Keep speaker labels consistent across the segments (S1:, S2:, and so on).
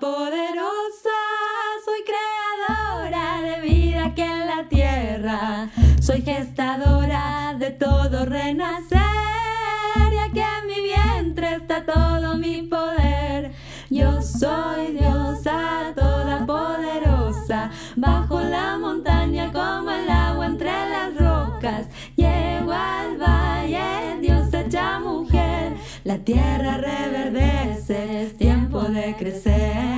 S1: poderosa, soy creadora de vida aquí en la tierra, soy gestadora de todo renacer. Y aquí en mi vientre está todo mi poder. Yo soy diosa toda poderosa, bajo la montaña como el agua entre las rocas, llego al valle, Dios hecha mujer, la tierra reverdece, de crecer.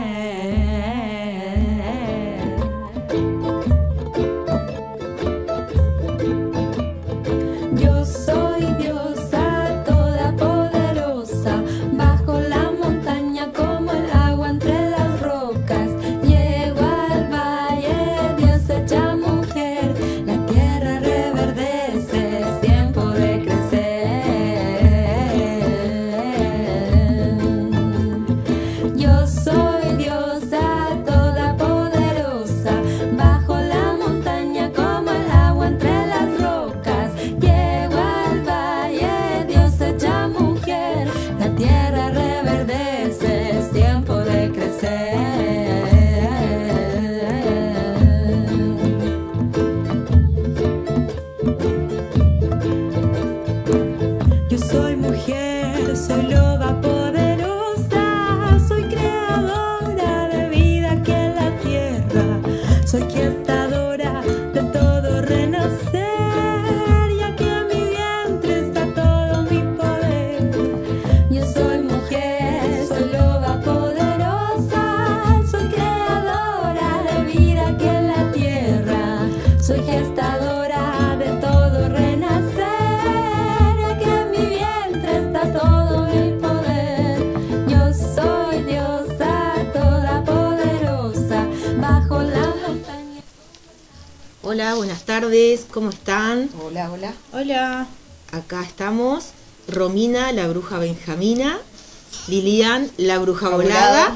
S2: Hola, buenas tardes, ¿cómo están?
S3: Hola, hola.
S2: Hola. Acá estamos, Romina, la bruja benjamina, Lilian, la bruja volada,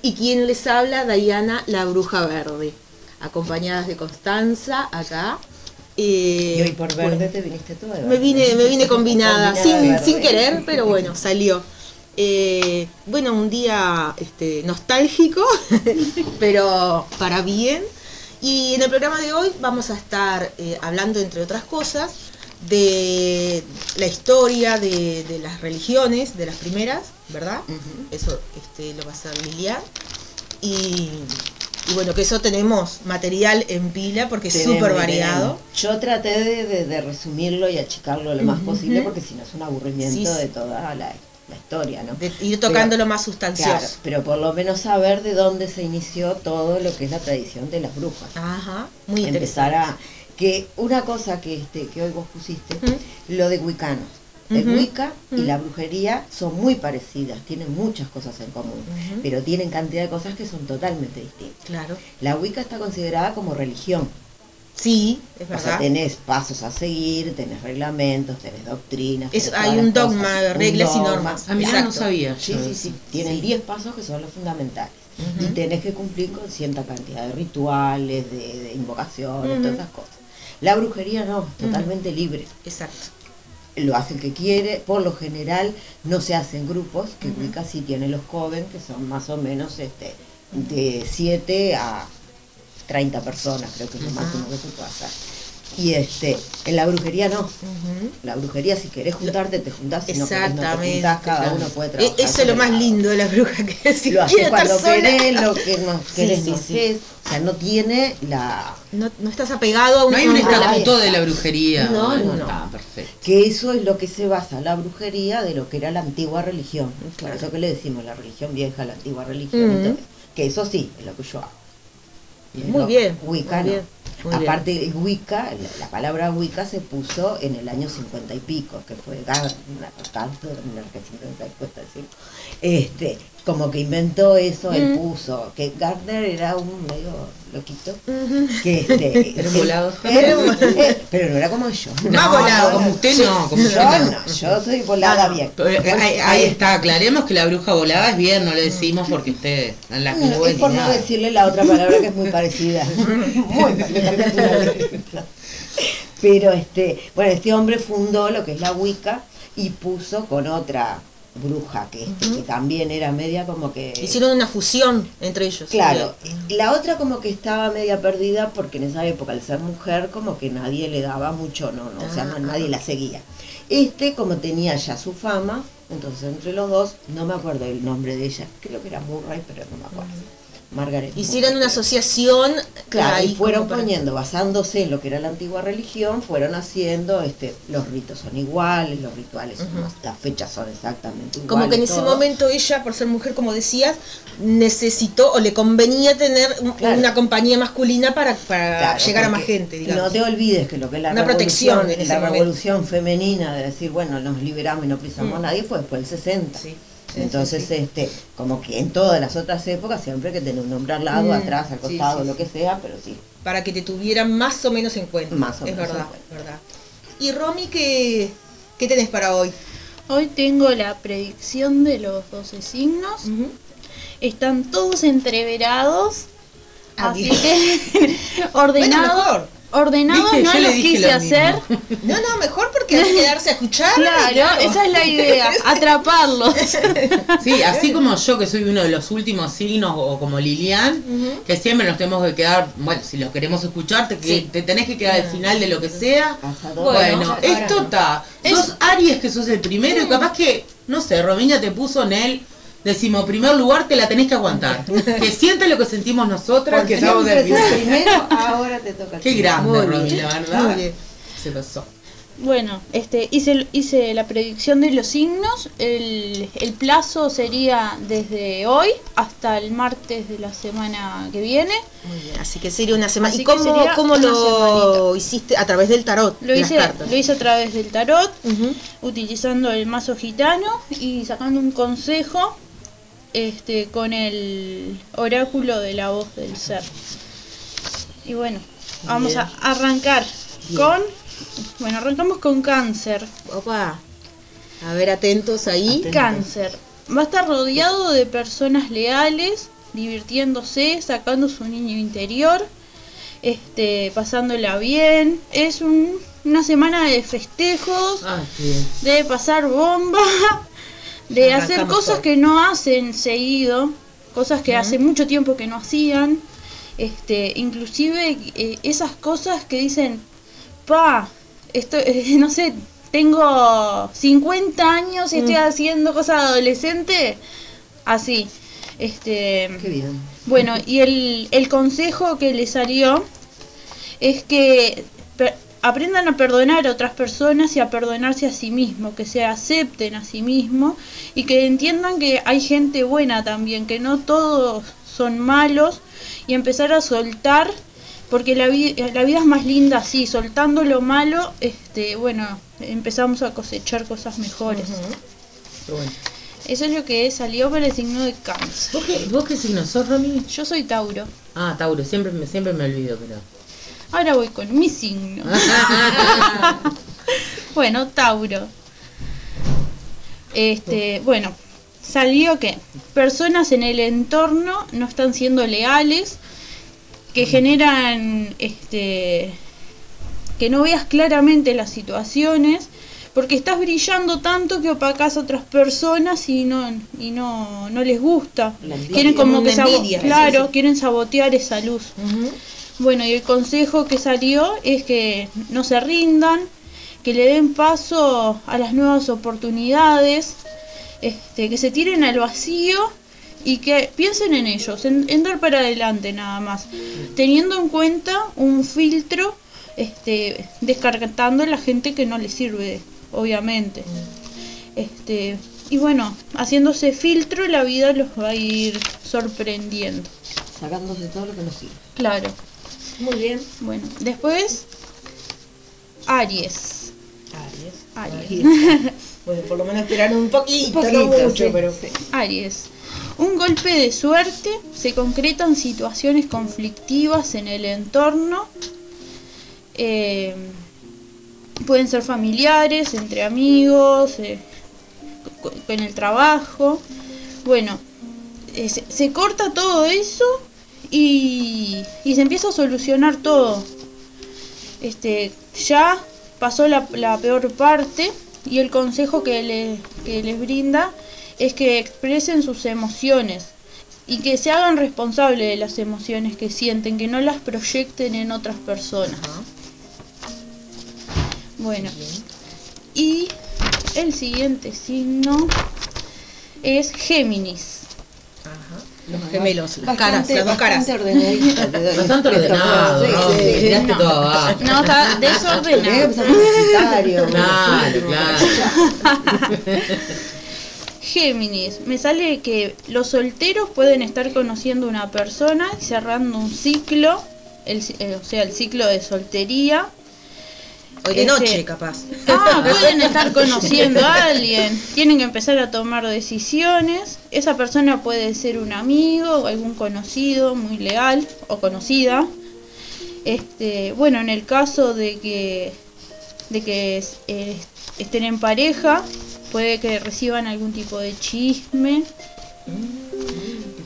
S2: y quien les habla, Diana, la bruja verde, acompañadas de Constanza, acá. Eh,
S3: Y hoy por verde
S2: bueno,
S3: te viniste tú. de
S2: me vine, me vine combinada,
S3: Combinada
S2: sin,
S3: verde.
S2: sin querer, pero bueno, salió. Eh, bueno, un día este, nostálgico, pero para bien. Y en el programa de hoy vamos a estar eh, hablando, entre otras cosas, de la historia de, de las religiones, de las primeras, ¿verdad? Eso este, lo va a hacer Lilian. Y, y bueno, que eso tenemos material en pila porque es súper variado.
S3: tenemos. Yo traté de, de- de resumirlo y achicarlo lo más posible porque si no es un aburrimiento
S2: Sí, sí.
S3: de toda la, la historia, ¿no?
S2: De ir tocando
S3: Pero-
S2: lo más sustancioso.
S3: Claro, pero por lo menos saber de dónde se inició todo lo que es la tradición de las brujas.
S2: Ajá, muy
S3: Empezar
S2: interesante.
S3: a que una cosa que este que hoy vos pusiste, lo de wicanos. El. Wicca y la brujería son muy parecidas, tienen muchas cosas en común, pero tienen cantidad de cosas que son totalmente distintas.
S2: Claro.
S3: La Wicca está considerada como religión.
S2: Sí, es
S3: O sea,
S2: verdad.
S3: tenés pasos a seguir, tenés reglamentos, tenés doctrinas.
S2: Es-
S3: tenés
S2: hay un dogma,
S3: cosas, un
S2: reglas y normas.
S4: Ah, mira, no sabía.
S3: Sí, sí, sí. Tienen
S2: Sí.
S3: 10 pasos que son los fundamentales. Y tenés que cumplir con cierta cantidad de rituales, de, de invocaciones,
S2: Ujú.
S3: todas esas cosas. La brujería no, totalmente libre.
S2: Exacto.
S3: Lo hace el que quiere, por lo general no se hacen grupos, que
S2: Ujú.
S3: Wicca sí tiene los coven, que son más o menos este de 7 a 30 personas, creo que es lo máximo que se puede hacer. Y este, en la brujería no. La brujería, si querés juntarte, te juntás, si no querés, no te
S2: Exactamente,
S3: juntás, cada
S2: claro.
S3: uno puede
S2: E-
S3: trabajar.
S2: Eso es lo más lindo de la bruja, que si
S3: Lo haces cuando
S2: sola,
S3: querés, lo que no
S2: Sí,
S3: querés,
S2: sí,
S3: no
S2: sí.
S3: O sea, no tiene la...
S2: no, no estás apegado a un
S4: No hay un estatuto de la brujería.
S3: No, no,
S4: está
S3: no.
S4: perfecto.
S3: Que eso es lo que se basa la brujería de lo que era la antigua religión.
S2: Claro.
S3: Por eso que le decimos la religión vieja, la antigua religión. Que eso sí, es lo que yo hago.
S2: Muy bien,
S3: Wicca
S2: muy
S3: no.
S2: bien, muy bien.
S3: Aparte, Wicca, la, la palabra Wicca se puso en el año 50 y pico, que fue Gardner, Gardner, que siempre me cuesta decir, este, como que inventó eso, él
S2: Mm.
S3: puso, que Gardner era un medio loquito, que este,
S4: Era
S3: él-
S4: volado.
S3: eh, pero no era como yo.
S2: Más volado.
S4: como usted no, como
S3: yo
S4: yo no.
S3: no, yo soy volada
S2: No, no.
S3: bien.
S4: Pero, eh, ahí, ahí está, aclaremos que la bruja volada es bien, no le decimos porque usted en las
S3: No,
S4: nubes
S3: es por no
S4: nada.
S3: decirle la otra palabra que es muy parecida. muy parecida. Pero este, bueno, este hombre fundó lo que es la Wicca y puso con otra bruja, que, este, que también era media como que...
S2: Hicieron una fusión entre ellos.
S3: Claro, la otra como que estaba media perdida porque en esa época al ser mujer como que nadie le daba mucho, no, no, o sea, no-
S2: Ah.
S3: nadie la seguía. Este como tenía ya su fama, entonces entre los dos, no me acuerdo el nombre de ella, creo que era Murray, pero no me acuerdo. Margaret.
S2: Hicieron una asociación.
S3: Claro, y fueron
S2: para-
S3: poniendo, basándose en lo que era la antigua religión, fueron haciendo, este, los ritos son iguales, los rituales,
S2: Ujú.
S3: más- las fechas son exactamente iguales.
S2: Como que en ese momento ella, por ser mujer, como decías, necesitó o le convenía tener
S3: Claro.
S2: una compañía masculina para, para
S3: Claro,
S2: llegar a más gente, digamos.
S3: No te olvides que lo que es la
S2: Una
S3: revolución,
S2: protección en ese
S3: la
S2: momento.
S3: revolución femenina de decir, bueno, nos liberamos y no pisamos
S2: Mm.
S3: a nadie fue después del 60.
S2: Sí, sí,
S3: Entonces,
S2: sí, sí.
S3: este, como que en todas las otras épocas siempre hay que tener un nombre al lado,
S2: Mm,
S3: atrás, al
S2: sí,
S3: costado,
S2: sí,
S3: lo que sea, pero sí.
S2: Para que te tuvieran más o menos en cuenta.
S3: Más o
S2: es
S3: menos en
S2: verdad,
S3: cuenta.
S2: verdad. Y Romy, ¿qué, ¿qué tenés para hoy?
S5: Hoy tengo la predicción de los 12 signos. Están todos entreverados.
S2: Ah,
S5: así que ordenados. Ordenados no
S4: yo dije
S5: quise
S4: lo
S5: hacer.
S2: No, no, mejor porque hay que quedarse a escuchar.
S5: Claro, esa es la idea, atraparlos.
S4: Sí, así como yo que soy uno de los últimos signos o como Lilian, que siempre nos tenemos que quedar, bueno, si los queremos escuchar, te, que-
S2: Sí.
S4: te tenés que quedar al final de lo que sea. Bueno, esto está. Sos Aries, que sos el primero, y capaz que, no sé, Romina te puso en el decimoprimer lugar, te la tenés que aguantar. que siente lo que sentimos nosotras,
S3: Porque
S4: que estamos
S3: primero, ahora te toca.
S4: Qué grande,
S2: Muy bien,
S4: Romina, ¿verdad?
S2: muy bien.
S4: Se pasó.
S5: Bueno, este, hice, hice la predicción de los signos. El, el plazo sería desde hoy hasta el martes de la semana que viene.
S2: Muy bien, así que sería una semana.
S5: Así
S2: ¿Y cómo, cómo lo hiciste? A través del tarot.
S5: Lo
S2: las
S5: hice,
S2: cartas.
S5: lo hice a través del tarot, utilizando el mazo gitano y sacando un consejo este, con el oráculo de la voz del ser. Y bueno, vamos
S2: Bien.
S5: a arrancar
S2: Bien.
S5: con... Bueno, arrancamos con cáncer.
S2: Opa. A ver, atentos ahí.
S3: Atentos.
S5: Cáncer. Va a estar rodeado de personas leales, divirtiéndose, sacando su niño interior, este, pasándola bien. Es un- una semana de festejos,
S4: bien.
S5: de pasar bomba, de hacer cosas que no hacen seguido, cosas que hace mucho tiempo que no hacían. Este, inclusive eh, esas cosas que dicen, pa, esto, eh, no sé, tengo 50 años y estoy
S2: Mm.
S5: haciendo cosas de adolescente, así. Este,
S3: Qué bien.
S5: bueno, y el, el consejo que le salió es que aprendan a perdonar a otras personas y a perdonarse a sí mismos, que se acepten a sí mismos y que entiendan que hay gente buena también, que no todos son malos y empezar a soltar porque la, vi- la vida es más linda así, soltando lo malo, este, bueno, empezamos a cosechar cosas mejores.
S4: Bueno.
S5: Eso es lo que salió para el signo de cáncer.
S4: ¿Vos qué, ¿Vos qué signo sos, Romy?
S5: Yo soy Tauro.
S4: Ah, Tauro, siempre me, siempre me olvido, pero.
S5: Ahora voy con mi signo. bueno, Tauro. Este, bueno, salió que personas en el entorno no están siendo leales, que generan este que no veas claramente las situaciones, porque estás brillando tanto que opacas a otras personas y no y no, no les gusta.
S3: Envidia.
S5: Quieren como que
S2: envidia,
S5: claro,
S2: sí.
S5: quieren sabotear esa luz. Bueno, y el consejo que salió es que no se rindan, que le den paso a las nuevas oportunidades, este, que se tiren al vacío y que piensen en ellos, en, en dar para adelante nada más, teniendo en cuenta un filtro, este, descartando a la gente que no les sirve, obviamente. Este, y bueno, haciéndose filtro la vida los va a ir sorprendiendo.
S3: Sacándose todo lo que nos sirve.
S5: Claro.
S2: Muy bien.
S5: Bueno, después Aries.
S2: Aries.
S5: Aries.
S2: Bueno, por lo menos esperaron un poquito, no
S3: poquito,
S2: mucho,
S3: sí,
S2: pero.
S3: sí.
S5: Aries. Un golpe de suerte se concretan situaciones conflictivas en el entorno. Eh, pueden ser familiares, entre amigos, eh, en el trabajo. Bueno, eh, se, se corta todo eso y, y se empieza a solucionar todo. Este, ya pasó la, la peor parte y el consejo que, le- que les brinda es que expresen sus emociones y que se hagan responsables de las emociones que sienten, que no las proyecten en otras personas. Bueno, y el siguiente signo es Géminis.
S2: Los gemelos, las caras,
S3: Bastante-
S2: las dos caras.
S3: doy.
S4: Bastante ordenado,
S3: Sí,
S4: ¿no?
S3: sí.
S4: Tiraste
S5: no.
S4: todo abajo.
S5: No,
S3: que
S5: desordenado.
S4: Claro, claro.
S5: Géminis, me sale que los solteros pueden estar conociendo una persona y cerrando un ciclo, el eh, o sea, el ciclo de soltería.
S2: Hoy de
S5: Este-
S2: noche, capaz.
S5: Ah, pueden estar conociendo a alguien, tienen que empezar a tomar decisiones. Esa persona puede ser un amigo o algún conocido muy leal o conocida. Este, bueno, en el caso de que de que estén en pareja, puede que reciban algún tipo de chisme.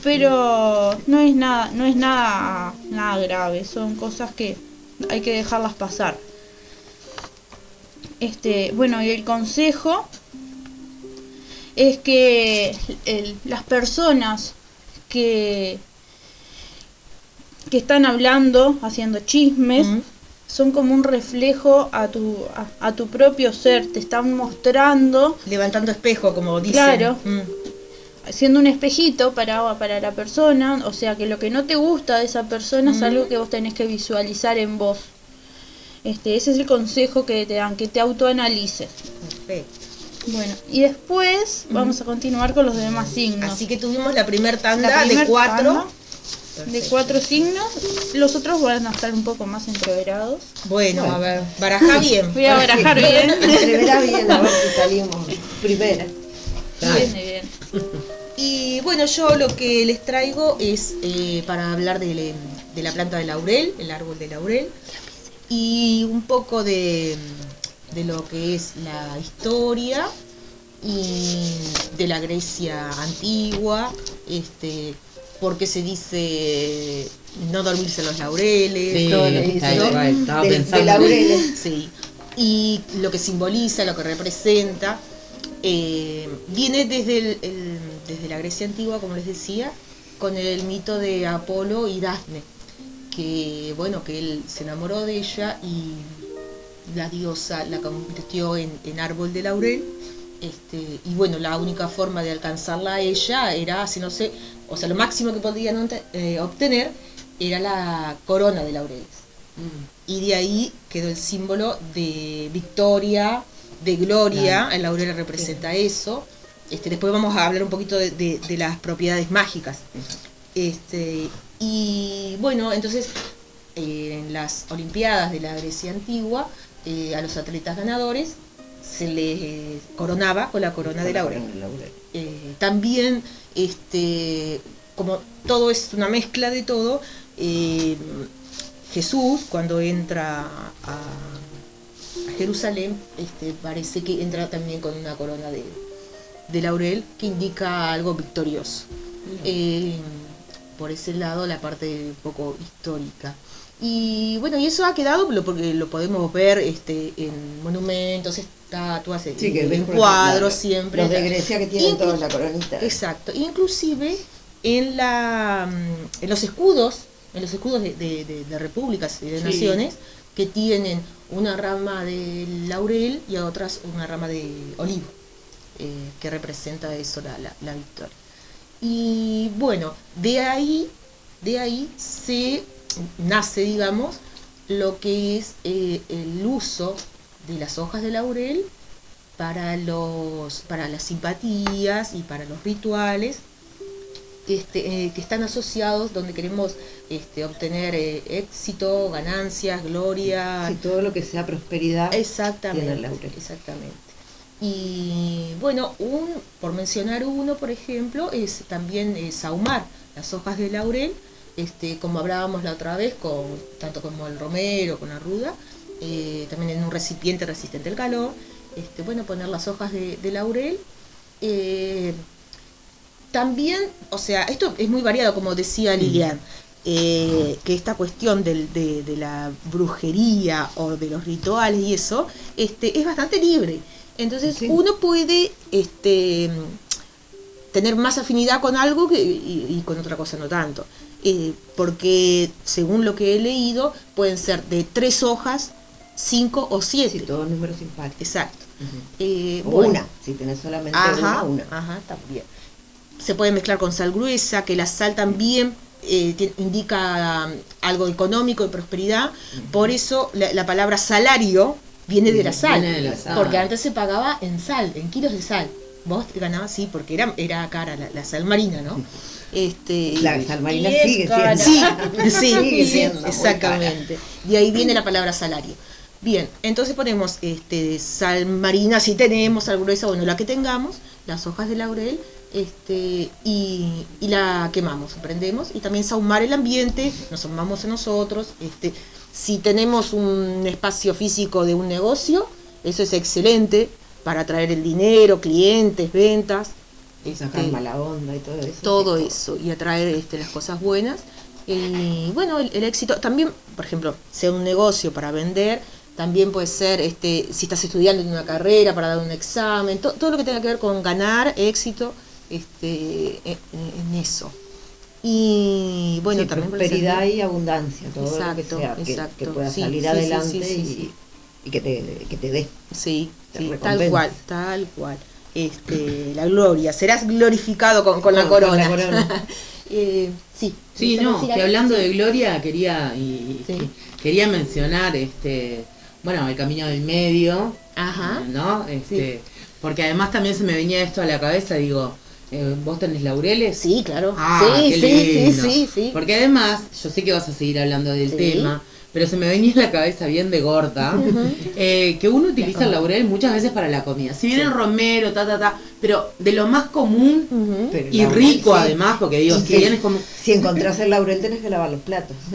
S5: Pero no es nada, no es nada nada grave, son cosas que hay que dejarlas pasar. Este, bueno, y el consejo es que el- las personas que que están hablando, haciendo chismes, son como un reflejo a tu a, a tu propio ser, te están mostrando,
S2: Levantando espejo, como dicen.
S5: Claro.
S2: Mm.
S5: haciendo un espejito para para la persona, o sea que lo que no te gusta de esa persona es algo que vos tenés que visualizar en vos. Este, ese es el consejo que te dan, que te autoanalices.
S2: Perfecto.
S5: Bueno, y después vamos a continuar con los demás signos.
S2: Así que tuvimos la primer tanda
S5: La primer
S2: de cuatro.
S5: tanda de cuatro signos, los otros van a estar un poco más entreverados.
S2: Bueno,
S3: Bueno.
S2: a ver, barajá bien.
S5: Voy a barajar bien.
S3: Se verá bien a ver si salimos primera.
S5: Bien, bien.
S2: Y bueno, yo lo que les traigo es eh, para hablar de, de la planta de laurel, el árbol de laurel, y un poco de, de lo que es la historia y de la Grecia antigua, este, porque se dice no dormirse en los laureles,
S4: Sí,
S3: Todo
S4: estaba
S3: de- de
S4: pensando.
S3: laureles.
S2: Sí, y lo que simboliza, lo que representa, eh, viene desde, el- el- desde la Grecia antigua, como les decía, con el mito de Apolo y Dafne, que bueno, que él se enamoró de ella y la diosa la convirtió en, en árbol de laurel. Este, y bueno, la única forma de alcanzarla a ella era haciéndose, o sea, lo máximo que podían eh, obtener era la corona de laureles y de ahí quedó el símbolo de victoria, de gloria, el laurel representa eso. Este, después vamos a hablar un poquito de, de- de las propiedades mágicas. Este, y bueno, entonces eh, en las Olimpiadas de la Grecia antigua, eh, a los atletas ganadores se les eh, coronaba con la corona de laurel. Eh, también, este, como todo es una mezcla de todo, eh, Jesús cuando entra a, a Jerusalén, este, parece que entra también con una corona de, de laurel que indica algo victorioso. Eh, por ese lado, la parte un poco histórica. Y bueno, y eso ha quedado lo- porque lo podemos ver este, en monumentos, estatuas, en,
S3: Sí, que
S2: en cuadros siempre.
S3: Los de Grecia que tienen todos la coronita.
S2: Exacto, inclusive en la mm, en los escudos, en los escudos de, de- de- de repúblicas y de
S5: Sí.
S2: naciones que tienen una rama de laurel y a otras una rama de olivo, eh, que representa eso, la, la- la victoria. Y bueno, de ahí, de ahí se nace, digamos, lo que es eh, el uso de las hojas de laurel para los para las simpatías y para los rituales este, eh, que están asociados donde queremos este, obtener eh, éxito, ganancias, gloria,
S3: Sí, todo lo que sea prosperidad.
S2: exactamente,
S3: el laurel.
S2: exactamente. Y bueno, un, por mencionar uno, por ejemplo, es también sahumar las hojas de laurel, este, como hablábamos la otra vez, con, tanto como el romero, con la ruda, eh, también en un recipiente resistente al calor, este, bueno, poner las hojas de, de laurel. eh, también, o sea, esto es muy variado, como decía Lilian, eh, que esta cuestión del- de, de la brujería o de los rituales y eso, este, es bastante libre. Entonces
S3: Sí.
S2: uno puede este, tener más afinidad con algo que, y, y con otra cosa no tanto. Eh, porque según lo que he leído, pueden ser de tres hojas, cinco o siete.
S3: Sí, todos números impares.
S2: Exacto. Eh,
S3: O
S2: bueno,
S3: una, si tenés solamente
S2: Ajá,
S3: una, una.
S2: ajá, también. Se puede mezclar con sal gruesa, que la sal también eh, indica um, algo económico, de prosperidad. Por eso la, la palabra salario viene de la sal.
S4: Viene de la sal.
S2: Porque antes se pagaba en sal, en kilos de sal. Vos ganabas, sí, porque era, era cara la, la sal marina, ¿no? Este,
S3: La sal marina sigue
S5: cara.
S3: siendo.
S2: Sí, sí,
S3: Sigue siendo
S2: exactamente. De ahí viene la palabra salario. Bien, entonces ponemos este, sal marina, si tenemos, sal gruesa, bueno, la que tengamos, las hojas de laurel, este, y, y la quemamos, prendemos, y también sahumar el ambiente, nos ahumamos a nosotros, este, si tenemos un espacio físico de un negocio, eso es excelente para atraer el dinero, clientes, ventas.
S3: Y sacar
S2: este,
S3: mala onda y todo eso.
S2: todo eso y atraer este, las cosas buenas. Y bueno, el, el éxito también, por ejemplo, sea un negocio para vender, también puede ser este, si estás estudiando en una carrera para dar un examen, to- todo lo que tenga que ver con ganar éxito este, en, en eso. Y bueno,
S3: Sí,
S2: también
S3: prosperidad y abundancia, todo lo que
S2: Exacto,
S3: sea, que,
S2: exacto.
S3: que pueda
S2: Sí,
S3: salir
S2: sí,
S3: adelante y, y que te, que te dé.
S2: Sí, sí, tal cual, tal cual. Este, la gloria, serás glorificado con, con la
S3: con
S2: corona.
S3: la corona.
S2: Eh, sí,
S4: Sí,
S2: ¿querés
S4: no, que hablando de Gloria quería y,
S2: Sí.
S4: que- quería mencionar este bueno, el camino del medio,
S2: Ajá.
S4: ¿no? Este, porque además también se me venía esto a la cabeza, digo, eh, ¿vos tenés laureles?
S2: Sí, claro.
S4: Ah,
S2: sí,
S4: qué
S2: sí, sí, sí, sí.
S4: Porque además, yo sé que vas a seguir hablando del
S2: Sí.
S4: tema, pero se me venía en la cabeza bien de gorda, eh, que uno utiliza el laurel muchas veces para la comida. Si bien el romero, ta, ta, ta, pero de lo más común y
S3: laurel,
S4: rico
S3: sí.
S4: además, porque digo, si
S3: que
S4: bien es como...
S3: Si encontrás el laurel tenés que lavar los platos.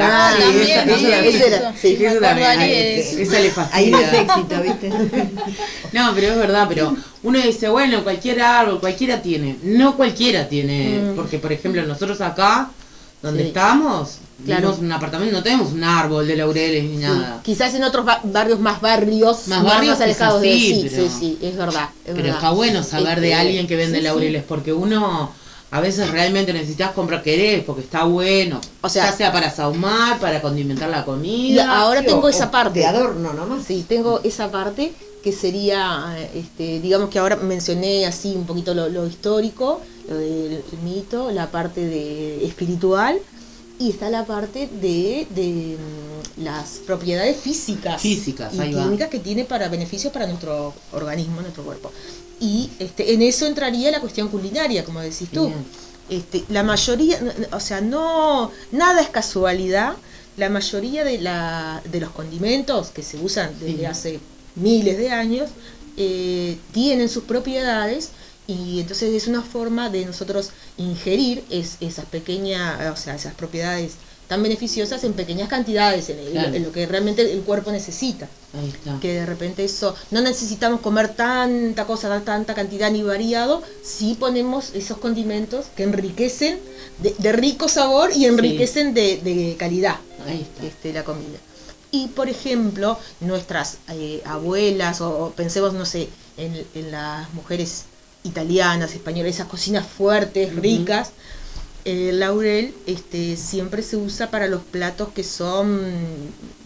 S2: Ah,
S4: Sí,
S5: también,
S4: esa-
S5: sí,
S4: esa- le fastidia.
S3: Ahí no es éxito, ¿viste?
S4: No, pero es verdad, pero uno dice, bueno, cualquier árbol, cualquiera tiene. No cualquiera tiene,
S2: Mm.
S4: porque por ejemplo nosotros acá, donde
S2: Sí.
S4: estamos,
S2: Claro.
S4: vivimos en un apartamento, no tenemos un árbol de laureles ni
S2: Sí,
S4: nada.
S2: Quizás en otros ba- barrios más barrios,
S4: Más
S2: más,
S4: barrios
S2: más alejados de
S4: sí,
S2: sí,
S4: pero-
S2: sí, sí, es verdad. es
S4: Pero
S2: verdad.
S4: está bueno saber de
S2: Este,
S4: alguien que vende
S2: sí,
S4: laureles, porque uno a veces realmente necesitas comprar querés, porque está bueno.
S2: O sea-
S4: ya sea para sahumar, para condimentar la comida.
S2: ahora tengo
S3: o-
S2: esa parte.
S3: De adorno nomás.
S2: Sí, tengo esa parte que sería, eh, este, digamos que ahora mencioné así un poquito lo, lo histórico, lo del mito, la parte de espiritual y está la parte de, de, mm, las propiedades físicas,
S4: Físicas,
S2: y
S4: ahí va.
S2: químicas que tiene para beneficios para nuestro organismo, nuestro cuerpo. Y este, en eso entraría la cuestión culinaria, como decís tú.
S4: Bien.
S2: Este, la mayoría, o sea, no, nada es casualidad. La mayoría de, la, de los condimentos que se usan desde
S4: Sí.
S2: hace miles de años eh, tienen sus propiedades y entonces es una forma de nosotros ingerir es, esas pequeñas, o sea, esas propiedades tan beneficiosas en pequeñas cantidades, en, el-
S4: Claro.
S2: en lo que realmente el cuerpo necesita
S4: Ahí está.
S2: que de repente eso no necesitamos comer tanta cosa, tanta cantidad ni variado, si ponemos esos condimentos que enriquecen de, de rico sabor y enriquecen de, de calidad
S4: Ahí está.
S2: este, la comida. Y por ejemplo, nuestras eh, abuelas, o, o pensemos, no sé, en, en las mujeres italianas, españolas, esas cocinas fuertes, ricas, el laurel este, siempre se usa para los platos que son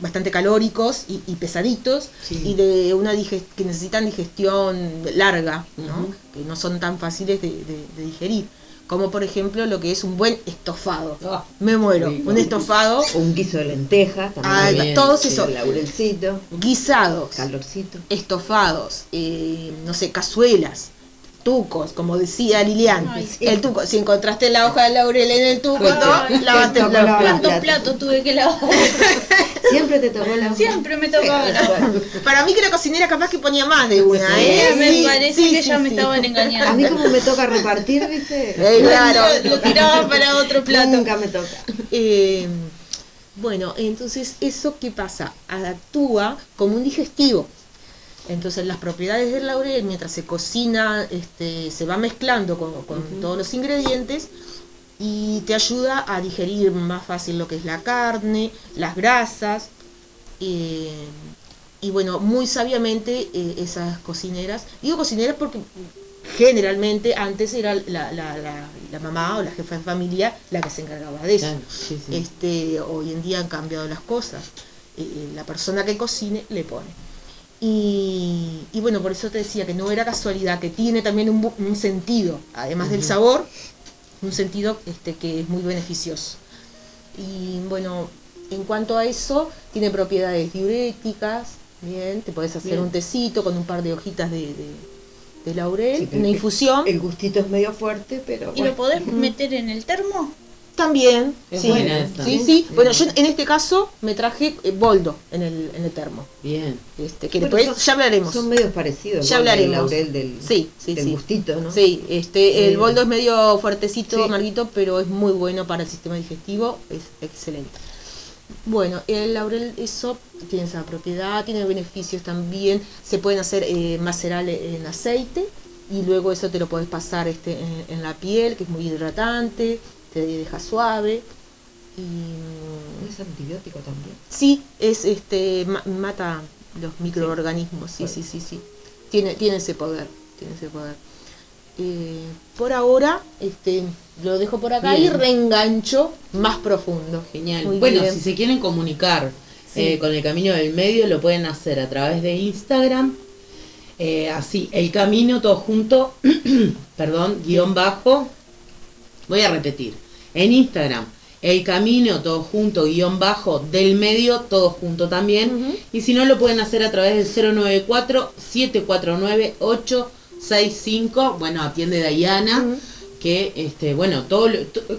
S2: bastante calóricos y, y pesaditos
S4: Sí.
S2: y de una que necesitan digestión larga, ¿no? Que no son tan fáciles de, de- de digerir. Como por ejemplo lo que es un buen estofado.
S4: Ah,
S2: Me muero. Un estofado,
S3: Un guiso de lenteja también.
S2: Ah,
S4: bien,
S2: todos esos
S3: Laurelcito,
S2: guisados,
S3: calorcito.
S2: estofados, eh, no sé, cazuelas, tucos, como decía Lilian.
S5: Ay,
S3: sí.
S2: El tuco, si encontraste la hoja de laurel en el tuco, ¿no? los
S3: lavar
S2: platos.
S5: ¿Cuántos platos tuve que lavar?
S3: Siempre te tocó la
S5: Siempre me tocaba lavar.
S2: Para mí que la cocinera capaz que ponía más de una,
S5: Sí,
S2: ¿eh?
S5: me
S2: Sí,
S5: parece
S2: sí,
S5: que
S2: sí,
S5: ya me estaban
S3: A mí
S5: engañando.
S3: como me toca repartir, ¿viste?
S2: Eh, claro.
S5: Lo, lo tiraba para otro plato.
S3: Nunca me toca.
S2: Eh, bueno, entonces, ¿eso qué pasa? Actúa como un digestivo. Entonces, las propiedades del laurel, mientras se cocina, este, se va mezclando con, con todos los ingredientes y te ayuda a digerir más fácil lo que es la carne, las grasas. eh, y bueno, muy sabiamente eh, esas cocineras, digo cocineras porque generalmente antes era la, la, la, la mamá o la jefa de familia la que se encargaba de eso.
S4: Claro, sí, sí.
S2: Este, hoy en día han cambiado las cosas. Eh, la persona que cocine le pone. Y, y bueno, por eso te decía que no era casualidad, que tiene también un, bu- un sentido, además del sabor, un sentido este, que es muy beneficioso. Y bueno, en cuanto a eso, tiene propiedades diuréticas, bien, te puedes hacer
S3: Bien.
S2: un tecito con un par de hojitas de, de- de laurel,
S3: Sí,
S2: una infusión.
S3: El gustito es medio fuerte, pero.
S5: ¿Y
S3: bueno.
S5: lo podés meter en el termo?
S2: También,
S4: Es
S2: sí,
S4: buena
S2: sí, sí. Bueno, yo en este caso me traje eh, boldo en el, en el termo.
S4: Bien.
S2: Este, que
S3: Bueno,
S2: después
S3: son-
S2: ya hablaremos.
S3: Son medios parecidos.
S2: Ya hablaremos.
S3: laurel del,
S2: Sí, sí,
S3: del
S2: sí.
S3: gustito, ¿no?
S2: Sí, este, el
S3: Eh,
S2: boldo es medio fuertecito,
S3: sí.
S2: amarguito, pero es muy bueno para el sistema digestivo, es excelente. Bueno, el laurel, eso tiene esa propiedad, tiene beneficios también, se pueden hacer eh, macerar en aceite y luego eso te lo puedes pasar este, en, en la piel, que es muy hidratante, te deja suave. Y
S3: Es antibiótico también.
S2: Sí, es este ma- mata los microorganismos, sí, sí, sí, sí. Tiene, tiene ese poder, tiene ese poder. Eh, por ahora, este, lo dejo por acá y reengancho más profundo.
S4: Genial.
S2: Muy
S4: bueno,
S2: bien.
S4: si se quieren comunicar
S2: Sí.
S4: eh, con el Camino del Medio, lo pueden hacer a través de Instagram. eh, así, el camino todo junto, perdón, guion bajo. Voy a repetir. En Instagram, el camino todo junto, guion bajo, del medio, todo junto también. Y si no, lo pueden hacer a través del 094-749-865. Bueno, atiende Dayana.
S2: Ujú.
S4: Que, este, bueno, todo,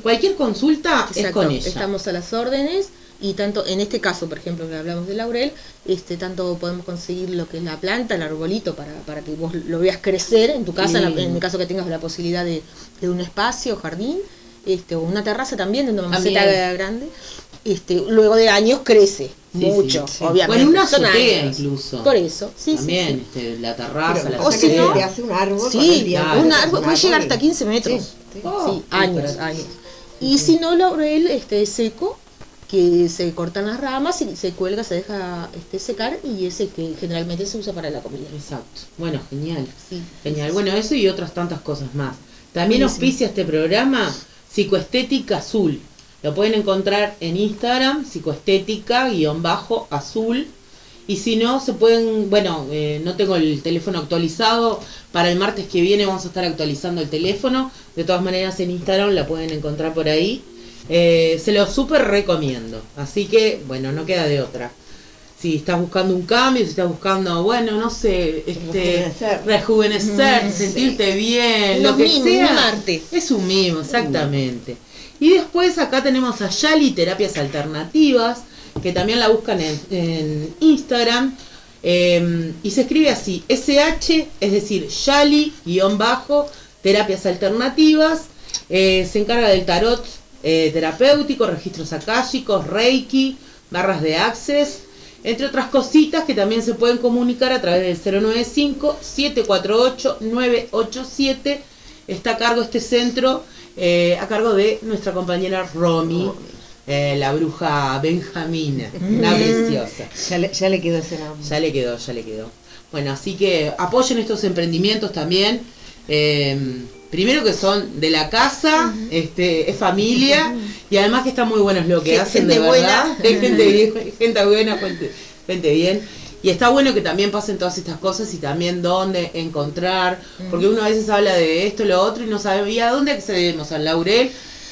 S4: cualquier consulta es con ella.
S2: estamos a las órdenes y tanto en este caso, por ejemplo, que hablamos de laurel, este tanto podemos conseguir lo que es la planta, el arbolito, para, para que vos lo veas crecer en tu casa, en, la-
S4: Sí.
S2: en el caso que tengas la posibilidad de, de un espacio, jardín, este, o una terraza también, de una
S4: También.
S2: maceta grande. Este, luego de años crece
S4: Sí,
S2: mucho,
S4: sí, sí.
S2: obviamente.
S4: Bueno, una
S2: son
S4: azotea
S2: años.
S4: incluso.
S2: Por eso, sí,
S4: También,
S2: sí.
S4: este, la terraza,
S3: Pero
S4: la
S2: o si no-
S3: te hace un árbol.
S2: Sí,
S4: claro.
S2: un árbol puede llegar hasta
S3: y-
S2: 15 metros.
S3: Sí, sí.
S4: Oh,
S2: Sí, años, años. Y si no, laurel este, seco, que se cortan las ramas y se cuelga, se deja este, secar y ese que generalmente se usa para la comida.
S4: Exacto. Bueno, genial.
S2: Sí.
S4: Genial. Bueno, eso y otras tantas cosas más. También
S2: Buenísimo.
S4: auspicia este programa Psicoestética Azul. Lo pueden encontrar en Instagram, psicoestética-azul. Y si no, se pueden, bueno, eh, no tengo el teléfono actualizado. Para el martes que viene vamos a estar actualizando el teléfono. De todas maneras, en Instagram la pueden encontrar por ahí. Eh, se lo súper recomiendo. Así que, bueno, no queda de otra. Si estás buscando un cambio, si estás buscando, bueno, no sé, este,
S3: Rejuvenecer.
S2: Mm,
S4: sentirte bien,
S2: Los
S4: lo que sea.
S2: mimarte.
S4: Es un mimo, exactamente. Y después acá tenemos a Yali Terapias Alternativas, que también la buscan en, en Instagram. eh, y se escribe así, SH, es decir, Yali, guion bajo, Terapias Alternativas. eh, se encarga del tarot eh, terapéutico, registros akáshicos, Reiki, barras de Access, entre otras cositas que también se pueden comunicar a través del 095-748-987. Está a cargo este centro, eh, a cargo de nuestra compañera Romy, eh, la bruja Benjamina, una preciosa.
S3: Ya le, ya le quedó ese nombre.
S4: Ya le quedó, ya le quedó. Bueno, así que apoyen estos emprendimientos también. eh, primero que son de la casa, este, es familia y además que está muy bueno es lo que hacen de verdad.
S2: buena.
S4: Es gente, gente buena, gente, gente bien. Y está bueno que también pasen todas estas cosas y también dónde encontrar, porque uno a veces habla de esto, lo otro y no sabía dónde accedemos al laurel,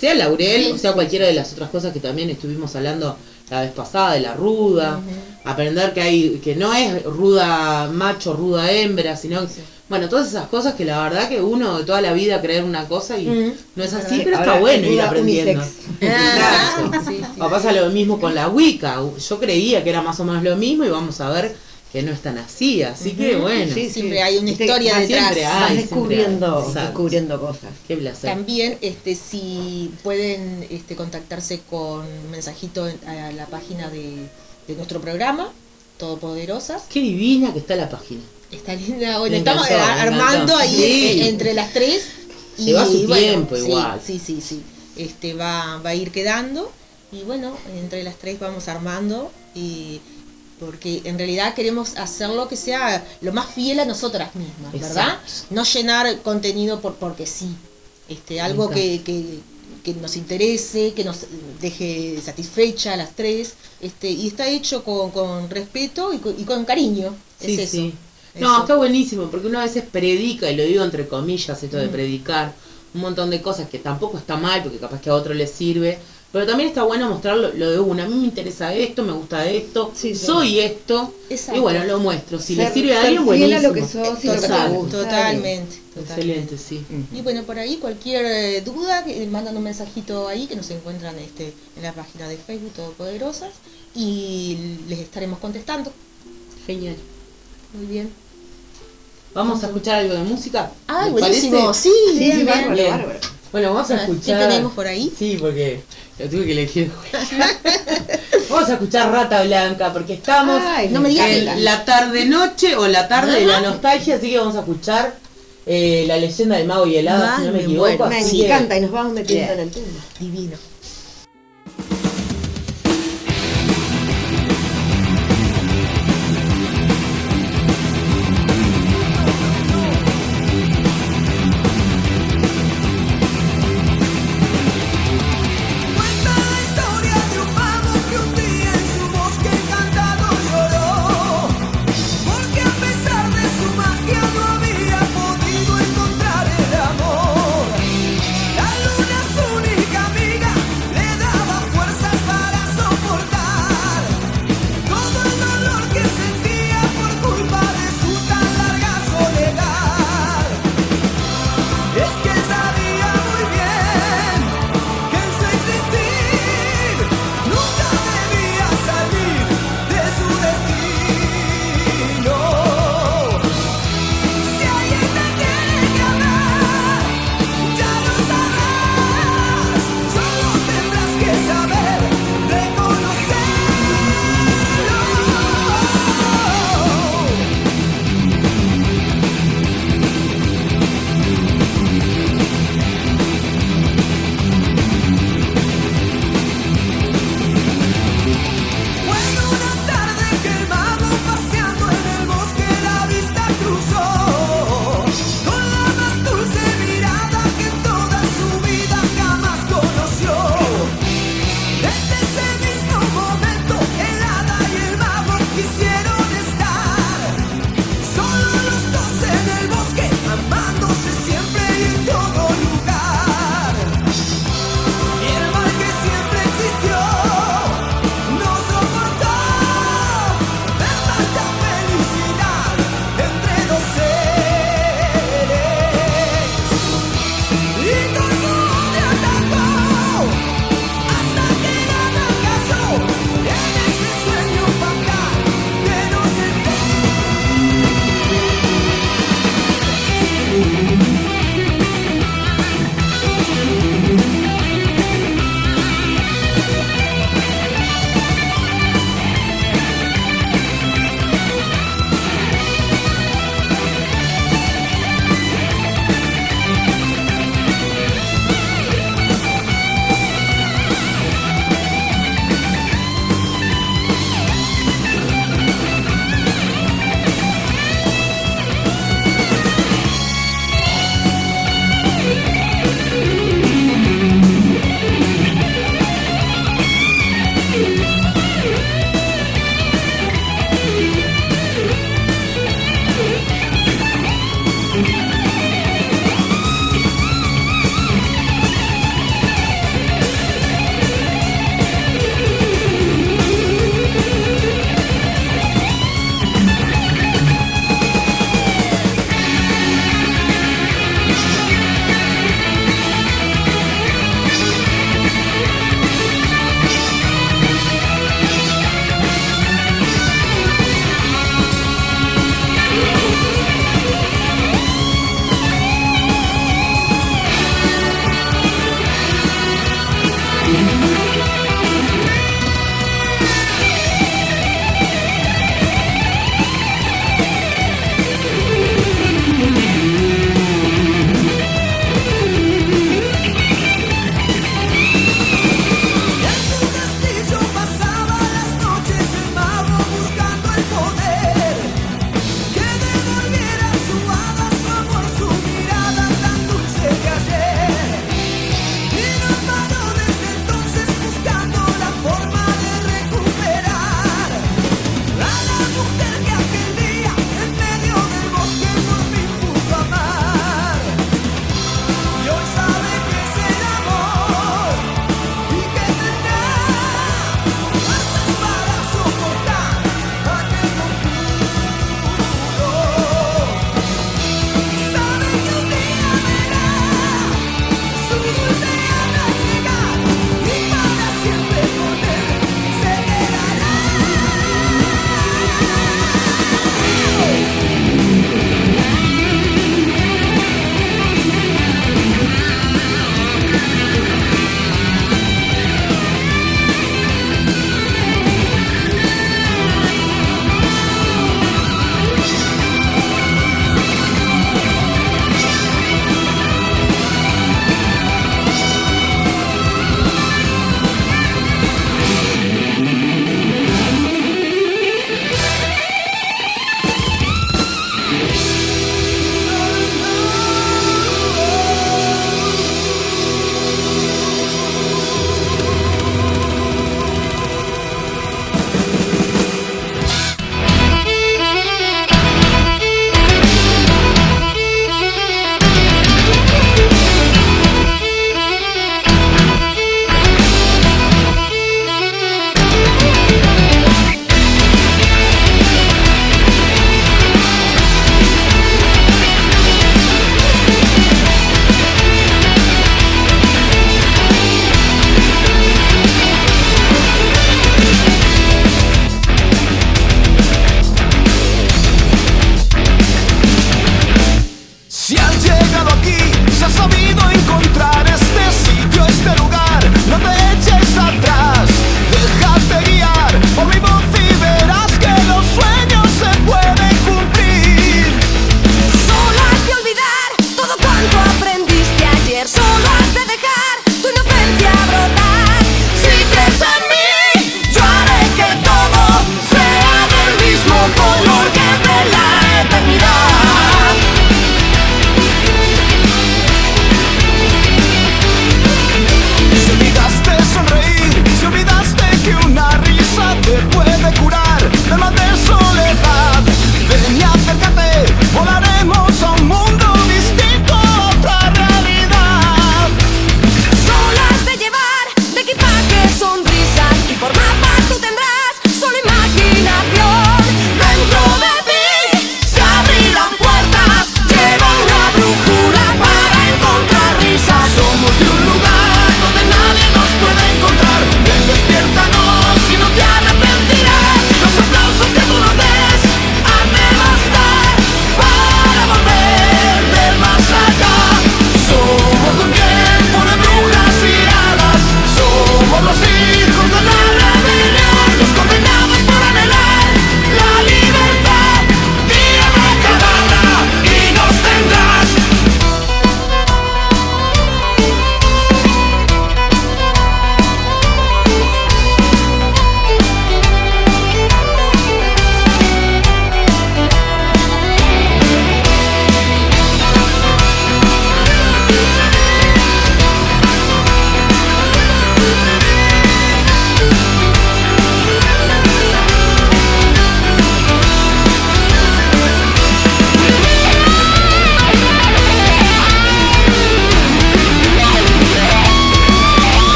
S4: sea el laurel
S2: Sí.
S4: o sea cualquiera de las otras cosas que también estuvimos hablando la vez pasada de la ruda, aprender que hay que no es ruda macho, ruda hembra, sino que- bueno, todas esas cosas que la verdad que uno de toda la vida creer una cosa y
S2: Mm.
S4: no es así,
S3: Sí,
S4: pero
S3: ahora
S4: está bueno ir aprendiendo.
S3: unisex.
S2: Ah, sí, sí.
S4: O pasa lo mismo con la Wicca. Yo creía que era más o menos lo mismo y vamos a ver que no es tan así. Así que bueno,
S3: Sí,
S2: Siempre hay una historia detrás.
S4: siempre hay.
S3: Vas descubriendo,
S4: siempre hay. Exacto.
S3: descubriendo cosas.
S4: qué placer.
S2: También, este, si pueden este, contactarse con mensajito en- a la página de, de nuestro programa, Todopoderosas.
S4: Qué divina que está la página.
S2: Está linda. Bueno,
S4: Me
S2: estamos
S4: encantó,
S2: armando ahí
S4: Sí.
S2: entre las tres.
S4: Lleva su tiempo igual.
S2: Sí, sí, sí. Este va, va a ir quedando. Y bueno, entre las tres vamos armando. Y porque en realidad queremos hacerlo que sea lo más fiel a nosotras mismas, ¿verdad? No llenar contenido por porque sí, este, algo que, que, que nos interese, que nos deje satisfecha a las tres, este, y está hecho con, con respeto y con, y con cariño.
S4: Sí,
S2: es eso.
S4: sí. No, está buenísimo, porque uno a veces predica, y lo digo entre comillas, esto de
S2: Mm.
S4: predicar, un montón de cosas que tampoco está mal, porque capaz que a otro le sirve, pero también está bueno mostrar lo, lo de uno. A mí me interesa esto, me gusta esto,
S3: Sí, sí.
S4: soy esto,
S2: Exacto.
S4: y bueno, lo muestro. Si le
S3: Ser-
S4: sirve a alguien, buenísimo.
S3: lo que sos lo que te
S4: Exacto.
S3: gusta.
S2: Totalmente, totalmente.
S4: Excelente, sí.
S2: Y bueno, por ahí cualquier eh, duda, que mandan un mensajito ahí que nos encuentran este, en la página de Facebook Todopoderosas y les estaremos contestando.
S4: Genial.
S2: Muy bien.
S4: Vamos a escuchar algo de música.
S2: ¡Ay,
S4: ¿Les
S2: buenísimo!
S4: parece?
S2: Sí,
S3: Sí,
S2: bien,
S3: sí,
S2: bien.
S3: bárbaro,
S4: Bien.
S3: bárbaro.
S4: Bueno, vamos a
S2: Ah, ¿qué
S4: escuchar.
S2: tenemos por ahí?
S4: Sí, porque lo tuve que elegir. vamos a escuchar Rata Blanca, porque estamos
S3: Ay,
S2: no me digas
S4: en
S2: que-
S4: la tarde-noche o la tarde de la nostalgia, así que vamos a escuchar eh, la leyenda del mago y el hada, si no me
S2: me
S4: equivoco.
S2: muero.
S3: Me
S4: así que-
S3: encanta y nos vamos metiendo en el tema.
S2: Divino.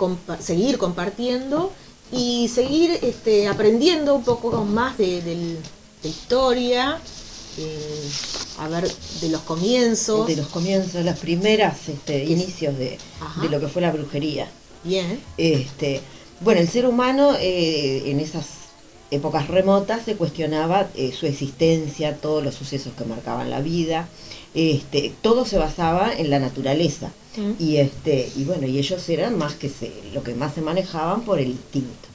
S2: Compa- seguir compartiendo y seguir este, aprendiendo un poco más de, del- de historia, eh, a ver, de los comienzos.
S3: De los comienzos, las primeras este, inicios de, de lo que fue la brujería.
S2: Bien,
S3: Este, bueno, el ser humano eh, en esas épocas remotas se cuestionaba eh, su existencia, todos los sucesos que marcaban la vida, este, todo se basaba en la naturaleza. Y este, y bueno, y ellos eran más que se, lo que más se manejaban por el instinto.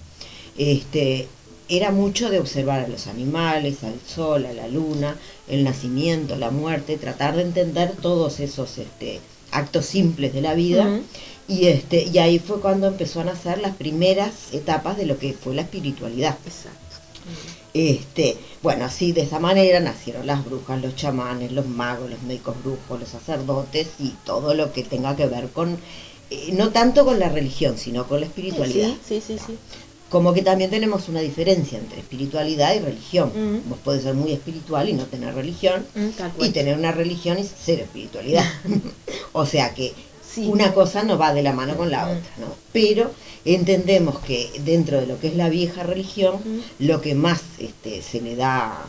S3: Este, era mucho de observar a los animales, al sol, a la luna, el nacimiento, la muerte, tratar de entender todos esos este, actos simples de la vida. Y este, y ahí fue cuando empezó a nacer las primeras etapas de lo que fue la espiritualidad.
S2: exacto.
S3: Este, bueno, así de esa manera nacieron las brujas, los chamanes, los magos, los médicos brujos, los sacerdotes y todo lo que tenga que ver con, eh, no tanto con la religión, sino con la espiritualidad.
S2: Sí, sí, sí, sí.
S3: Como que también tenemos una diferencia entre espiritualidad y religión.
S2: Mm.
S3: Vos podés ser muy espiritual y no tener religión,
S2: Mm,
S3: y tener una religión y ser espiritualidad. o sea que
S2: Sí.
S3: una cosa no va de la mano con la otra, ¿no? Pero entendemos que dentro de lo que es la vieja religión, lo que más este, se le da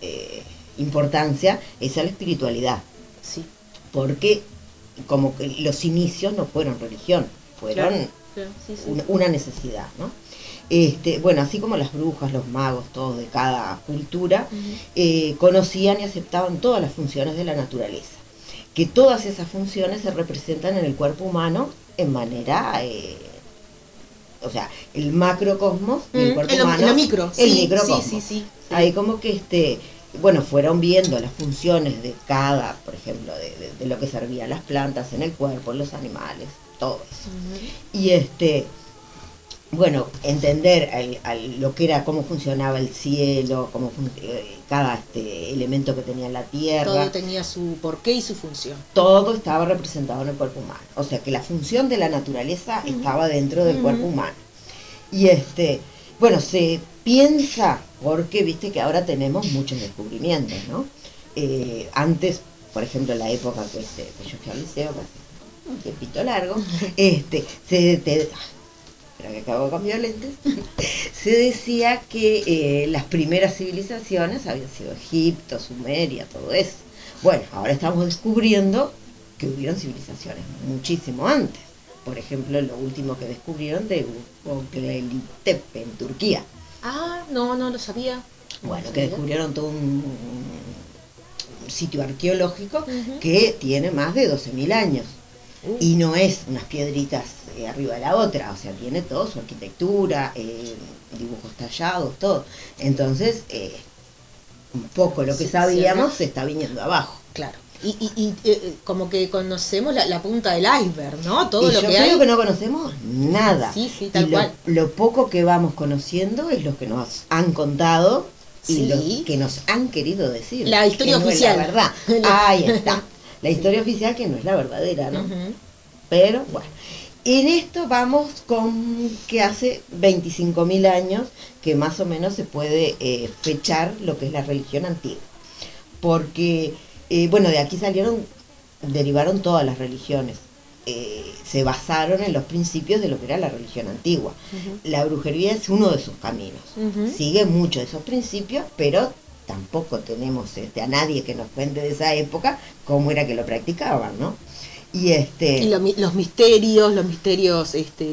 S3: eh, importancia es a la espiritualidad,
S2: Sí.
S3: porque como que los inicios no fueron religión, fueron
S2: Claro. claro, sí, sí.
S3: una, una necesidad, ¿no? Este, bueno, así como las brujas, los magos, todos de cada cultura, eh, conocían y aceptaban todas las funciones de la naturaleza. Que todas esas funciones se representan en el cuerpo humano en manera, eh, o sea, el macrocosmos y el
S2: Mm,
S3: cuerpo
S2: en
S3: humano,
S2: lo micro,
S3: el
S2: sí,
S3: microcosmos.
S2: sí, sí.
S3: Ahí como que este, bueno, fueron viendo las funciones de cada, por ejemplo, de, de- de lo que servían las plantas en el cuerpo, los animales, todo eso. Y este, bueno, entender al- al- lo que era, cómo funcionaba el cielo, cómo fun- eh, cada este, elemento que tenía la tierra,
S2: Todo tenía su porqué y su función.
S3: todo estaba representado en el cuerpo humano. O sea que la función de la naturaleza estaba dentro del cuerpo humano. Y este, bueno, se piensa, porque viste que ahora tenemos muchos descubrimientos, ¿no? Eh, antes, por ejemplo, en la época que, este, que yo fui al liceo, un tiempito largo, este, se te- espera que acabo con lentes, se decía que eh, las primeras civilizaciones habían sido Egipto, Sumeria, todo eso. Bueno, ahora estamos descubriendo que hubieron civilizaciones muchísimo antes. Por ejemplo, lo último que descubrieron de Göbekli en Turquía.
S2: Ah, no, no lo sabía.
S3: Bueno,
S2: No
S3: que
S2: sabía.
S3: descubrieron todo un, un sitio arqueológico que tiene más de 12.000 años. Y no es unas piedritas eh, arriba de la otra, o sea, tiene todo su arquitectura, eh, dibujos tallados, todo. Entonces, eh, un poco lo que
S2: Sí,
S3: sabíamos
S2: sí,
S3: se está viniendo abajo.
S2: Claro. Y, y, y, como que conocemos la, la punta del iceberg, ¿no? Todo
S3: y
S2: lo
S3: yo
S2: que
S3: creo
S2: hay.
S3: que no conocemos nada.
S2: Sí, sí,
S3: Y
S2: tal
S3: lo,
S2: cual.
S3: lo poco que vamos conociendo es lo que nos han contado y
S2: Sí.
S3: lo que nos han querido decir.
S2: La historia
S3: que no es
S2: oficial.
S3: la verdad. Ahí está. La historia oficial que no es la verdadera, ¿no? Pero bueno, en esto vamos con que hace 25.000 años que más o menos se puede eh, fechar lo que es la religión antigua. Porque, eh, bueno, de aquí salieron, derivaron todas las religiones. Eh, se basaron en los principios de lo que era la religión antigua. La brujería es uno de sus caminos. Sigue mucho de esos principios, pero tampoco tenemos este, a nadie que nos cuente de esa época cómo era que lo practicaban, ¿no? Y este...
S2: Y lo mi- los misterios, los misterios este,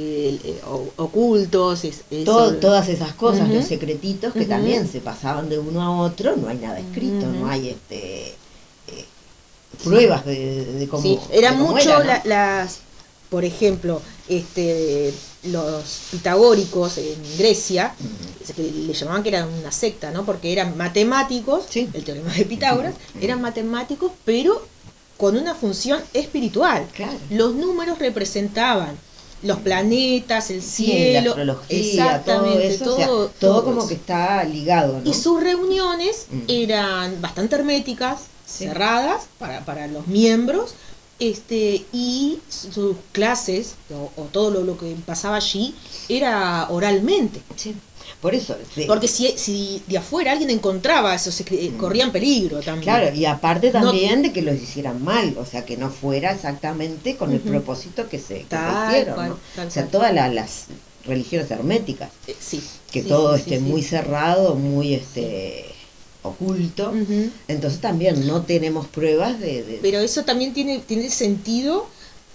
S2: eh, ocultos, es,
S3: todas esas cosas, los secretitos que también se pasaban de uno a otro, no hay nada escrito, no hay este eh, pruebas de, de cómo
S2: Sí, era
S3: de cómo
S2: mucho
S3: era, ¿no?
S2: la- las, por ejemplo, este, los pitagóricos en Grecia, que le llamaban que eran una secta, ¿no? Porque eran matemáticos,
S3: Sí.
S2: el teorema de Pitágoras, eran matemáticos, pero con una función espiritual.
S3: Claro.
S2: Los números representaban los planetas, el
S3: Sí, la
S2: cielo,
S3: astrología, todo
S2: exactamente,
S3: eso, o sea,
S2: todo,
S3: todo,
S2: todo
S3: como
S2: eso.
S3: que está ligado, ¿no?
S2: Y sus reuniones
S3: Mm.
S2: eran bastante herméticas,
S3: Sí.
S2: cerradas para, para los miembros, este, y sus clases, o, o todo lo, lo que pasaba allí, era oralmente.
S3: Sí. Por eso, sí.
S2: Porque si, si de afuera alguien encontraba eso, se cre- corrían peligro también.
S3: Mm. Claro, y aparte
S2: No-
S3: también de que los hicieran mal, o sea, que no fuera exactamente con el propósito que se, que
S2: Tal
S3: hicieron,
S2: cual,
S3: ¿no?
S2: tal
S3: O sea, todas la- las religiones herméticas,
S2: Eh, sí.
S3: que
S2: sí,
S3: todo esté muy cerrado, muy este oculto. Entonces también no tenemos pruebas de... de-
S2: Pero eso también tiene, tiene sentido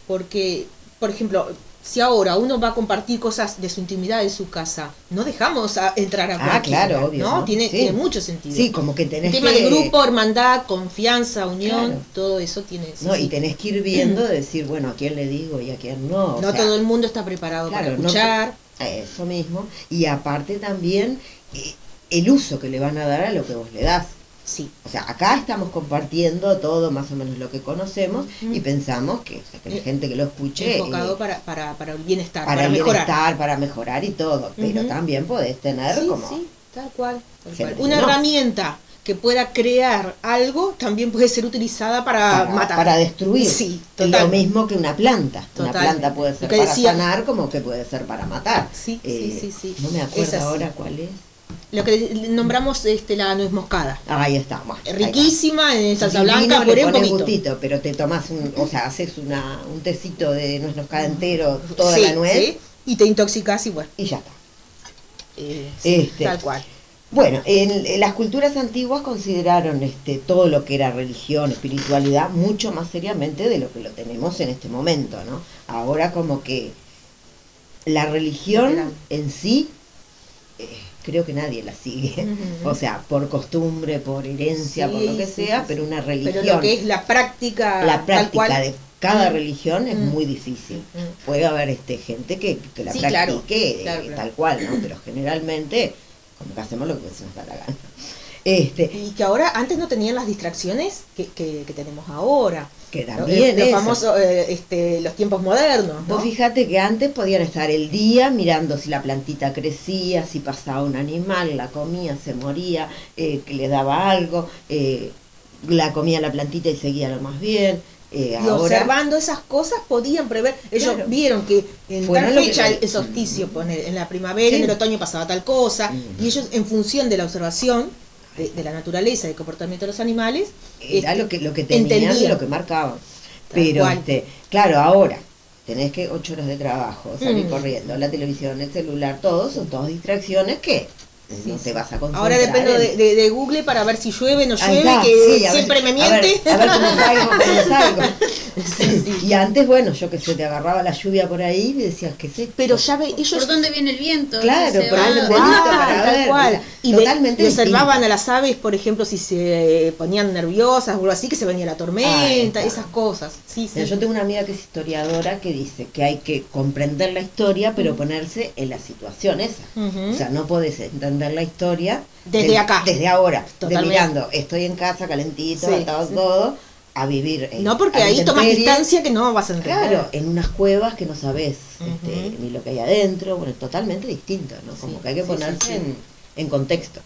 S2: porque, por ejemplo, si ahora uno va a compartir cosas de su intimidad en su casa, no dejamos a entrar a
S3: Ah,
S2: cualquiera,
S3: claro, obvio,
S2: ¿no?
S3: ¿no?
S2: Tiene,
S3: Sí.
S2: tiene mucho sentido.
S3: Sí, como que
S2: El
S3: tenés
S2: tema
S3: que...
S2: de grupo, hermandad, confianza, unión,
S3: Claro.
S2: todo eso tiene...
S3: No,
S2: sí.
S3: y tenés que ir viendo de decir, bueno, a quién le digo y a quién no. o
S2: no
S3: sea,
S2: todo el mundo está preparado
S3: claro,
S2: para
S3: no
S2: escuchar.
S3: Eso mismo. Y aparte también eh, el uso que le van a dar a lo que vos le das.
S2: Sí,
S3: O sea, acá estamos compartiendo todo más o menos lo que conocemos y pensamos que, o sea, que la
S2: Eh,
S3: gente que lo escuche...
S2: enfocado
S3: eh,
S2: para, para, para el bienestar,
S3: para,
S2: para,
S3: el
S2: mejorar.
S3: bienestar, para mejorar y todo. Pero también podés tener
S2: Sí,
S3: como...
S2: sí, tal cual. tal cual. Una
S3: no.
S2: herramienta que pueda crear algo también puede ser utilizada para,
S3: para,
S2: matar.
S3: para destruir.
S2: Sí,
S3: Lo
S2: total.
S3: mismo que una planta. Una planta puede
S2: Lo
S3: ser para
S2: decía-
S3: sanar como que puede ser para matar.
S2: Sí,
S3: Eh,
S2: sí, sí, sí.
S3: No me acuerdo ahora cuál es.
S2: Lo que nombramos este, la nuez moscada.
S3: Ahí está. bueno, ahí.
S2: Riquísima en salsa
S3: Divino,
S2: blanca, puré un poquito.
S3: gustito, pero te tomas un, o sea, haces una, un tecito de nuez moscada entero, toda
S2: Sí,
S3: la nuez
S2: sí, y te intoxicas y bueno.
S3: y ya está.
S2: eh, sí,
S3: Este.
S2: Tal cual.
S3: Bueno, en, en las culturas antiguas consideraron este, todo lo que era religión, espiritualidad, mucho más seriamente de lo que lo tenemos en este momento, ¿no? Ahora como que La religión en sí, eh, creo que nadie la sigue. O sea, por costumbre, por herencia, por lo que
S2: sí,
S3: sea,
S2: sí,
S3: pero una
S2: Pero
S3: religión.
S2: lo que es la práctica,
S3: la
S2: tal
S3: práctica
S2: cual,
S3: de cada
S2: Mm.
S3: religión es
S2: Mm.
S3: muy difícil.
S2: Mm.
S3: Puede haber este gente que, que la
S2: claro,
S3: practique eh,
S2: claro, claro.
S3: tal cual, ¿no? Pero generalmente, como que hacemos lo que se nos da la gana. Este,
S2: Y que ahora, antes no tenían las distracciones que, que, que tenemos ahora.
S3: Que también
S2: los
S3: eso.
S2: famosos, eh, este, los tiempos modernos, ¿no?
S3: Vos fíjate que antes podían estar el día mirando si la plantita crecía, si pasaba un animal, la comía, se moría, eh, que le daba algo, eh, la comía la plantita y seguía lo más bien. eh,
S2: y
S3: ahora,
S2: observando esas cosas podían prever. Ellos
S3: Claro.
S2: vieron que en tal
S3: lo que-
S2: fecha el solsticio, en la primavera,
S3: Sí.
S2: en el otoño pasaba tal cosa,
S3: Mm.
S2: y ellos en función de la observación de, de la naturaleza, del comportamiento de los animales,
S3: era
S2: este,
S3: lo que, lo que tenían y
S2: entendían.
S3: lo que marcaban. Pero, este, claro, ahora tenés que ocho horas de trabajo, salir
S2: Mm.
S3: corriendo, la televisión, el celular, todo, son todas distracciones que no te vas a concentrar.
S2: Ahora dependo
S3: en-
S2: de, de- de Google para ver si llueve o no llueve,
S3: está,
S2: que
S3: sí, a ver
S2: siempre
S3: si-
S2: me
S3: a ver-
S2: miente.
S3: A ver, cómo salgo, cómo salgo.
S2: Sí, sí.
S3: Y antes, bueno, yo que sé, te agarraba la lluvia por ahí y decías, ¿qué sé?
S2: Pero ya ve, ellos
S6: ¿Por dónde viene el viento?
S3: Claro, por ahí
S2: cual,
S3: Bonito para
S2: tal
S3: ver,
S2: cual.
S3: o sea,
S2: Y, ve-
S3: totalmente
S2: y observaban a las aves, por ejemplo, si se ponían nerviosas o algo así, que se venía la tormenta, esas cosas. Sí, sí.
S3: Mira, yo tengo una amiga que es historiadora que dice que hay que comprender la historia, pero ponerse en la situación esa. O sea, no podés entender la historia
S2: Desde
S3: de-
S2: acá.
S3: Desde ahora. De mirando, estoy en casa calentito,
S2: Sí,
S3: atado
S2: sí.
S3: todo, a vivir. en-
S2: no, porque ahí tomas distancia que no vas a entender.
S3: Claro, en unas cuevas que no sabes este, ni lo que hay adentro, bueno, totalmente distinto, ¿no? Como
S2: Sí,
S3: que hay que ponerse. En, en contexto.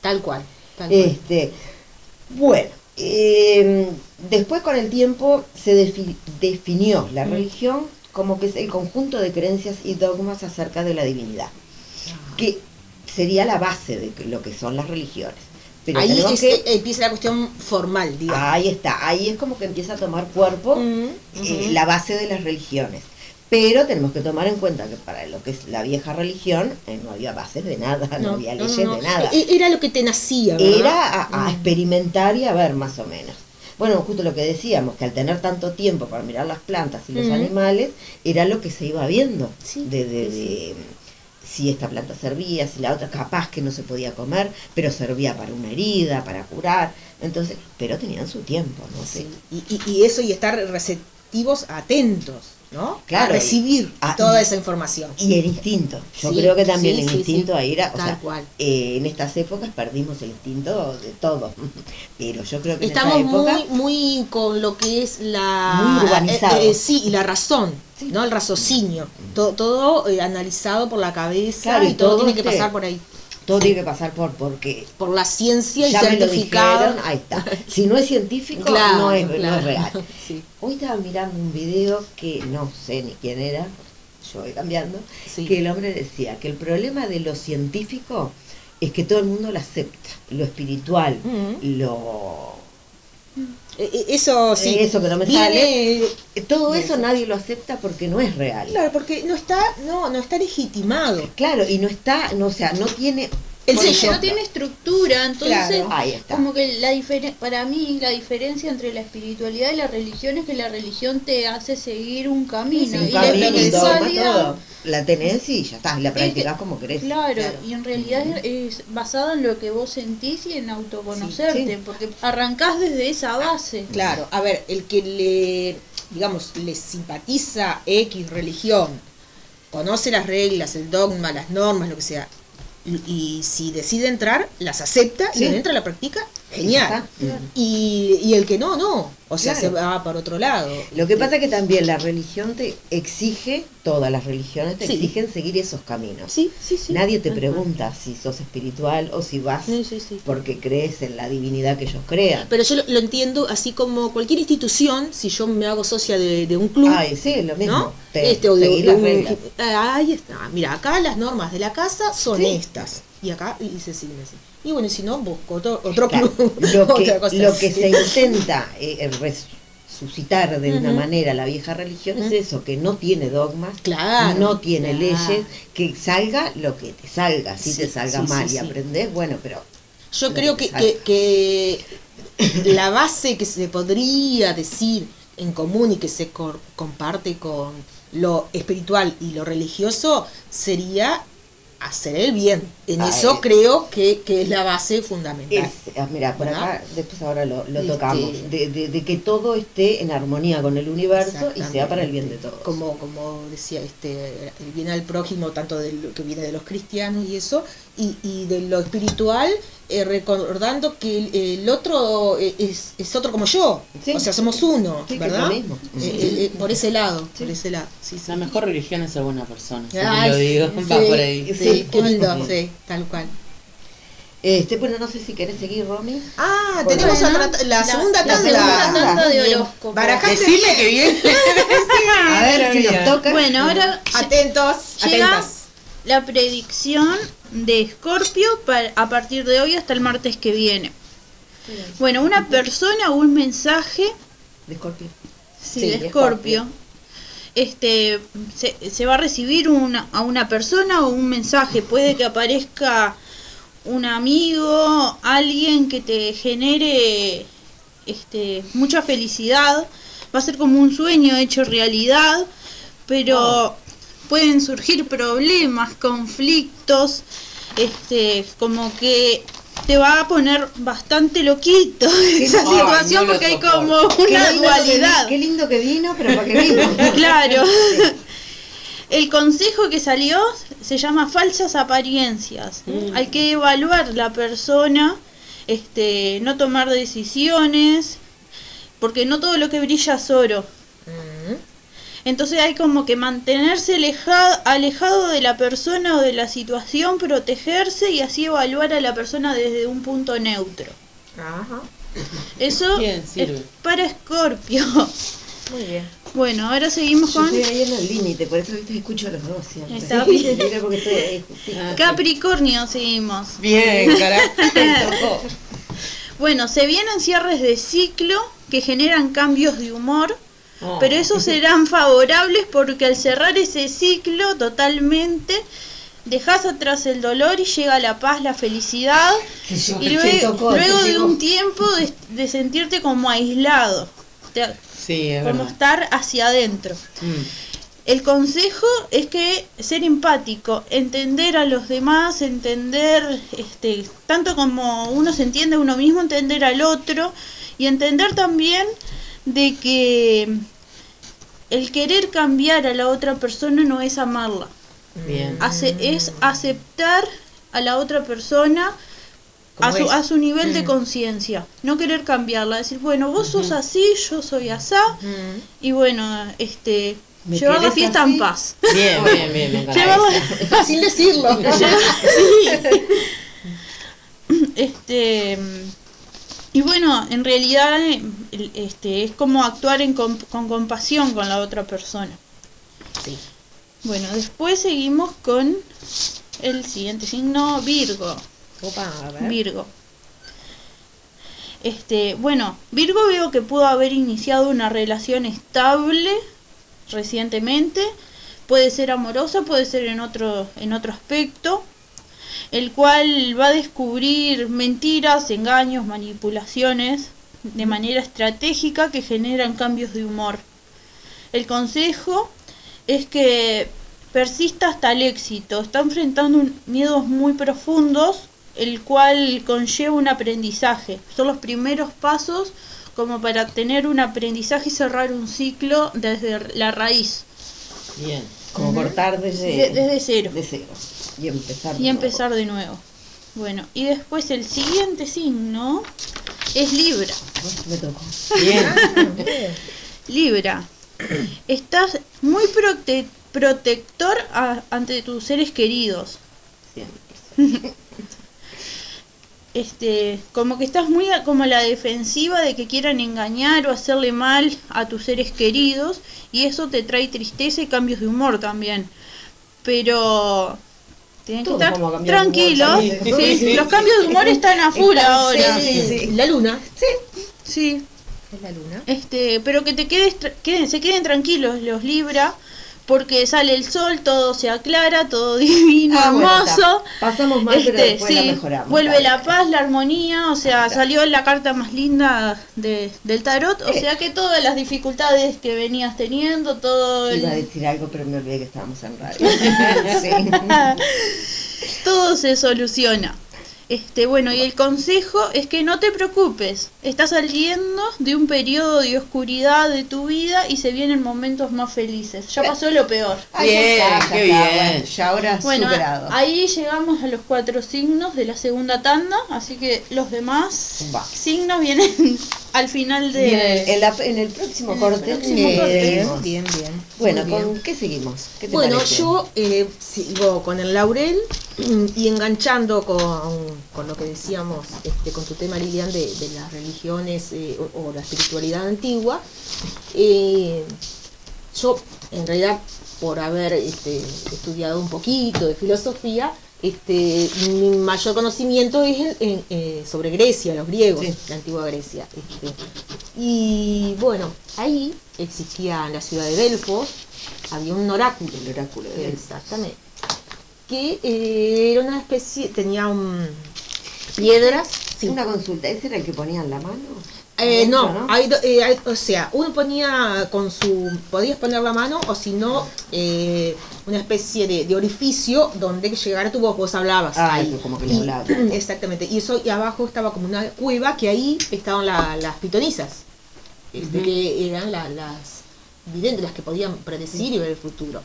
S2: Tal cual. Tal cual.
S3: Este, bueno, eh, después con el tiempo se defi- definió la religión como que es el conjunto de creencias y dogmas acerca de la divinidad, que sería la base de lo que son las religiones. Pero
S2: ahí es-
S3: que-
S2: empieza la cuestión formal, digamos.
S3: ahí está, ahí es como que empieza a tomar cuerpo eh, la base de las religiones. Pero tenemos que tomar en cuenta que para lo que es la vieja religión eh, no había bases de nada, no, había leyes
S2: no.
S3: de nada.
S2: E- Era lo que te nacía, ¿verdad?
S3: Era a, a
S2: Mm.
S3: experimentar y a ver más o menos. Bueno, justo lo que decíamos, que al tener tanto tiempo para mirar las plantas y los animales, era lo que se iba viendo.
S2: Sí,
S3: de, de-
S2: sí,
S3: de si esta planta servía, si la otra capaz que no se podía comer, pero servía para una herida, para curar. Entonces, pero tenían su tiempo, no.
S2: Sí, Y, y- y eso y estar receptivos, atentos, ¿no?
S3: Claro,
S2: a recibir toda esa información.
S3: Y el instinto. Yo
S2: Sí,
S3: creo que también
S2: sí,
S3: el instinto
S2: sí.
S3: ahí era, o
S2: Tal
S3: sea,
S2: cual.
S3: eh, en estas épocas perdimos el instinto de todo. Pero yo creo que en
S2: Estamos
S3: época
S2: muy, muy con lo que es la...
S3: Muy
S2: eh, eh, sí, y la razón. ¿no? El raciocinio. Todo, todo analizado por la cabeza
S3: Claro,
S2: y, todo tiene que
S3: este-
S2: pasar por ahí.
S3: Todo tiene que pasar por porque
S2: Por la ciencia y
S3: ya me lo
S2: certificado.
S3: dijeron, ahí está. Si no es científico,
S2: Claro,
S3: no, es, no es real.
S2: Sí.
S3: Hoy estaba mirando un video que no sé ni quién era, yo voy cambiando,
S2: Sí.
S3: que el hombre decía que el problema de lo científico es que todo el mundo lo acepta, lo espiritual,
S2: Mm.
S3: lo
S2: Eso sí.
S3: Eso que no me
S2: Viene-
S3: todo eso nadie lo acepta porque no es real.
S2: Claro, porque no está, no, no está legitimado.
S3: Claro, y no está, no, o sea, no tiene
S2: El sello.
S6: no tiene estructura, entonces
S2: Claro.
S3: Ahí está.
S6: como que la diferen- para mí la diferencia entre la espiritualidad y la religión es que la religión te hace seguir un camino
S3: un
S6: y
S3: camino,
S6: la espiritualidad
S3: todo. La tenés y ya está, y la practicás como querés.
S6: Claro,
S2: Claro.
S6: y en realidad es, es basada en lo que vos sentís y en autoconocerte,
S3: Sí, sí.
S6: porque arrancás desde esa base.
S2: Claro, a ver, el que le, digamos, le simpatiza X religión, conoce las reglas, el dogma, las normas, lo que sea, y, y si decide entrar, las acepta
S3: Sí.
S2: y entra, la practica, genial. Y, y el que no, no. O sea,
S3: Claro.
S2: se va para otro lado.
S3: Lo que pasa es que también la religión te exige, todas las religiones te
S2: Sí.
S3: exigen seguir esos caminos.
S2: Sí, sí, sí.
S3: Nadie te pregunta si sos espiritual o si vas.
S2: Sí, sí,
S3: porque crees en la divinidad que ellos crean.
S2: Pero yo lo, lo entiendo así como cualquier institución, si yo me hago socia de, de un club,
S3: Ay, sí, lo mismo.
S2: ¿no?
S3: Te-
S2: Este, o de-
S3: las
S2: un-
S3: reglas.
S2: Ah, ahí está. Mira, acá las normas de la casa son estas. Y acá y se siguen así. Y bueno, y si no, busco otro, otro
S3: Claro,
S2: club.
S3: lo que, lo que se intenta eh, resucitar de una manera la vieja religión es eso, que no tiene dogmas,
S2: Claro,
S3: no tiene
S2: claro.
S3: leyes, que salga lo que te salga, si
S2: Sí,
S3: te salga
S2: sí,
S3: mal
S2: sí,
S3: y
S2: sí.
S3: aprendés, bueno, pero
S2: Yo creo
S3: que
S2: que, que, la base que se podría decir en común y que se cor- comparte con lo espiritual y lo religioso sería hacer el bien. En
S3: Ah,
S2: eso
S3: eh.
S2: creo que, que es la base fundamental.
S3: Es- ah, mira, por
S2: ¿Verdad?
S3: acá, después ahora lo, lo
S2: Este-
S3: tocamos, de, de- de que todo esté en armonía con el universo y sea para el bien de todos.
S2: Como, como decía, este, el bien al prójimo, tanto de lo que viene de los cristianos y eso, y, y de lo espiritual, eh, recordando que el, el otro eh, es, es otro como yo,
S3: Sí.
S2: o sea, somos uno,
S3: Sí,
S2: ¿verdad? Eh, por ese lado, por ese lado, sí, sí.
S4: La mejor religión es ser buena persona.
S2: Ay,
S4: lo digo,
S2: sí,
S4: va por ahí.
S2: Sí,
S3: Sí.
S2: qué lindo, sí, tal cual.
S3: Este, bueno, no sé si querés seguir, Romy.
S2: Ah, tenemos
S6: Bueno,
S2: otra- la,
S6: la-
S2: segunda
S6: la
S2: tanda.
S6: segunda tanda de horóscopo.
S2: Barajaste
S4: Decime que bien.
S3: A ver si nos toca.
S5: Bueno, ahora
S2: Atentos,
S5: llega
S2: atentas.
S5: la predicción de Escorpio a partir de hoy hasta el martes que viene. Bueno, una persona o un mensaje
S3: De Scorpio.
S5: sí,
S3: Sí,
S5: de Escorpio. Este se, se va a recibir una, a una persona o un mensaje. Puede que aparezca un amigo, alguien que te genere este mucha felicidad. Va a ser como un sueño hecho realidad, pero pueden surgir problemas, conflictos, este, como que te va a poner bastante loquito esa situación
S4: no
S5: porque hay como
S3: Qué
S5: una
S3: que vi-
S5: dualidad.
S3: Qué lindo que vino, pero para qué vino.
S5: Claro. El consejo que salió se llama falsas apariencias. Hay que evaluar la persona, este, no tomar decisiones, porque no todo lo que brilla es oro. Entonces hay como que mantenerse aleja- alejado de la persona o de la situación, protegerse y así evaluar a la persona desde un punto neutro.
S2: Ajá.
S5: Eso
S4: Bien,
S5: es para Escorpio.
S2: Muy bien.
S5: Bueno, ahora seguimos
S3: Yo
S5: con
S3: estoy ahí en el límite, por eso viste escucho a los dos siempre.
S5: Está
S3: Sí,
S5: bien.
S3: mira, porque estoy ahí justito.
S5: Capricornio. Seguimos.
S4: Bien, carajo.
S5: Bueno, se vienen cierres de ciclo que generan cambios de humor,
S4: Oh.
S5: pero esos serán favorables porque al cerrar ese ciclo totalmente dejas atrás el dolor y llega la paz, la felicidad
S3: yo-
S5: y luego,
S3: tocó,
S5: luego de un tiempo de, de sentirte como aislado, te-
S4: Sí, es
S5: como
S4: verdad.
S5: estar hacia adentro.
S4: Mm.
S5: El consejo es que ser empático, entender a los demás, entender, este, tanto como uno se entiende a uno mismo, entender al otro y entender también de que el querer cambiar a la otra persona no es amarla,
S4: Bien.
S5: Hace, es aceptar a la otra persona a su, a su nivel de
S2: Mm.
S5: conciencia, no querer cambiarla, decir, bueno, vos sos así, yo soy asá,
S2: Mm.
S5: y bueno, este,
S3: ¿Me
S5: llevar la fiesta
S3: así?
S5: en paz.
S4: Bien, bien, bien, me encanta.
S5: Llevarla-
S2: Sin decirlo.
S5: este y bueno, en realidad eh, este es como actuar en com- con compasión con la otra persona.
S2: Sí.
S5: Bueno, después seguimos con el siguiente signo Virgo.
S2: Opa, a ver.
S5: Virgo. Este, bueno, Virgo veo que pudo haber iniciado una relación estable recientemente. Puede ser amorosa, puede ser en otro, en otro aspecto. El cual va a descubrir mentiras, engaños, manipulaciones de manera estratégica que generan cambios de humor. El consejo es que persista hasta el éxito. Está enfrentando un- miedos muy profundos, el cual conlleva un aprendizaje. Son los primeros pasos como para tener un aprendizaje y cerrar un ciclo desde la raíz,
S4: Bien.
S3: Como cortar desde,
S5: de- desde cero,
S3: de cero. Y empezar. de
S5: y
S3: nuevo.
S5: empezar de nuevo. Bueno, y después el siguiente signo es Libra.
S3: Me tocó.
S4: Bien.
S5: Libra, estás muy prote- protector a- ante tus seres queridos.
S3: Siempre.
S5: Este, como que estás muy a- como a la defensiva de que quieran engañar o hacerle mal a tus seres queridos y eso te trae tristeza y cambios de humor también. Pero tienen que estar
S3: humor
S5: tranquilos. Sí,
S3: Sí,
S5: los
S3: sí,
S5: cambios de humor están a full
S3: Están-
S5: ahora.
S3: sí, sí, sí.
S2: La luna.
S5: Sí.
S2: Es la luna.
S5: Este, pero que te quedes, tra- queden- se queden tranquilos los Libra, porque sale el sol, todo se aclara, todo divino,
S3: Ah,
S5: hermoso.
S3: Pasamos mal, pero
S5: Este,
S3: después la mejoramos.
S5: Vuelve la paz, la armonía, o sea, salió la carta más linda de- del tarot, o
S3: Eh.
S5: sea que todas las dificultades que venías teniendo, todo el-
S3: Iba a decir algo, pero me olvidé que estábamos en radio. sí.
S5: todo se soluciona. Este, bueno, y el consejo es que no te preocupes. Estás saliendo de un periodo de oscuridad de tu vida y se vienen momentos más felices. Ya pasó lo peor.
S3: Ah, ya
S4: Bien,
S3: está, ya
S4: qué
S3: está,
S4: bien.
S3: bueno, ya ahora
S5: Bueno,
S3: superado.
S5: ahí llegamos a los cuatro signos de la segunda tanda, así que los demás
S3: Va.
S5: signos vienen al final de...
S3: Bien, en, la- en el próximo
S5: en el
S3: corte.
S5: próximo
S3: eh,
S5: corte.
S3: seguimos.
S2: Bien, bien.
S3: Bueno,
S2: bien.
S3: ¿con qué seguimos? ¿Qué te
S2: Bueno,
S3: parece?
S2: yo eh, sigo con el laurel y enganchando con, con lo que decíamos, este, con tu tema, Lilian, de, de las religiones eh, o, o la espiritualidad antigua. eh, yo, en realidad, por haber este, estudiado un poquito de filosofía, este, mi mayor conocimiento es en- en, eh, sobre Grecia, los griegos,
S3: Sí.
S2: la antigua Grecia. este. Y bueno, ahí existía en la ciudad de Delfos, había un oráculo.
S3: El oráculo de.
S2: Exactamente. Que eh, era una especie, tenía un, piedras. sí.
S3: Una consulta, ¿ese era el que ponía en la mano?
S2: Eh, no,
S3: ¿no?
S2: hay eh, hay- o sea, uno ponía con su, podías poner la mano o si no, eh, una especie de, de orificio donde llegara tu voz, vos hablabas.
S3: Ah,
S2: ahí.
S3: como que le
S2: Y-
S3: hablaba.
S2: Exactamente, y eso, y abajo estaba como una cueva que ahí estaban la- las pitonisas, este, que eran la- las videntes, las que podían predecir y ver el futuro.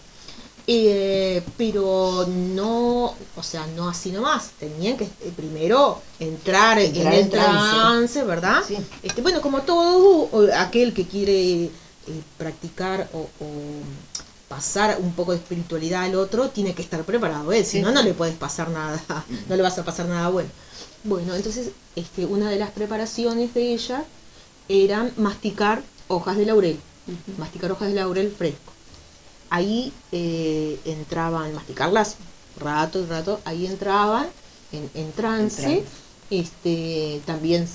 S2: Eh, pero no, o sea, no así nomás, tenían que eh, primero entrar,
S3: Entrar
S2: en el
S3: trance.
S2: ¿verdad?
S3: Sí.
S2: Este, bueno, como todo aquel que quiere eh, practicar o, o pasar un poco de espiritualidad al otro, tiene que estar preparado, ¿eh? si
S3: Sí.
S2: no, no le puedes pasar nada, no le vas a pasar nada bueno. Bueno, entonces, este, una de las preparaciones de ella eran masticar hojas de laurel, masticar hojas de laurel fresco. Ahí eh, entraban, masticarlas rato y rato, ahí entraban en, en trance,
S3: trance.
S2: este también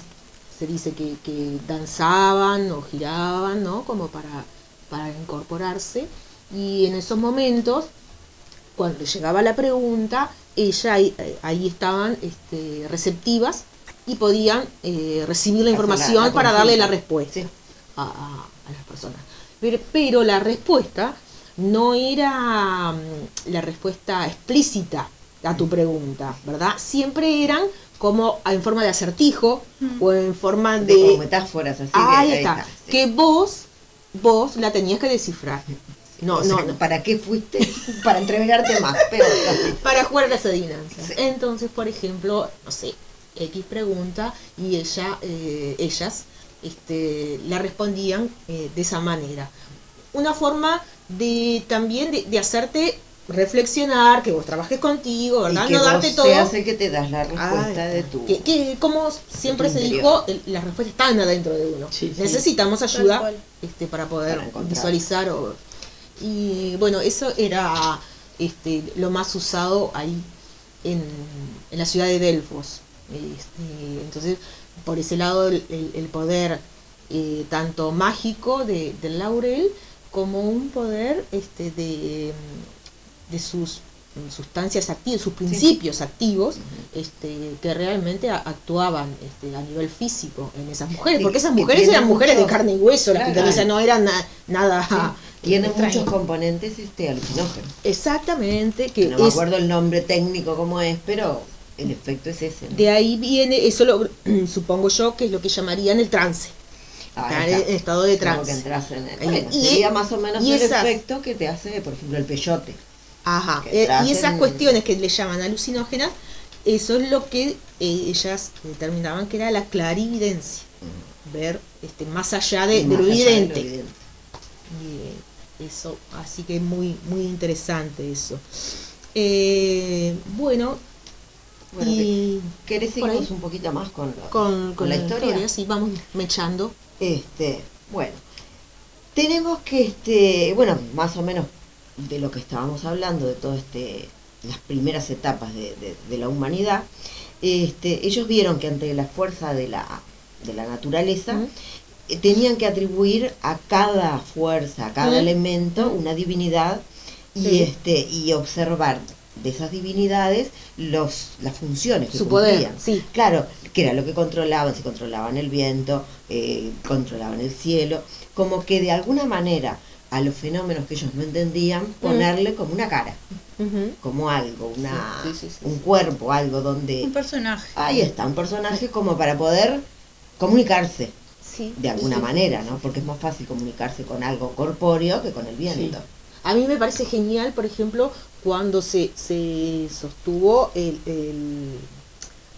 S2: se dice que, que danzaban o giraban, ¿no? Como para, para incorporarse. Y en esos momentos, cuando le llegaba la pregunta, ella ahí, ahí estaban este, receptivas y podían eh, recibir la información
S3: la- la
S2: para darle la respuesta
S3: Sí.
S2: a, a- a las personas. Pero, pero la respuesta no era mm, la respuesta explícita a tu pregunta, ¿verdad? Siempre eran como en forma de acertijo o en forma
S3: De, como
S2: de...
S3: metáforas así.
S2: ahí
S3: que,
S2: está,
S3: sí.
S2: que vos, vos la tenías que descifrar. No,
S3: O
S2: no,
S3: sea,
S2: no.
S3: ¿Para qué fuiste? Para entregarte más, pero
S2: para jugar a las adivinanzas.
S3: Sí.
S2: Entonces, por ejemplo, no sé, X pregunta y ella, eh, ellas este, la respondían eh, de esa manera. Una forma de también de, de hacerte reflexionar, que vos trabajes contigo, ¿verdad?
S3: y que
S2: no darte
S3: vos
S2: todo.
S3: seas el que te das la respuesta de tu...
S2: que, que como siempre se
S3: interior.
S2: dijo, las respuestas están adentro de uno.
S4: Sí, sí.
S2: Necesitamos ayuda este, para poder
S3: Para
S2: visualizar. O, y bueno, eso era este, lo más usado ahí en, en la ciudad de Delfos. Este, entonces, por ese lado, el, el- el poder eh, tanto mágico de, del laurel como un poder este, de, de sus sustancias activas, sus principios activos, este, que realmente a- actuaban este, a nivel físico en esas mujeres,
S3: Sí,
S2: porque esas mujeres eran mujeres
S3: mucho-
S2: de carne y hueso, las
S3: Claro.
S2: no eran na- nada
S3: Tiene
S2: extraño.
S3: muchos componentes este, alucinógenos.
S2: Exactamente, que
S3: No me
S2: es,
S3: acuerdo el nombre técnico como es, pero el efecto es ese. ¿no?
S2: de ahí viene, eso lo, supongo yo que es lo que llamarían el trance. Estar en estado de trance.
S3: en el-
S2: Y-
S3: sería más o menos el
S2: esas-
S3: efecto que te hace, por ejemplo, el peyote.
S2: Ajá, eh, y esas cuestiones que le llaman alucinógenas, eso es lo que eh, ellas determinaban que era la clarividencia, ver este, más allá de, lo
S3: allá de
S2: evidente.
S3: evidente.
S2: Y, eh, eso, así que muy, muy interesante eso. Bueno,
S3: Bueno,
S2: y
S3: ¿Querés
S2: ahí.
S3: un poquito más con,
S2: con, con
S3: la historia?
S2: sí, vamos mechando.
S3: Este, bueno, tenemos que, este, bueno, más o menos de lo que estábamos hablando, de todo este, las primeras etapas de, de- de la humanidad, este, ellos vieron que ante la fuerza de la, de la naturaleza, eh, tenían que atribuir a cada fuerza, a cada elemento, una divinidad y este y observar de esas divinidades los las funciones que
S2: Su poder, sí.
S3: Claro, que era lo que controlaban, si controlaban el viento, eh, controlaban el cielo, como que de alguna manera a los fenómenos que ellos no entendían, ponerle como una cara, como algo, una,
S2: Sí, sí, sí, sí.
S3: un cuerpo, algo donde...
S5: Un personaje.
S3: Ahí está, un personaje como para poder comunicarse
S2: Sí,
S3: de alguna
S2: sí.
S3: manera, ¿no? Porque es más fácil comunicarse con algo corpóreo que con el viento.
S2: A mí me parece genial, por ejemplo, cuando se, se sostuvo el, el-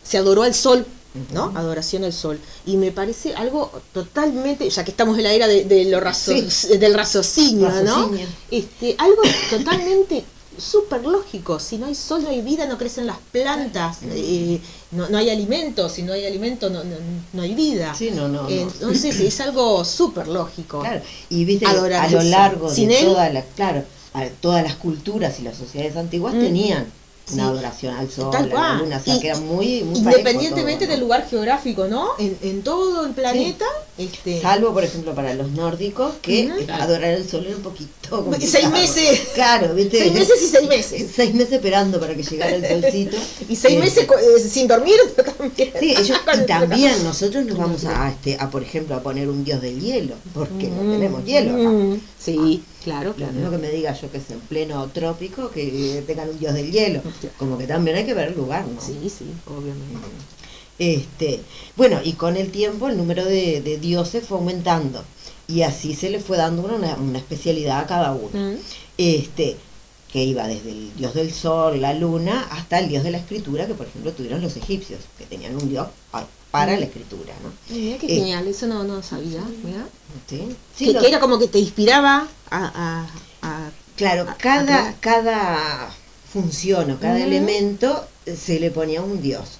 S2: se adoró al sol, ¿no? Adoración al sol. Y me parece algo totalmente, ya que estamos en la era de, de lo razo-
S3: Sí.
S2: del raciocinio, ¿no? Este, algo totalmente súper lógico. Si no hay sol, no hay vida, no crecen las plantas, eh, no, no hay alimento. Si no hay alimento, no, no, no hay vida.
S3: Sí, no, no.
S2: Entonces es algo súper lógico.
S3: Claro, y viste,
S2: Adorar
S3: a lo largo
S2: Sin
S3: de
S2: él-
S3: toda la, claro, a- todas las culturas y las sociedades antiguas
S2: Mm.
S3: tenían
S2: Sí.
S3: una adoración al sol,
S2: Tal
S3: a la
S2: cual.
S3: luna, o sea,
S2: Y-
S3: que era muy, muy
S2: Independientemente
S3: todo,
S2: del
S3: ¿no?
S2: lugar geográfico, ¿no? En, en todo el planeta. Este,
S3: Salvo, por ejemplo, para los nórdicos, que
S2: Ujú.
S3: adorar el sol era un poquito complicado.
S2: Seis meses.
S3: Claro, ¿viste?
S2: Seis meses y seis meses.
S3: Seis meses esperando para que llegara el solcito.
S2: Y seis
S3: Eh,
S2: meses eh, sin dormir también.
S3: Sí, ellos, y también nosotros nos vamos a, este, a, por ejemplo, a poner un dios del hielo, porque no tenemos hielo acá.
S2: Mm, Sí, claro,
S3: Lo
S2: claro.
S3: mismo que me diga yo que es en pleno trópico que tengan un dios del hielo. Como que también hay que ver el lugar, ¿no?
S2: Sí, sí, obviamente.
S3: Este, bueno, y con el tiempo el número de, de dioses fue aumentando. Y así se le fue dando una, una especialidad a cada uno.
S2: Mm.
S3: Este, que iba desde el dios del sol, la luna, hasta el dios de la escritura, que por ejemplo tuvieron los egipcios, que tenían un dios pa- para la escritura, ¿no?
S2: Ay, Mira qué
S3: Eh,
S2: genial, eso no, no sabía. Mira.
S3: ¿Sí?
S2: que, era como que te inspiraba a. a- a-
S3: Claro,
S2: a-
S3: cada, cada función o cada elemento eh, se le ponía un dios.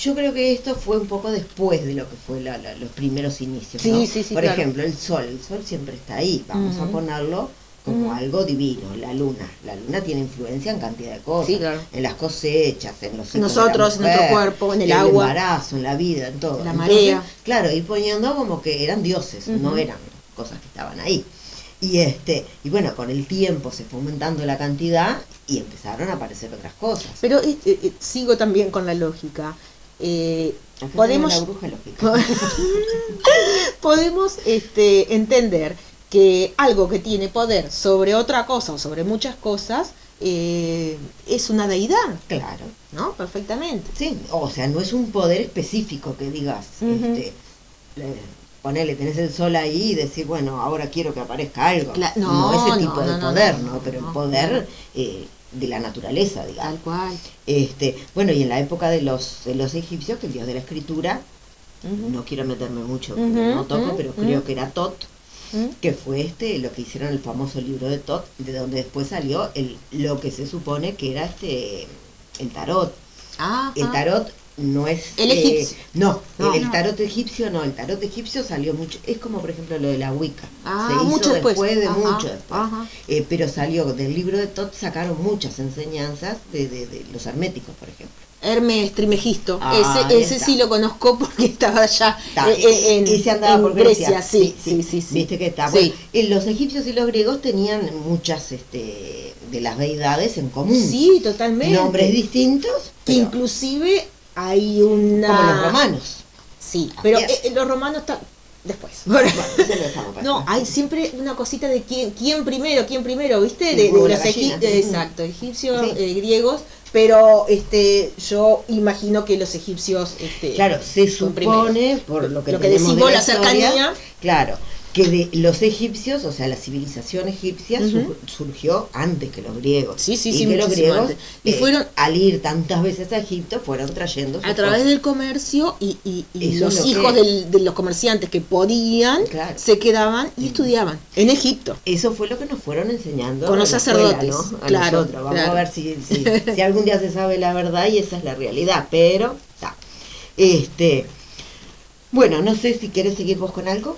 S3: Yo creo que esto fue un poco después de lo que fue la- la- los primeros inicios.
S2: Sí,
S3: ¿no?
S2: sí, sí,
S3: Por
S2: claro.
S3: ejemplo, el sol. El sol siempre está ahí. Vamos a ponerlo como algo divino. La luna. La luna tiene influencia en cantidad de cosas.
S2: Sí, claro.
S3: En las cosechas, en los
S2: Nosotros, en nuestro cuerpo, en el
S3: el
S2: agua.
S3: embarazo, en la vida, en todo.
S2: La
S3: Entonces,
S2: marea.
S3: Claro, y poniendo como que eran dioses, no eran cosas que estaban ahí. Y este, y bueno, con el tiempo se fue aumentando la cantidad y empezaron a aparecer otras cosas.
S2: Pero eh, eh, sigo también con la lógica. Eh, podemos
S3: la bruja lógica.
S2: podemos este, entender que algo que tiene poder sobre otra cosa o sobre muchas cosas eh, es una deidad,
S3: Claro.
S2: ¿no? Perfectamente.
S3: Sí, o sea, no es un poder específico que digas,
S2: Ujú.
S3: este, le- ponele, tenés el sol ahí y decir, bueno, ahora quiero que aparezca algo.
S2: Cla- no,
S3: ese tipo de
S2: no,
S3: poder,
S2: no,
S3: Pero el poder eh, de la naturaleza, digamos.
S2: Tal cual.
S3: Este, bueno, y en la época de los, de los egipcios, que el dios de la escritura, no quiero meterme mucho,
S2: Ujú,
S3: no toco, pero creo que era Tot,
S2: ¿Mm?
S3: que fue este lo que hicieron el famoso libro de Tot, de donde después salió el, lo que se supone que era este el tarot.
S2: Ah,
S3: El tarot no es
S2: El
S3: eh,
S2: egipcio.
S3: no,
S2: No.
S3: el tarot egipcio no, el tarot egipcio salió mucho, es como por ejemplo lo de la Wicca.
S2: Ah,
S3: se hizo
S2: mucho después.
S3: de
S2: Ajá,
S3: mucho después.
S2: ajá.
S3: Eh, pero salió del libro de Tot sacaron muchas enseñanzas de, de- de los herméticos, por ejemplo.
S2: Hermes Trimegisto.
S3: Ah,
S2: ese ese sí lo conozco porque estaba allá eh, eh, en,
S3: ese andaba
S2: en
S3: por
S2: Grecia. Sí, sí, sí, sí.
S3: Viste que está.
S2: Sí.
S3: Bueno, eh, los egipcios y los griegos tenían muchas este, de las deidades en común.
S2: Sí, totalmente.
S3: Nombres distintos,
S2: que
S3: pero
S2: inclusive hay una...
S3: como los romanos.
S2: Sí, pero eh, los romanos están después.
S3: Bueno,
S2: No, hay siempre una cosita de quién, quién primero, quién primero, ¿viste? De, los egipcios, exacto, egipcios,
S3: Sí.
S2: eh, griegos, pero este yo imagino que los egipcios este
S3: Claro, se supone, por lo que,
S2: Lo que
S3: tenemos
S2: decís
S3: de
S2: vos, la
S3: historia,
S2: cercanía.
S3: claro, que de los egipcios, o sea, la civilización egipcia surgió antes que los griegos.
S2: Sí, sí,
S3: y
S2: sí,
S3: que los griegos.
S2: Y
S3: eh,
S2: fueron-
S3: al ir tantas veces a Egipto, fueron trayendo
S2: a través
S3: cosas.
S2: del comercio y, y- los hijos del- de los comerciantes que podían
S3: Claro.
S2: se quedaban y estudiaban en Egipto.
S3: Eso fue lo que nos fueron enseñando
S2: Con los
S3: escuela,
S2: sacerdotes,
S3: ¿no? A
S2: claro,
S3: nosotros. Vamos
S2: claro.
S3: a ver si, si, si algún día se sabe la verdad y esa es la realidad, pero está. Este, bueno, no sé si quieres seguir vos con algo.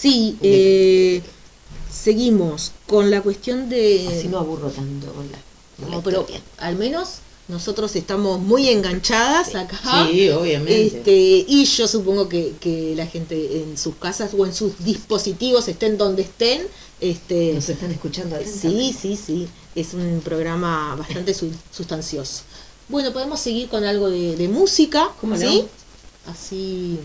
S2: Sí, eh, seguimos con la cuestión de
S3: Así no aburro tanto con la, con la
S2: No, pero al menos nosotros estamos muy enganchadas acá.
S4: Sí, obviamente.
S2: Este, y yo supongo que, que la gente en sus casas o en sus dispositivos, estén donde estén, Este,
S3: Nos están escuchando
S2: Sí, sí, sí. Es un programa bastante su- sustancioso. Bueno, podemos seguir con algo de, de música,
S3: ¿Cómo no?
S2: ¿sí? Así.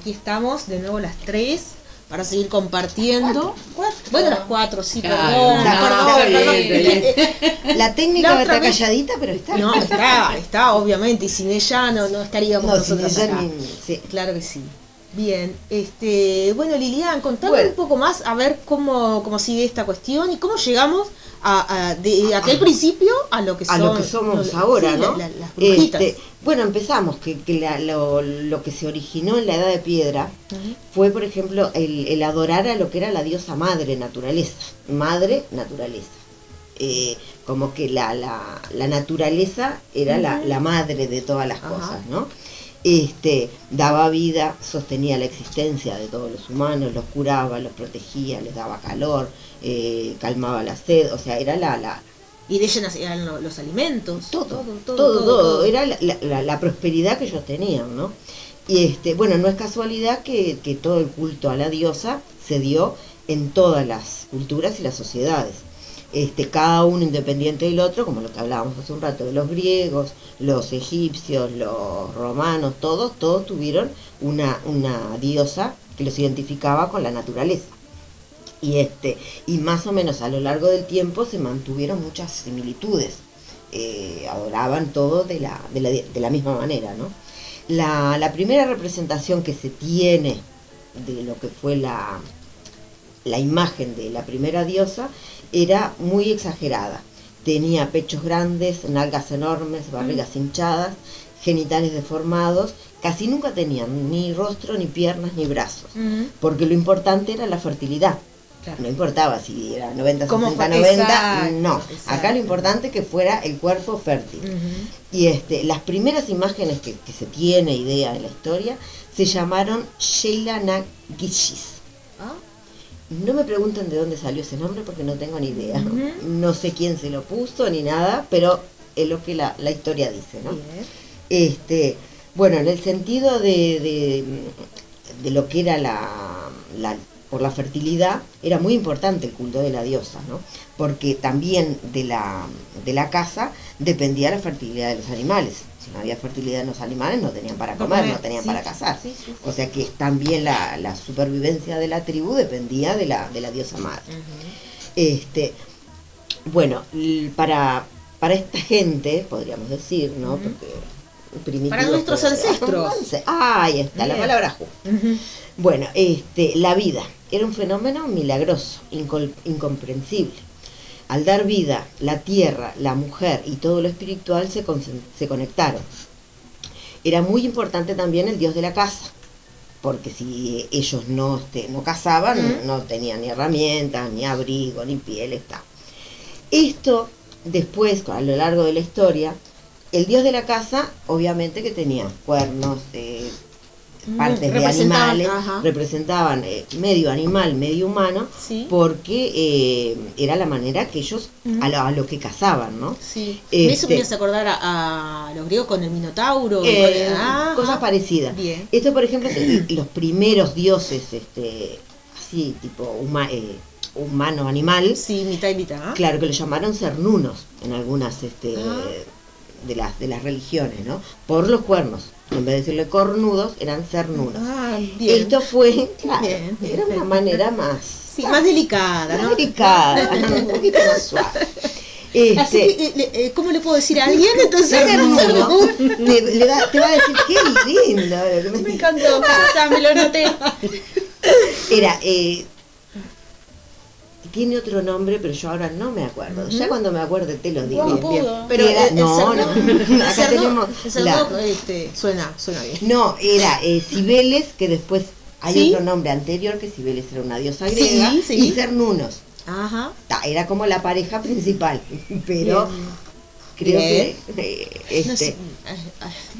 S2: aquí estamos de nuevo las tres para seguir compartiendo. Bueno, las cuatro, sí, perdón.
S3: La técnica
S2: está
S3: calladita, pero está.
S2: No, está, está, obviamente, y sin ella no, no estaríamos
S3: no,
S2: nosotros sin.
S3: Ni... Sí.
S2: Claro que sí. Bien, este, bueno Lilian, contame un poco más a ver cómo, cómo sigue esta cuestión y cómo llegamos a, de aquel ah. principio a lo que,
S3: somos.
S2: a
S3: lo que somos ahora, ¿no?
S2: Las
S3: bueno, empezamos, que, que la- lo, lo que se originó en la Edad de Piedra fue, por ejemplo, el, el adorar a lo que era la diosa madre naturaleza, madre naturaleza. Eh, como que la, la, la naturaleza era la, la madre de todas las cosas, ¿no? Este, daba vida, sostenía la existencia de todos los humanos, los curaba, los protegía, les daba calor, eh, calmaba la sed, o sea, era la,
S2: y de ella nacían lo- los alimentos.
S3: todo, todo, todo, Era la, la- la- la prosperidad que ellos tenían, ¿no? Y este, bueno, no es casualidad que, que todo el culto a la diosa se dio en todas las culturas y las sociedades. Este, cada uno independiente del otro, como lo que hablábamos hace un rato de los griegos, los egipcios, los romanos, todos, todos tuvieron una, una diosa que los identificaba con la naturaleza y este y más o menos a lo largo del tiempo se mantuvieron muchas similitudes. Eh, adoraban todo de la, de la, de la misma manera no la, la primera representación que se tiene de lo que fue la la imagen de la primera diosa era muy exagerada. Tenía pechos grandes nalgas enormes barrigas hinchadas genitales deformados. Casi nunca tenían ni rostro ni piernas ni brazos.
S2: Ujú.
S3: porque lo importante era la fertilidad.
S2: Claro.
S3: No importaba si era 90,
S2: ¿Cómo
S3: 60,
S2: fue?
S3: 90,
S2: Exacto,
S3: no.
S2: exacto.
S3: Acá lo importante es que fuera el cuerpo fértil. Y este, las primeras imágenes que, que se tiene idea en la historia se llamaron Sheila Nagishis.
S2: Ah,
S3: No me pregunten de dónde salió ese nombre porque no tengo ni idea. No sé quién se lo puso ni nada, pero es lo que la, la historia dice, ¿no?
S2: bien.
S3: Este, bueno, en el sentido de, de, de lo que era la, la- por la fertilidad, era muy importante el culto de la diosa, ¿no? Porque también de la, de la casa dependía la fertilidad de los animales. Si no había fertilidad en los animales, no tenían para comer, no tenían
S2: sí,
S3: para cazar.
S2: sí, sí, sí.
S3: O sea que también la, la supervivencia de la tribu dependía de la, de la diosa madre. Este, bueno, para, para esta gente, podríamos decir, ¿no?
S2: Ujú.
S3: Porque primitivos
S2: Para nuestros ancestros.
S3: Ah, ahí está, la palabra justa. Bueno, este, la vida era un fenómeno milagroso, incomprensible. Al dar vida, la tierra, la mujer y todo lo espiritual se, se conectaron. Era muy importante también el dios de la casa, porque si ellos no, este, no cazaban, no tenían ni herramientas, ni abrigo, ni piel, está. Esto, después, a lo largo de la historia, el dios de la casa, obviamente que tenía cuernos, eh, partes de animales,
S2: ajá.
S3: representaban eh, medio animal, medio humano,
S2: Sí.
S3: porque eh, era la manera que ellos, a, lo, a lo que cazaban, ¿no?
S2: Sí.
S3: Este-
S2: Eso me hace acordar a, a los griegos con el Minotauro.
S3: Eh,
S2: con- ah,
S3: cosas
S2: ah.
S3: parecidas.
S2: Bien.
S3: Esto, por ejemplo, los primeros dioses, este, así, tipo huma- eh, humano-animal,
S2: Sí, mitad y mitad.
S3: claro que lo llamaron cernunos en algunas este,
S2: Ah.
S3: de, las, de las religiones, ¿no? Por los cuernos. En vez de decirle cornudos, eran cernunos.
S2: Ah, bien.
S3: Esto fue, claro,
S2: Bien.
S3: era una manera más,
S2: Sí, más delicada,
S3: más
S2: ¿no?
S3: delicada, un poquito más suave.
S2: Así
S3: Este,
S2: que, eh, ¿cómo le puedo decir a alguien? Entonces,
S3: cernudo, te, le va- te va a decir, qué lindo. me
S2: Me encantó. Ya me lo anoté.
S3: Era, eh, tiene otro nombre, pero yo ahora no me acuerdo. Ya cuando me acuerde te lo digo.
S5: Guampudo.
S3: Bien.
S2: Pero
S3: Era-
S2: el, el
S3: no, no. Acá
S2: cerdo-
S3: tenemos
S2: el cerdo,
S3: la-
S2: este, suena, suena bien.
S3: No, era eh, Cibeles, que después hay
S2: ¿Sí?
S3: otro nombre anterior, que Cibeles era una diosa griega,
S2: Sí, sí.
S3: y Cernunos.
S2: Ajá.
S3: Ta, Era como la pareja principal, pero creo
S2: Bien.
S3: que eh,
S2: No
S3: este,
S2: sé,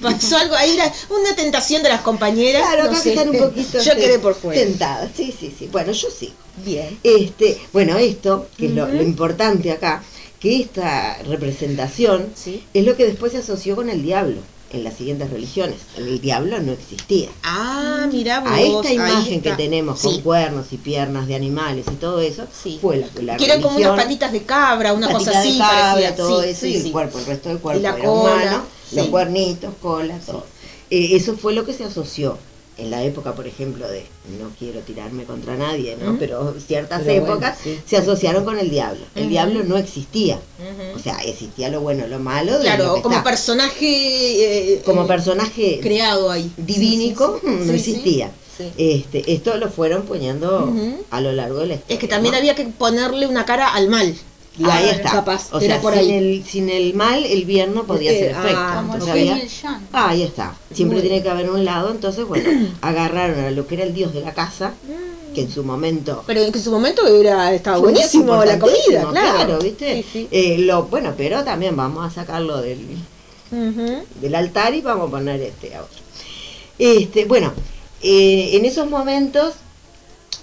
S2: pasó algo ahí, era una tentación de las compañeras.
S3: claro,
S2: no
S3: acá
S2: sé.
S3: que están un poquito
S2: Yo quedé por fuera.
S3: tentada. Sí, sí, sí. Bueno, yo sí.
S2: Bien.
S3: Este, bueno, esto, que es lo importante acá, que esta representación
S2: Sí.
S3: es lo que después se asoció con el diablo en las siguientes religiones. El diablo no existía.
S2: Ah, mira vos.
S3: A esta imagen que tenemos
S2: Sí.
S3: con cuernos y piernas de animales y todo eso,
S2: Sí.
S3: fue la, la
S2: Que eran como unas patitas de cabra, una
S3: patita
S2: cosa
S3: de
S2: así
S3: cabra,
S2: parecía.
S3: todo
S2: sí,
S3: eso,
S2: sí,
S3: y el cuerpo, el resto del cuerpo
S2: la
S3: era
S2: cola,
S3: humano, los cuernitos, cola, todo. Eh, eso fue lo que se asoció en la época, por ejemplo, de, no quiero tirarme contra nadie, ¿no? Pero ciertas
S4: Pero bueno,
S3: épocas
S4: sí.
S3: se asociaron con el diablo. El diablo no existía. O sea, existía lo bueno, lo malo, de lo
S2: Claro,
S3: que
S2: como
S3: está.
S2: personaje. eh,
S3: como
S2: eh,
S3: personaje
S2: creado ahí.
S3: divínico
S2: Sí, sí, sí.
S3: no existía. Este, esto lo fueron poniendo a lo largo de la historia.
S2: Es que también
S3: ¿no?
S2: había que ponerle una cara al mal.
S3: Ahí
S2: Ah,
S3: está.
S2: capaz,
S3: o sea,
S2: por
S3: sin
S2: ahí.
S3: el, sin el mal, el bien no podía
S2: Eh,
S3: ser efecto.
S2: ah,
S3: Entonces
S6: y
S3: había-. Ah, ahí está. Siempre
S2: Muy
S3: tiene que haber un lado, entonces, bueno, agarraron a lo que era el dios de la casa, que en su momento
S2: Pero en su momento era estaba buenísimo la comida,
S3: importantísimo,
S2: claro.
S3: ¿viste?
S2: Sí, sí.
S3: Eh, lo, bueno, pero también vamos a sacarlo del, del altar y vamos a poner este a otro. Este, bueno, eh, en esos momentos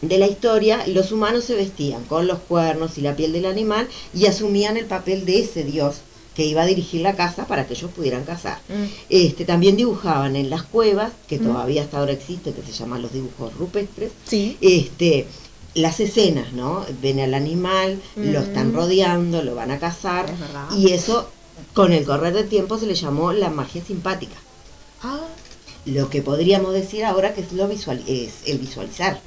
S3: de la historia, los humanos se vestían con los cuernos y la piel del animal y asumían el papel de ese dios que iba a dirigir la casa para que ellos pudieran cazar.
S2: Mm.
S3: Este, también dibujaban en las cuevas, que todavía hasta ahora existe, que se llaman los dibujos rupestres,
S2: Sí.
S3: este, las escenas, ¿no? Ven al animal, lo están
S2: Mm.
S3: rodeando, lo van a cazar,
S2: Es
S3: y eso, con el correr del tiempo, se le llamó la magia simpática.
S2: Ah,
S3: Lo que podríamos decir ahora que es, lo visual, es el visualizar.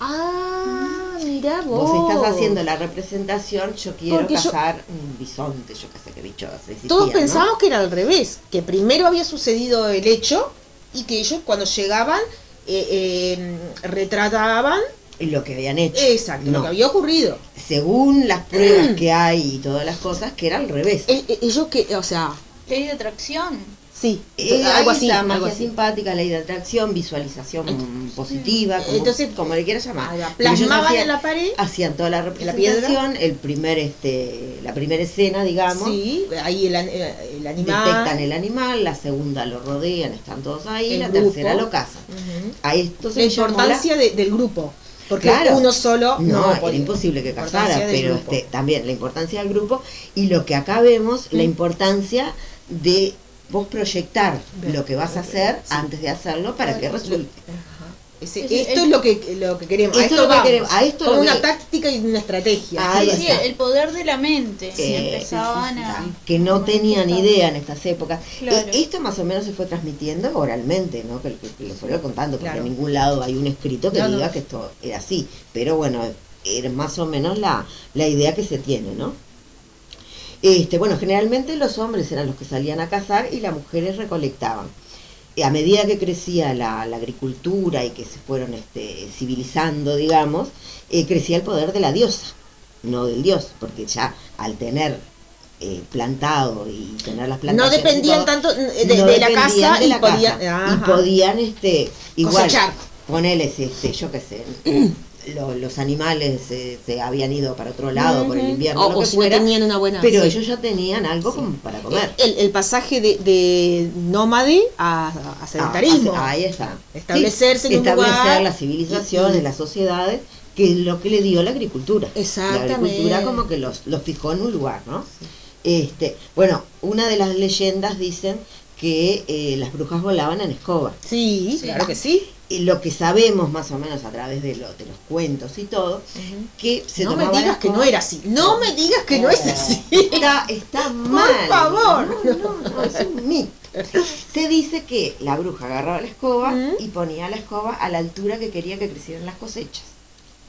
S2: Ah, mira vos.
S3: Vos estás haciendo la representación, yo quiero
S2: Porque yo-
S3: cazar un bisonte, yo qué sé qué bicho existía,
S2: Todos
S3: ¿no?
S2: pensábamos que era al revés, que primero había sucedido el hecho y que ellos cuando llegaban eh, eh, retrataban
S3: lo que habían hecho.
S2: exacto
S3: No.
S2: lo que había ocurrido.
S3: Según las pruebas que hay y todas las cosas, que era al revés.
S2: Eh, eh, ellos que, o sea,
S6: Ley de atracción.
S2: Sí,
S3: Eh,
S2: algo así,
S3: está,
S2: algo
S3: magia
S2: así.
S3: simpática, ley de atracción, visualización positiva, como,
S2: Entonces,
S3: como le quieras llamar.
S2: Plasmaban en la pared.
S3: hacían toda la
S2: la
S3: representación, el primer este la primera escena, digamos,
S2: Sí, ahí el, eh, el animal.
S3: detectan el animal, la segunda lo rodean, están todos ahí,
S2: El
S3: la
S2: grupo.
S3: tercera lo cazan. A esto se
S2: La importancia de- del grupo. Porque
S3: Claro.
S2: uno solo
S3: No, era
S2: podía.
S3: imposible que
S2: La
S3: casara, pero este, también la importancia del grupo y lo que acá vemos, la
S2: Mm.
S3: importancia de vos proyectar lo que vas a hacer
S2: sí.
S3: antes de hacerlo para que resulte.
S2: Ajá. Ese-
S6: Ese-
S2: esto
S6: el-
S2: es lo que, lo que queremos. a
S3: Esto
S2: esto
S3: es lo que queremos, a esto
S2: Como
S3: lo
S2: una
S3: que-
S2: táctica y una estrategia.
S3: Ahí
S6: Sí, el poder de la mente.
S3: Sí,
S6: empezaban
S2: sí, sí,
S6: a.
S3: que no tenían idea en estas épocas.
S6: Claro.
S3: Eh, esto más o menos se fue transmitiendo oralmente, ¿no? Que, que- que lo fueron contando, porque
S2: Claro.
S3: en ningún lado hay un escrito que
S2: No, no.
S3: diga que esto era así. Pero bueno, era más o menos la, la idea que se tiene, ¿no? Este, bueno, generalmente los hombres eran los que salían a cazar y las mujeres recolectaban. Y a medida que crecía la, la agricultura y que se fueron este, civilizando, digamos, eh, crecía el poder de la diosa, no del dios, porque ya al tener eh, plantado y tener las
S2: No
S3: plantaciones y
S2: dependían
S3: todo,
S2: tanto eh, de,
S3: no
S2: de la casa
S3: de
S2: y
S3: la casa.
S2: ajá.
S3: y podían este igual
S2: Cosechar.
S3: ponerles este yo qué sé lo- los animales eh, se habían ido para otro lado por el invierno
S2: O-
S3: lo
S2: o
S3: que
S2: si no
S3: fuera,
S2: tenían una buena-
S3: pero
S2: sí.
S3: ellos ya tenían algo como para comer
S2: El, el pasaje de, de nómade a, a
S3: Ah,
S2: sedentarismo.
S3: ahí está
S2: Establecerse
S3: Sí,
S2: en un
S3: establecer
S2: lugar
S3: las civilizaciones las sociedades que es lo que le dio la agricultura
S2: Exactamente.
S3: la agricultura como que los, los fijó en un lugar no este bueno una de las leyendas dicen que eh, las brujas volaban en escoba
S2: Sí,
S6: Sí.
S2: claro que sí.
S3: Y lo que sabemos más o menos a través de, lo- de los cuentos y todo, que se
S2: no me digas que no era así. No me digas que no es así.
S3: Está, está mal.
S2: favor.
S3: No, no, no, es un mito. Se dice que la bruja agarraba la escoba y ponía la escoba a la altura que quería que crecieran las cosechas.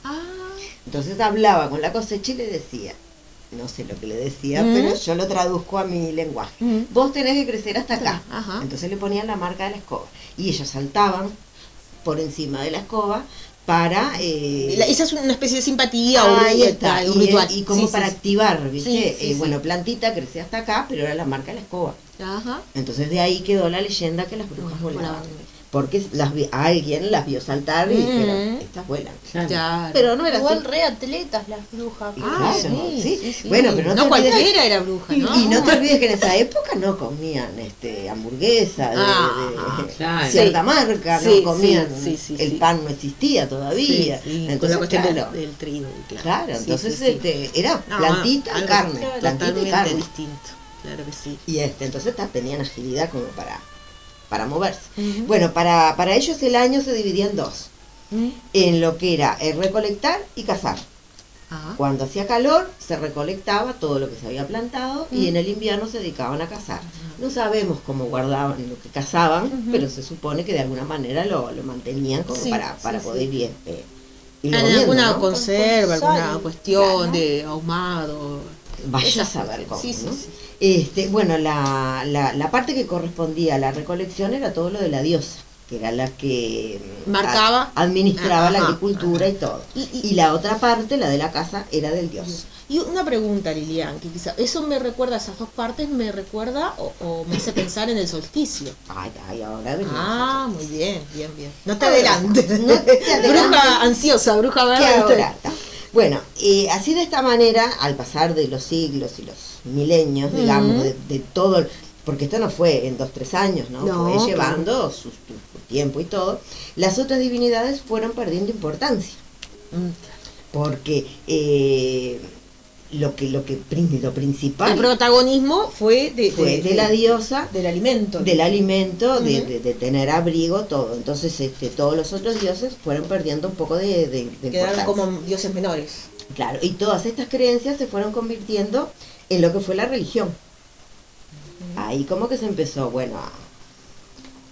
S2: Ah,
S3: Entonces hablaba con la cosecha y le decía, no sé lo que le decía,
S2: ¿Mm?
S3: pero yo lo traduzco a mi lenguaje.
S2: ¿Mm?
S3: Vos tenés que crecer hasta acá. Entonces le ponían la marca de la escoba. Y ellos saltaban por encima de la escoba para... eh,
S2: la- esa es una especie de simpatía o
S3: Ahí está,
S2: un
S3: y,
S2: ritual.
S3: y como
S2: Sí,
S3: para
S2: sí.
S3: activar, ¿viste?
S2: Sí,
S3: Eh. Bueno, plantita creció hasta acá, pero era la marca de la escoba.
S2: Ajá.
S3: Entonces de ahí quedó la leyenda que las brujas volaban.
S2: volaban.
S3: Porque las vi- alguien las vio saltar y
S2: Mm.
S3: dijeron, estas vuelan.
S2: Claro.
S3: Pero no era
S6: Igual
S3: así.
S6: re atletas las brujas.
S2: Ah,
S3: claro,
S2: sí,
S3: sí.
S2: sí, sí.
S3: Bueno, pero no,
S2: no
S3: te olvides-
S2: cualquiera era bruja, ¿no?
S3: Y no te olvides que en esa época no comían este hamburguesa de,
S2: Ah,
S3: de
S4: claro.
S3: cierta
S2: Sí.
S3: marca,
S2: Sí,
S3: no comían,
S2: sí, sí, sí,
S3: el
S2: sí.
S3: pan no existía todavía.
S2: Sí, sí, con
S3: Entonces,
S2: la cuestión del-
S3: claro,
S2: del, trigo. Claro,
S3: Claro,
S2: Sí,
S3: entonces
S2: sí, sí.
S3: este, era
S2: No,
S3: plantita y carne, plantita y carne.
S2: distinto. Claro que sí.
S3: Y este, entonces tenían agilidad como para, para moverse. Bueno, para, para ellos el año se dividía en dos,
S2: Mm.
S3: en lo que era el recolectar y cazar.
S2: Ah.
S3: Cuando hacía calor se recolectaba todo lo que se había plantado y en el invierno se dedicaban a cazar. No sabemos cómo guardaban lo que cazaban, pero se supone que de alguna manera lo, lo mantenían como
S2: Sí,
S3: para,
S2: sí,
S3: para
S2: sí.
S3: poder ir, irlo
S2: En
S3: comiendo,
S2: alguna
S3: ¿no?
S2: conserva,
S6: Con
S2: alguna cuestión
S3: claro.
S2: de ahumado.
S3: Vaya a saber cómo,
S2: Sí, sí,
S3: ¿no?
S2: sí.
S3: Este, bueno, la, la, la parte que correspondía a la recolección era todo lo de la diosa, que era la que mm,
S2: Marcaba.
S3: a- administraba la
S2: Ajá,
S3: agricultura y todo.
S2: Y- y-
S3: Y la otra parte, la de la casa, era del dios.
S2: Y una pregunta, Lilian, que quizá eso me recuerda, esas dos partes me recuerda o, o me hace pensar en el solsticio.
S3: Ay, ay, ahora venimos.
S2: Ah, muy bien, bien, bien. No te adelantes.
S3: no te adelantes.
S2: bruja ansiosa, bruja
S3: ¿Qué
S2: verde.
S3: Bueno, eh, así de esta manera, al pasar de los siglos y los milenios, digamos, de, de todo, porque esto no fue en dos, tres años, ¿no?
S2: No,
S3: fue llevando su, su tiempo y todo, las otras divinidades fueron perdiendo importancia,
S2: Mm.
S3: porque eh, lo que lo que lo principal
S2: El protagonismo fue de,
S3: fue de la diosa
S2: del alimento.
S3: del alimento, de, de- de tener abrigo, todo. Entonces, este, todos los otros dioses fueron perdiendo un poco de,
S2: Quedaron como dioses menores.
S3: Claro, y todas estas creencias se fueron convirtiendo en lo que fue la religión. Ahí como que se empezó, bueno, a,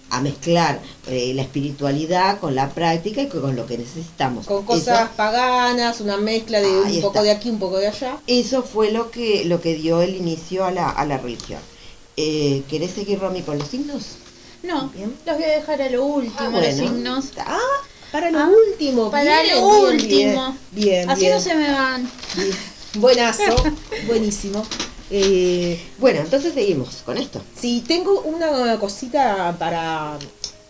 S3: a mezclar eh, la espiritualidad con la práctica y con lo que necesitamos.
S2: Con cosas
S3: Eso,
S2: paganas, una mezcla de un poco
S3: está.
S2: de aquí, un poco de allá.
S3: eso fue lo que, lo que dio el inicio a la, a la religión. Eh, ¿Querés seguir, Romy, con los signos?
S6: No,
S2: Bien.
S6: los voy a dejar a lo último,
S3: Ah,
S6: los signos.
S2: Ah, para lo
S6: Ah,
S2: último.
S6: para
S2: bien,
S6: lo
S2: bien,
S6: último.
S2: Bien, bien.
S6: Así
S2: bien.
S6: no se me van.
S2: Bien. Buenazo, buenísimo. Eh,
S3: Bueno, entonces seguimos con esto.
S2: sí, tengo una cosita para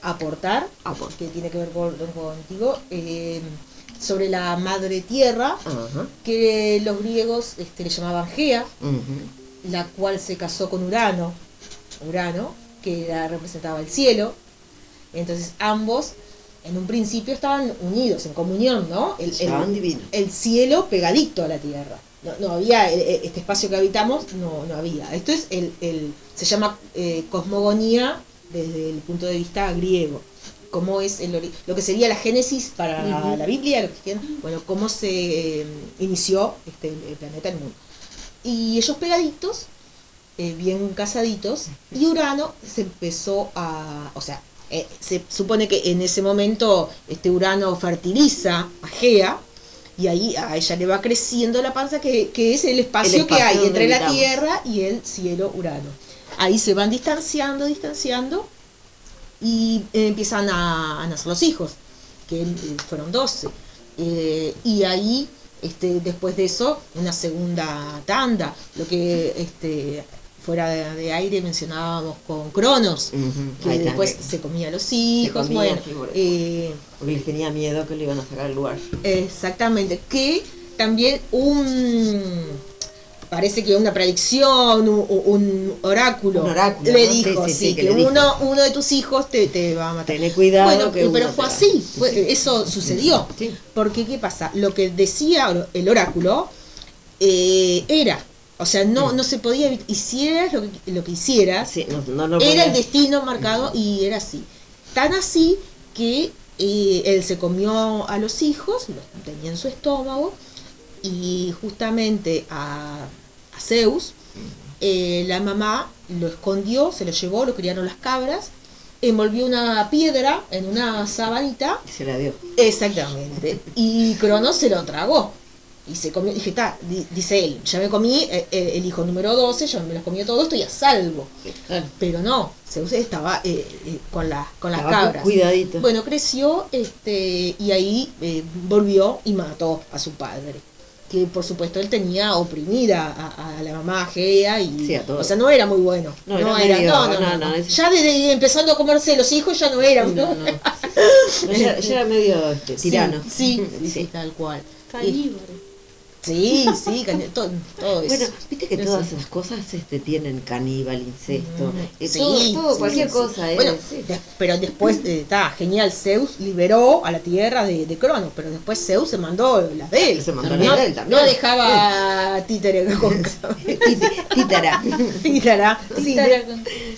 S2: aportar,
S3: Ah, pues.
S2: que tiene que ver con, contigo, eh, sobre la madre tierra, que los griegos este, le llamaban Gea, la cual se casó con Urano, Urano, que era- representaba el cielo. Entonces ambos en un principio estaban unidos, en comunión, ¿no? El, el- el cielo pegadito a la tierra. No, no había eh, eh, este espacio que habitamos, no, no había. Esto es el, el se llama eh, cosmogonía desde el punto de vista griego. Cómo es el lo que sería la génesis para la Biblia, lo que bueno, cómo se eh, inició este, el planeta, el mundo. Y ellos pegaditos, eh, bien casaditos, y Urano se empezó a, o sea, se supone que en ese momento este Urano fertiliza a Gea, y ahí a ella le va creciendo la panza, que, que es el espacio,
S3: El
S2: que hay entre la. Tierra y el cielo Urano. Ahí se van distanciando, distanciando, y eh, empiezan a, a nacer los hijos, que eh, fueron 12. Eh, y ahí, este, después de eso, una segunda tanda, lo que este, fuera de, de aire mencionábamos con Cronos, que después
S3: que-
S2: se comía a los hijos,
S3: comía,
S2: bueno,
S3: por
S2: eh,
S3: Porque les tenía miedo que le iban a sacar el lugar.
S2: exactamente, que también un parece que una predicción, un, un oráculo,
S3: Un oráculo,
S2: le dijo,
S3: sí,
S2: sí,
S3: sí, que
S2: que,
S3: le dijo.
S2: uno, uno de tus hijos te, te va a matar.
S3: Tené cuidado
S2: Bueno,
S3: que
S2: pero fue así, fue- eso sucedió. Porque, ¿qué pasa? Lo que decía el oráculo eh, era, o sea, no, no se podía, evitar. hicieras lo que, lo que hicieras,
S3: Sí, no, no, no
S2: era el destino marcado y era así. Tan así que eh, él se comió a los hijos, los tenía en su estómago, y justamente a, a Zeus, eh, la mamá lo escondió, se lo llevó, lo criaron las cabras, envolvió una piedra en una sabanita,
S3: Se la dio.
S2: exactamente, y Cronos se lo tragó. Y se comió, dije, está, di- dice él, ya me comí eh, eh, el hijo número 12, ya me los comió todo, estoy a salvo. Pero no, Zeus estaba eh, eh, con, la, con las
S3: Estaba
S2: cabras.
S3: Cuidadito.
S2: Bueno, creció este, y ahí eh, volvió y mató a su padre. Que por supuesto él tenía oprimida a, a la mamá Gea y
S3: Sí, a todos.
S2: o sea no era muy bueno.
S3: No, era medio-
S2: no, no,
S3: no,
S2: no.
S3: no, es-
S2: Ya desde empezando a comerse los hijos ya no era.
S3: No, no. No, ya, ya era medio este, tirano.
S2: Sí, sí, sí,
S3: Sí.
S2: tal cual.
S6: Caníbal.
S2: Sí, sí, todo, todo eso.
S3: Bueno, viste que
S2: Eso.
S3: todas esas cosas este, tienen caníbal, incesto,
S2: Mm,
S3: eh,
S2: sí,
S3: todo, todo,
S2: sí,
S3: cualquier
S2: sí,
S3: cosa.
S2: sí.
S3: eh,
S2: Bueno,
S3: sí.
S2: de- pero después, está genial, Zeus liberó a la tierra de, de Cronos, pero después Zeus se mandó las de él.
S3: Se mandó
S2: no,
S3: las de él también.
S2: no dejaba títere con
S3: Tí- Títara.
S2: títara. Sí,
S6: Títara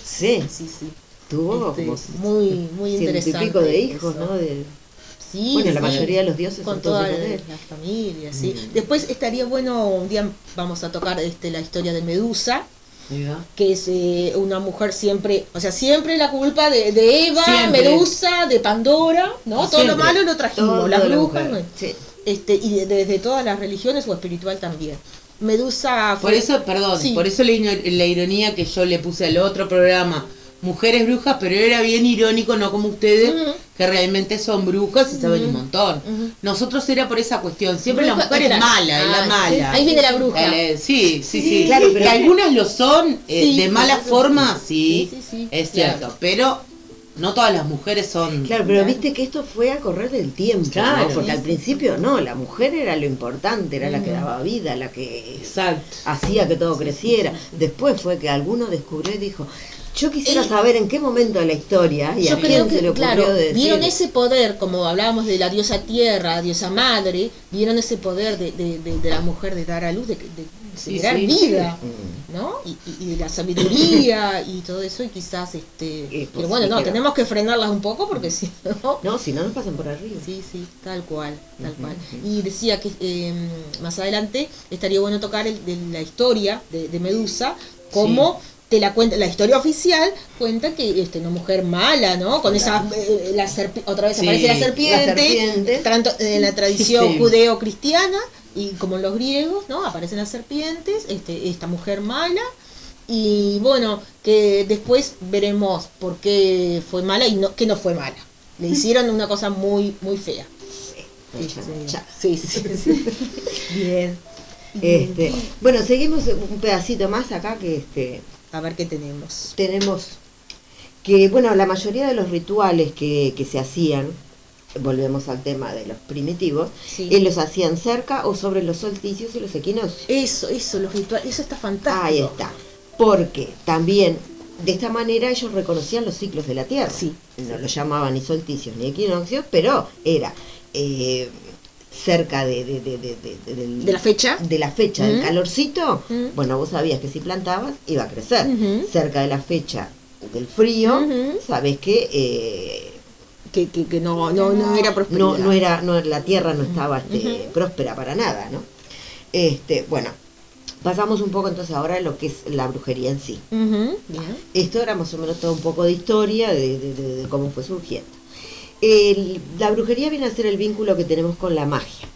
S3: Sí,
S2: sí, sí.
S3: tuvo
S2: Este,
S3: como
S2: muy, muy interesante.
S3: pico de hijos,
S2: eso.
S3: ¿no? De-
S2: Sí,
S3: bueno, la
S2: sí.
S3: mayoría de los dioses
S2: con
S3: son todos
S2: toda
S3: de él.
S2: la familia, sí.
S3: Mm.
S2: Después estaría bueno, un día vamos a tocar este, la historia de Medusa, que es eh, una mujer siempre, o sea, siempre la culpa de, de Eva,
S4: Siempre.
S2: Medusa, de Pandora, ¿no? Todo lo malo lo trajimos, las
S3: de la. Sí.
S2: este, y de- desde todas las religiones o espiritual también. Medusa
S4: Por
S2: fue-
S4: eso, perdón,
S2: Sí.
S4: por eso la, la ironía que yo le puse al otro programa, Mujeres Brujas, pero era bien irónico, no como ustedes, que realmente son brujas y saben un montón. Nosotros era por esa cuestión, siempre la
S2: Bruja,
S4: mujer es mala, es la
S2: Ah,
S4: mala.
S2: sí. Ahí viene la bruja.
S4: Sí, sí, sí.
S3: Claro, pero-
S4: que algunas lo son eh,
S2: Sí,
S4: de mala forma, sí, es
S2: claro.
S4: cierto, pero no todas las mujeres son...
S3: Claro, pero viste que esto fue a correr del tiempo, ¿no?
S4: Claro.
S3: porque al principio no, la mujer era lo importante, era la que daba vida, la que
S4: Exacto.
S3: hacía que todo creciera. Después fue que alguno descubrió y dijo, yo quisiera
S2: Eh,
S3: saber en qué momento de la historia y
S2: Yo
S3: a
S2: creo
S3: quién se le
S2: que,
S3: ocurrió
S2: claro,
S3: decir.
S2: vieron ese poder, como hablábamos de la diosa tierra, diosa madre, vieron ese poder de, de- de- de la mujer de dar a luz, de, de- de
S4: Sí,
S2: generar
S4: sí.
S2: vida. ¿no? Y, y- y de la sabiduría y todo eso, y quizás, este... pero bueno, no, tenemos que frenarlas un poco porque si no...
S3: No, si no nos pasan por arriba.
S2: Sí, sí, tal cual, tal cual. Y decía que eh, más adelante estaría bueno tocar el, de la historia de, de Medusa, como te la cuenta, la historia oficial cuenta que este, una mujer mala, ¿no? Con esa, eh, la serpi- otra vez
S4: Sí,
S2: aparece la
S3: la
S2: serpiente, tanto en la tradición
S4: Sí.
S2: judeo-cristiana y como en los griegos, ¿no? Aparecen las serpientes, este, esta mujer mala. Y bueno, que después veremos por qué fue mala y no, que no fue mala. Le hicieron una cosa muy, muy fea.
S3: Ya.
S2: Sí, sí, sí. Bien.
S3: Este, bueno, seguimos un pedacito más acá que este
S2: A ver qué tenemos.
S3: tenemos que, bueno, la mayoría de los rituales que, que se hacían, volvemos al tema de los primitivos,
S2: Sí.
S3: eh, los hacían cerca o sobre los solsticios y los equinoccios.
S2: Eso, eso, los rituales, eso está fantástico.
S3: Ahí está. Porque también de esta manera ellos reconocían los ciclos de la Tierra.
S2: Sí.
S3: No lo llamaban ni solsticios ni equinoccios, pero era eh, cerca de, de, de, de, de- del-
S2: ¿De la fecha?
S3: de la fecha del
S2: Mm.
S3: calorcito,
S2: Mm.
S3: bueno, vos sabías que si plantabas iba a crecer. Cerca de la fecha del frío, sabés que eh,
S2: Que, que, que no, no, no era
S3: no, no era, no, la tierra no estaba este, próspera para nada, ¿no? Este, bueno, pasamos un poco entonces ahora a lo que es la brujería en sí.
S2: Bien.
S3: Esto era más o menos todo un poco de historia de cómo fue surgiendo. El- la brujería viene a ser el vínculo que tenemos con la magia.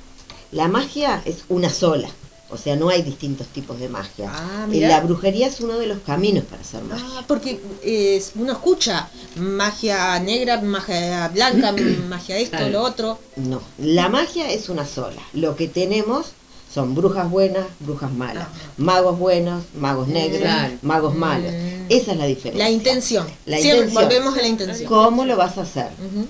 S3: La magia es una sola, o sea, no hay distintos tipos de magia.
S2: Ah,
S3: Eh, la brujería es uno de los caminos para hacer magia.
S2: Ah, porque es, uno escucha magia negra, magia blanca, magia esto,
S4: Claro.
S2: lo otro.
S3: No, la magia es una sola. Lo que tenemos son brujas buenas, brujas malas, magos buenos, magos negros,
S4: Claro.
S3: magos malos.
S2: Mm.
S3: Esa es la diferencia.
S2: La intención.
S3: La
S2: Siempre
S3: intención.
S2: volvemos a la intención.
S3: ¿Cómo lo vas a hacer?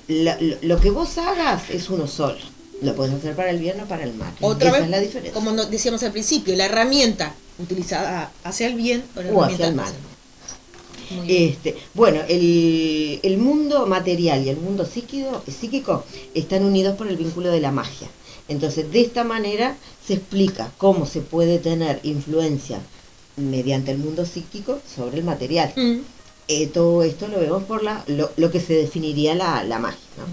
S3: Lo, lo- lo que vos hagas es uno solo. Lo puedes hacer para el bien o para el mal.
S2: Otra
S3: Esa
S2: vez,
S3: es la diferencia.
S2: como nos decíamos al principio, la herramienta utilizada hacia el bien o, la
S3: O
S2: herramienta
S3: hacia el mal. Este, bueno, el, el mundo material y el mundo psíquico, psíquico están unidos por el vínculo de la magia. Entonces, de esta manera se explica cómo se puede tener influencia mediante el mundo psíquico sobre el material.
S2: Mm.
S3: Eh, todo esto lo vemos por la, lo, lo que se definiría la, la magia. ¿no?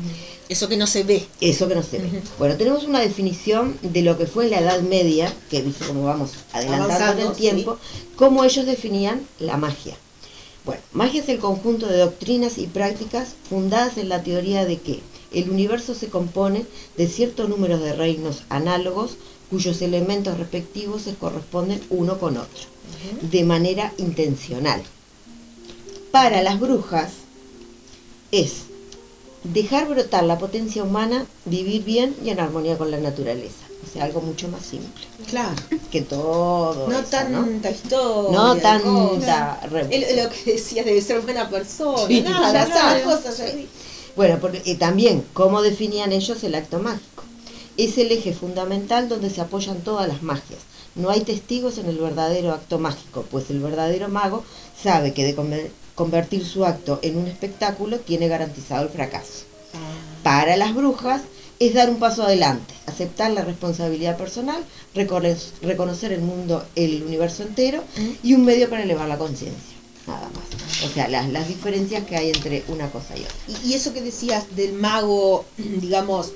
S2: Eso que no se ve.
S3: Eso que no se ve. Bueno, tenemos una definición de lo que fue la Edad Media, que viste cómo vamos adelantando el tiempo, cómo ellos definían la magia. Bueno, magia es el conjunto de doctrinas y prácticas fundadas en la teoría de que el universo se compone de cierto número de reinos análogos cuyos elementos respectivos se corresponden uno con otro, de manera intencional. Para las brujas es dejar brotar la potencia humana, vivir bien y en armonía con la naturaleza. O sea, algo mucho más simple
S2: Claro.
S3: que todo
S2: No
S3: eso,
S2: tanta
S3: ¿no?
S2: historia.
S3: No tanta re-
S2: lo que decías debe ser buena persona.
S4: Sí,
S2: nada, esas cosas.
S3: Bueno, porque, eh, también, ¿cómo definían ellos el acto mágico? Es el eje fundamental donde se apoyan todas las magias. No hay testigos en el verdadero acto mágico, pues el verdadero mago sabe que de conver- convertir su acto en un espectáculo tiene garantizado el fracaso. Para las brujas es dar un paso adelante, aceptar la responsabilidad personal, recono- reconocer el mundo, el universo entero y un medio para elevar la conciencia. Nada más. O sea, las, las diferencias que hay entre una cosa y otra.
S2: Y, y eso que decías del mago, digamos,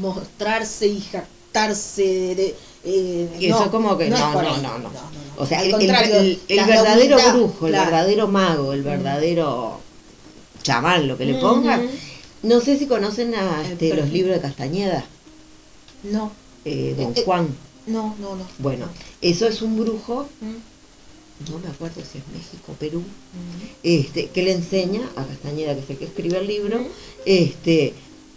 S2: mostrarse y jactarse de... eh,
S3: Eso
S2: no,
S3: como que
S2: no,
S3: no, no, no, no. O sea, el, el- el- verdadero
S2: humildad,
S3: brujo, el
S2: claro.
S3: verdadero mago, el verdadero chamán, lo que le pongas.
S2: Ujú.
S3: No sé si conocen a, este, los libros de Castañeda,
S2: No,
S3: eh, Don
S2: Eh, eh,
S3: Juan.
S2: no, no, no.
S3: Bueno, eso es un brujo
S2: Mm.
S3: No me acuerdo si es México, Perú, este, que le enseña a Castañeda, que es el que escribe el libro, este,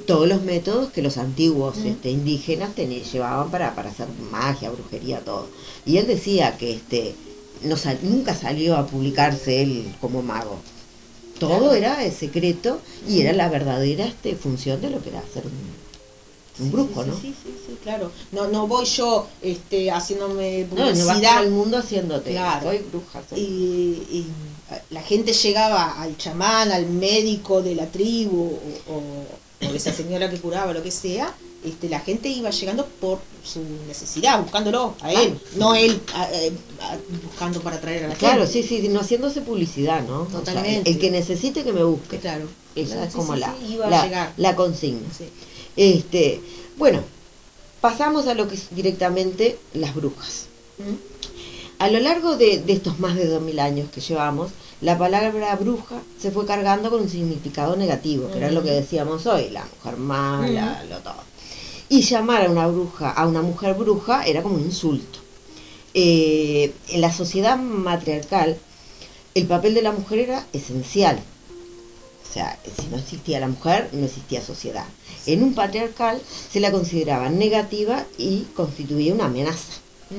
S3: todos los métodos que los antiguos este, indígenas teni- llevaban para, para hacer magia, brujería, todo. Y él decía que este, no sal- nunca salió a publicarse él como mago. Todo era secreto y era la verdadera este, función de lo que era ser un, un brujo,
S2: sí,
S3: ¿no?
S2: Sí, sí, sí, claro. No, no voy yo este, haciéndome
S3: No, no vas
S2: publicidad.
S3: el mundo haciéndote,
S2: Claro.
S3: soy bruja, soy
S2: y, y la gente llegaba al chamán, al médico de la tribu o, o- o esa señora que curaba, lo que sea, este, la gente iba llegando por su necesidad, buscándolo a él, no él a- eh, a- buscando para traer a la
S3: Claro,
S2: gente.
S3: sí, sí, no haciéndose publicidad, ¿no? O sea,
S2: Totalmente.
S3: el que necesite que me busque.
S2: Claro.
S3: Esa
S2: Claro,
S3: es
S2: sí,
S3: como
S2: sí,
S3: la,
S2: sí, iba a
S3: la,
S2: llegar.
S3: la consigna.
S2: Sí.
S3: Este, bueno, pasamos a lo que es directamente las brujas. A lo largo de, de estos más de 2000 años que llevamos, la palabra bruja se fue cargando con un significado negativo, que era lo que decíamos hoy, la mujer mala, lo todo. Y llamar a una bruja, a una mujer bruja, era como un insulto. Eh, en la sociedad matriarcal, el papel de la mujer era esencial. O sea, si no existía la mujer, no existía sociedad. En un patriarcal se la consideraba negativa y constituía una amenaza.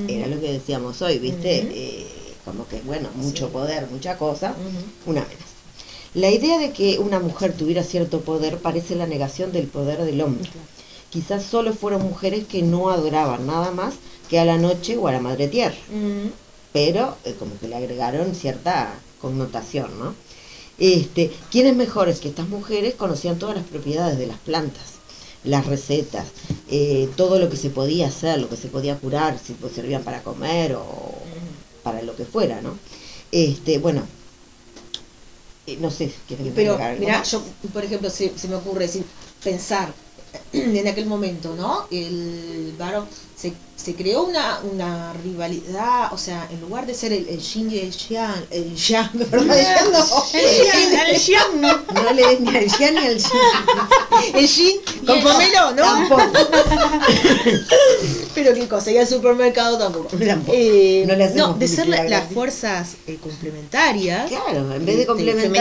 S3: Era lo que decíamos hoy, ¿viste? Eh, como que, bueno, mucho
S2: Sí.
S3: poder, mucha cosa, una amenaza. La idea de que una mujer tuviera cierto poder parece la negación del poder del hombre. Quizás solo fueron mujeres que no adoraban nada más que a la noche o a la madre tierra pero eh, como que le agregaron cierta connotación, ¿no? Este, ¿Quiénes mejores que estas mujeres conocían todas las propiedades de las plantas, las recetas, eh, todo lo que se podía hacer, lo que se podía curar, si pues, servían para comer o para lo que fuera, ¿no? Este, bueno, eh, no sé, ¿quieren
S2: Pero, mira, yo, por ejemplo, se, se me ocurre decir, pensar en aquel momento, ¿no? El varón, se, se creó una, una rivalidad, o sea, en lugar de ser el, el yin y el yang, el yang, yang no, el yang no,
S3: No le des ni al ya ni al ya.
S2: el yin con pomelo, ¿no? Pero qué cosa, y al supermercado tampoco.
S3: Tampoco.
S2: Eh,
S3: No le hacemos
S2: no, de ser la- las fuerzas eh, complementarias.
S3: Claro, en vez de
S2: este,
S3: complementar,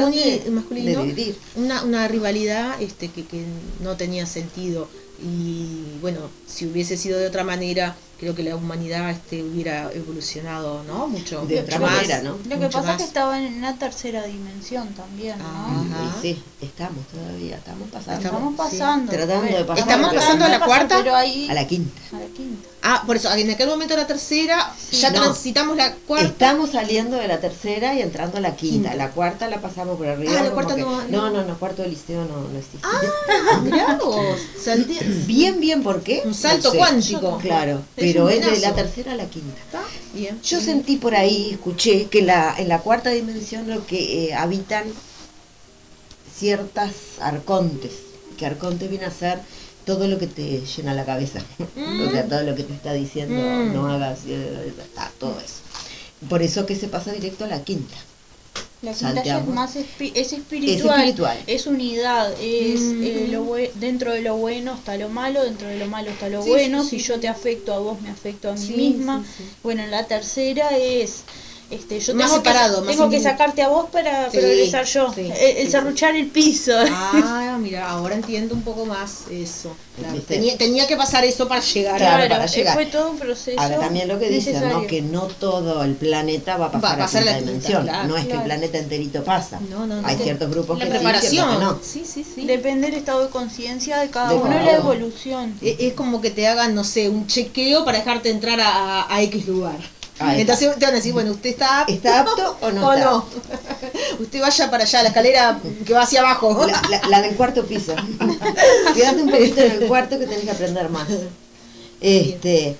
S2: masculino,
S3: de-
S2: masculino,
S3: de dividir.
S2: una, una rivalidad este que, que no tenía sentido y bueno si hubiese sido de otra manera creo que la humanidad este hubiera evolucionado no mucho
S3: De otra
S2: más,
S3: manera, ¿no?
S6: Lo que pasa es que estaba en una tercera dimensión también, ¿no?
S2: Ajá.
S3: Y sí, estamos todavía, estamos pasando.
S6: Estamos
S2: sí.
S6: pasando.
S3: Tratando de pasar
S2: ¿Estamos
S3: a la-
S2: pasando a la cuarta?
S6: Pero ahí,
S3: A la quinta.
S6: a la quinta.
S2: ah por eso en aquel momento la tercera ya
S3: No.
S2: transitamos la cuarta
S3: Estamos saliendo de la tercera y entrando a la quinta.
S2: Quinta.
S3: La cuarta la pasamos por arriba.
S2: Ah, la cuarta
S3: que-
S2: no-
S3: no,
S2: no.
S3: no, no, cuarto de liceo no, no existe.
S2: ah mirá vos
S3: Bien, bien, ¿por qué?
S2: un salto
S3: No sé.
S2: cuántico
S3: Claro, pero es de la tercera a la quinta.
S2: ¿Está? bien
S3: Yo sentí por ahí, escuché, que la, en la cuarta dimensión lo que eh, habitan ciertas arcontes, que arconte viene a ser todo lo que te llena la cabeza, o sea, todo lo que te está diciendo,
S2: Mm.
S3: no hagas, eh, está, todo eso. Por eso que se pasa directo a la quinta.
S6: La quinta ya es más espi- es espiritual,
S3: Es espiritual.
S6: es unidad, es
S2: Mm.
S6: eh, lo dentro de lo bueno está lo malo, dentro de lo malo está lo
S2: Sí,
S6: bueno,
S2: sí,
S6: si
S2: sí,
S6: yo te afecto a vos me afecto a mí misma. Bueno, en la tercera es este yo
S2: Más
S6: tengo
S2: separado,
S6: que,
S2: más
S6: tengo que sacarte a vos para
S2: Sí,
S6: progresar yo,
S2: sí,
S6: el, el
S2: sí,
S6: serruchar el piso.
S2: Ah, mira, ahora entiendo un poco más eso. Tenía, tenía que pasar eso para llegar
S3: Claro,
S2: a...
S3: para
S6: eh,
S3: llegar.
S6: fue todo un proceso.
S3: Ahora también lo que dicen, ¿no? Que no todo el planeta va a pasar
S2: Va a
S3: a,
S2: pasar la quinta,
S3: dimensión.
S2: claro,
S3: no es que el planeta enterito pasa.
S2: No, no, no.
S3: Hay ciertos grupos
S2: La
S3: que
S2: preparación.
S3: que no.
S2: Sí, sí, sí.
S6: Depende del estado de conciencia de cada
S3: De
S6: uno y
S3: cada
S6: la evolución.
S2: Es como que te hagan, no sé, un chequeo para dejarte entrar a, a X lugar.
S3: Ahí está.
S2: Entonces te van a decir, bueno, ¿usted está apto?
S3: ¿Está apto o no
S2: ¿O
S3: está?
S2: no? Usted vaya para allá, la escalera que va hacia abajo.
S3: La, la- la del cuarto piso. Quédate un poquito en el cuarto que tenés que aprender más. Este,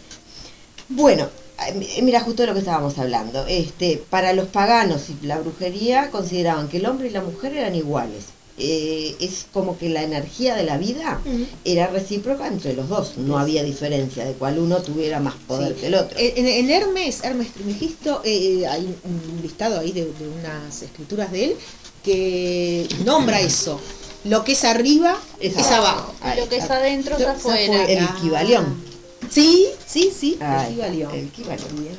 S3: bueno, eh, mira justo de lo que estábamos hablando. Este, para los paganos y la brujería consideraban que el hombre y la mujer eran iguales. Eh, es como que la energía de la vida era recíproca entre los dos. No había diferencia de cuál uno tuviera más poder
S2: Sí.
S3: que el otro.
S2: En, en Hermes, Hermes Trismegisto, eh, hay un listado ahí de, de unas escrituras de él que nombra eso. Lo que es arriba es,
S3: Es
S2: abajo.
S3: abajo.
S6: Lo que es
S3: está.
S6: adentro es afuera.
S2: fue-
S3: El equivalión.
S2: Sí, sí, sí,
S3: Ay,
S2: el Kibalión.
S3: El.
S2: Bien.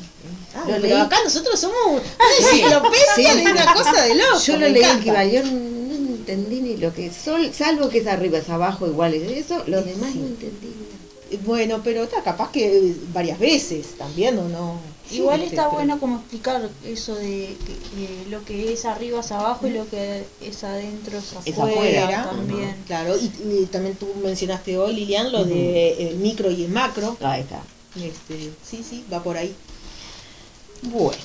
S2: Ah,
S3: Lo
S2: pero
S3: leí.
S2: acá nosotros somos una enciclopedia
S3: Sí.
S2: de una cosa de loco.
S3: Yo lo leí
S2: encanta.
S3: Kibalión, no entendí ni lo que sol, salvo que es arriba, es abajo, igual es eso, lo demás
S2: Sí.
S3: no entendí.
S2: Bueno, pero está capaz que varias veces también, ¿o no?
S6: Igual está
S2: pero-
S6: bueno como explicar eso de que, lo que es arriba es abajo y lo que es adentro es
S3: Es
S6: afuera, también.
S2: Claro, y, y también tú mencionaste hoy, Lilian, lo de el micro y el macro.
S3: Ahí está.
S2: Este, sí, sí, va por ahí.
S3: Bueno.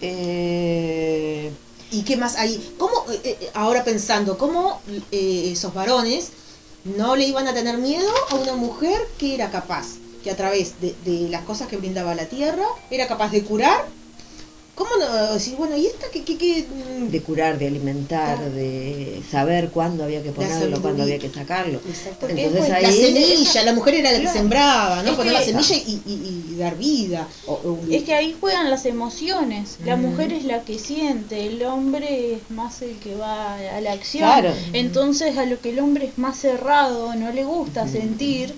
S3: Eh,
S2: ¿Y qué más hay? ¿Cómo, eh, eh, ahora pensando, cómo eh, esos varones no le iban a tener miedo a una mujer que era capaz, que a través de, de las cosas que brindaba la tierra, era capaz de curar? ¿Cómo no decir, bueno, ¿y esta qué, qué, qué, mm,
S3: de curar, de alimentar,
S2: Claro.
S3: de saber cuándo había que ponerlo, cuándo había que sacarlo.
S2: Exacto.
S3: Entonces
S6: pues,
S3: ahí
S2: La semilla, la mujer era la que sembraba, ¿no?
S6: Es
S2: Poner la
S6: que-
S2: semilla y, y- y dar vida. O- o-
S6: Es que ahí juegan las emociones. La
S2: Ujú.
S6: mujer es la que siente, el hombre es más el que va a la acción.
S3: Claro.
S6: Entonces a lo que el hombre es más cerrado, no le gusta sentir,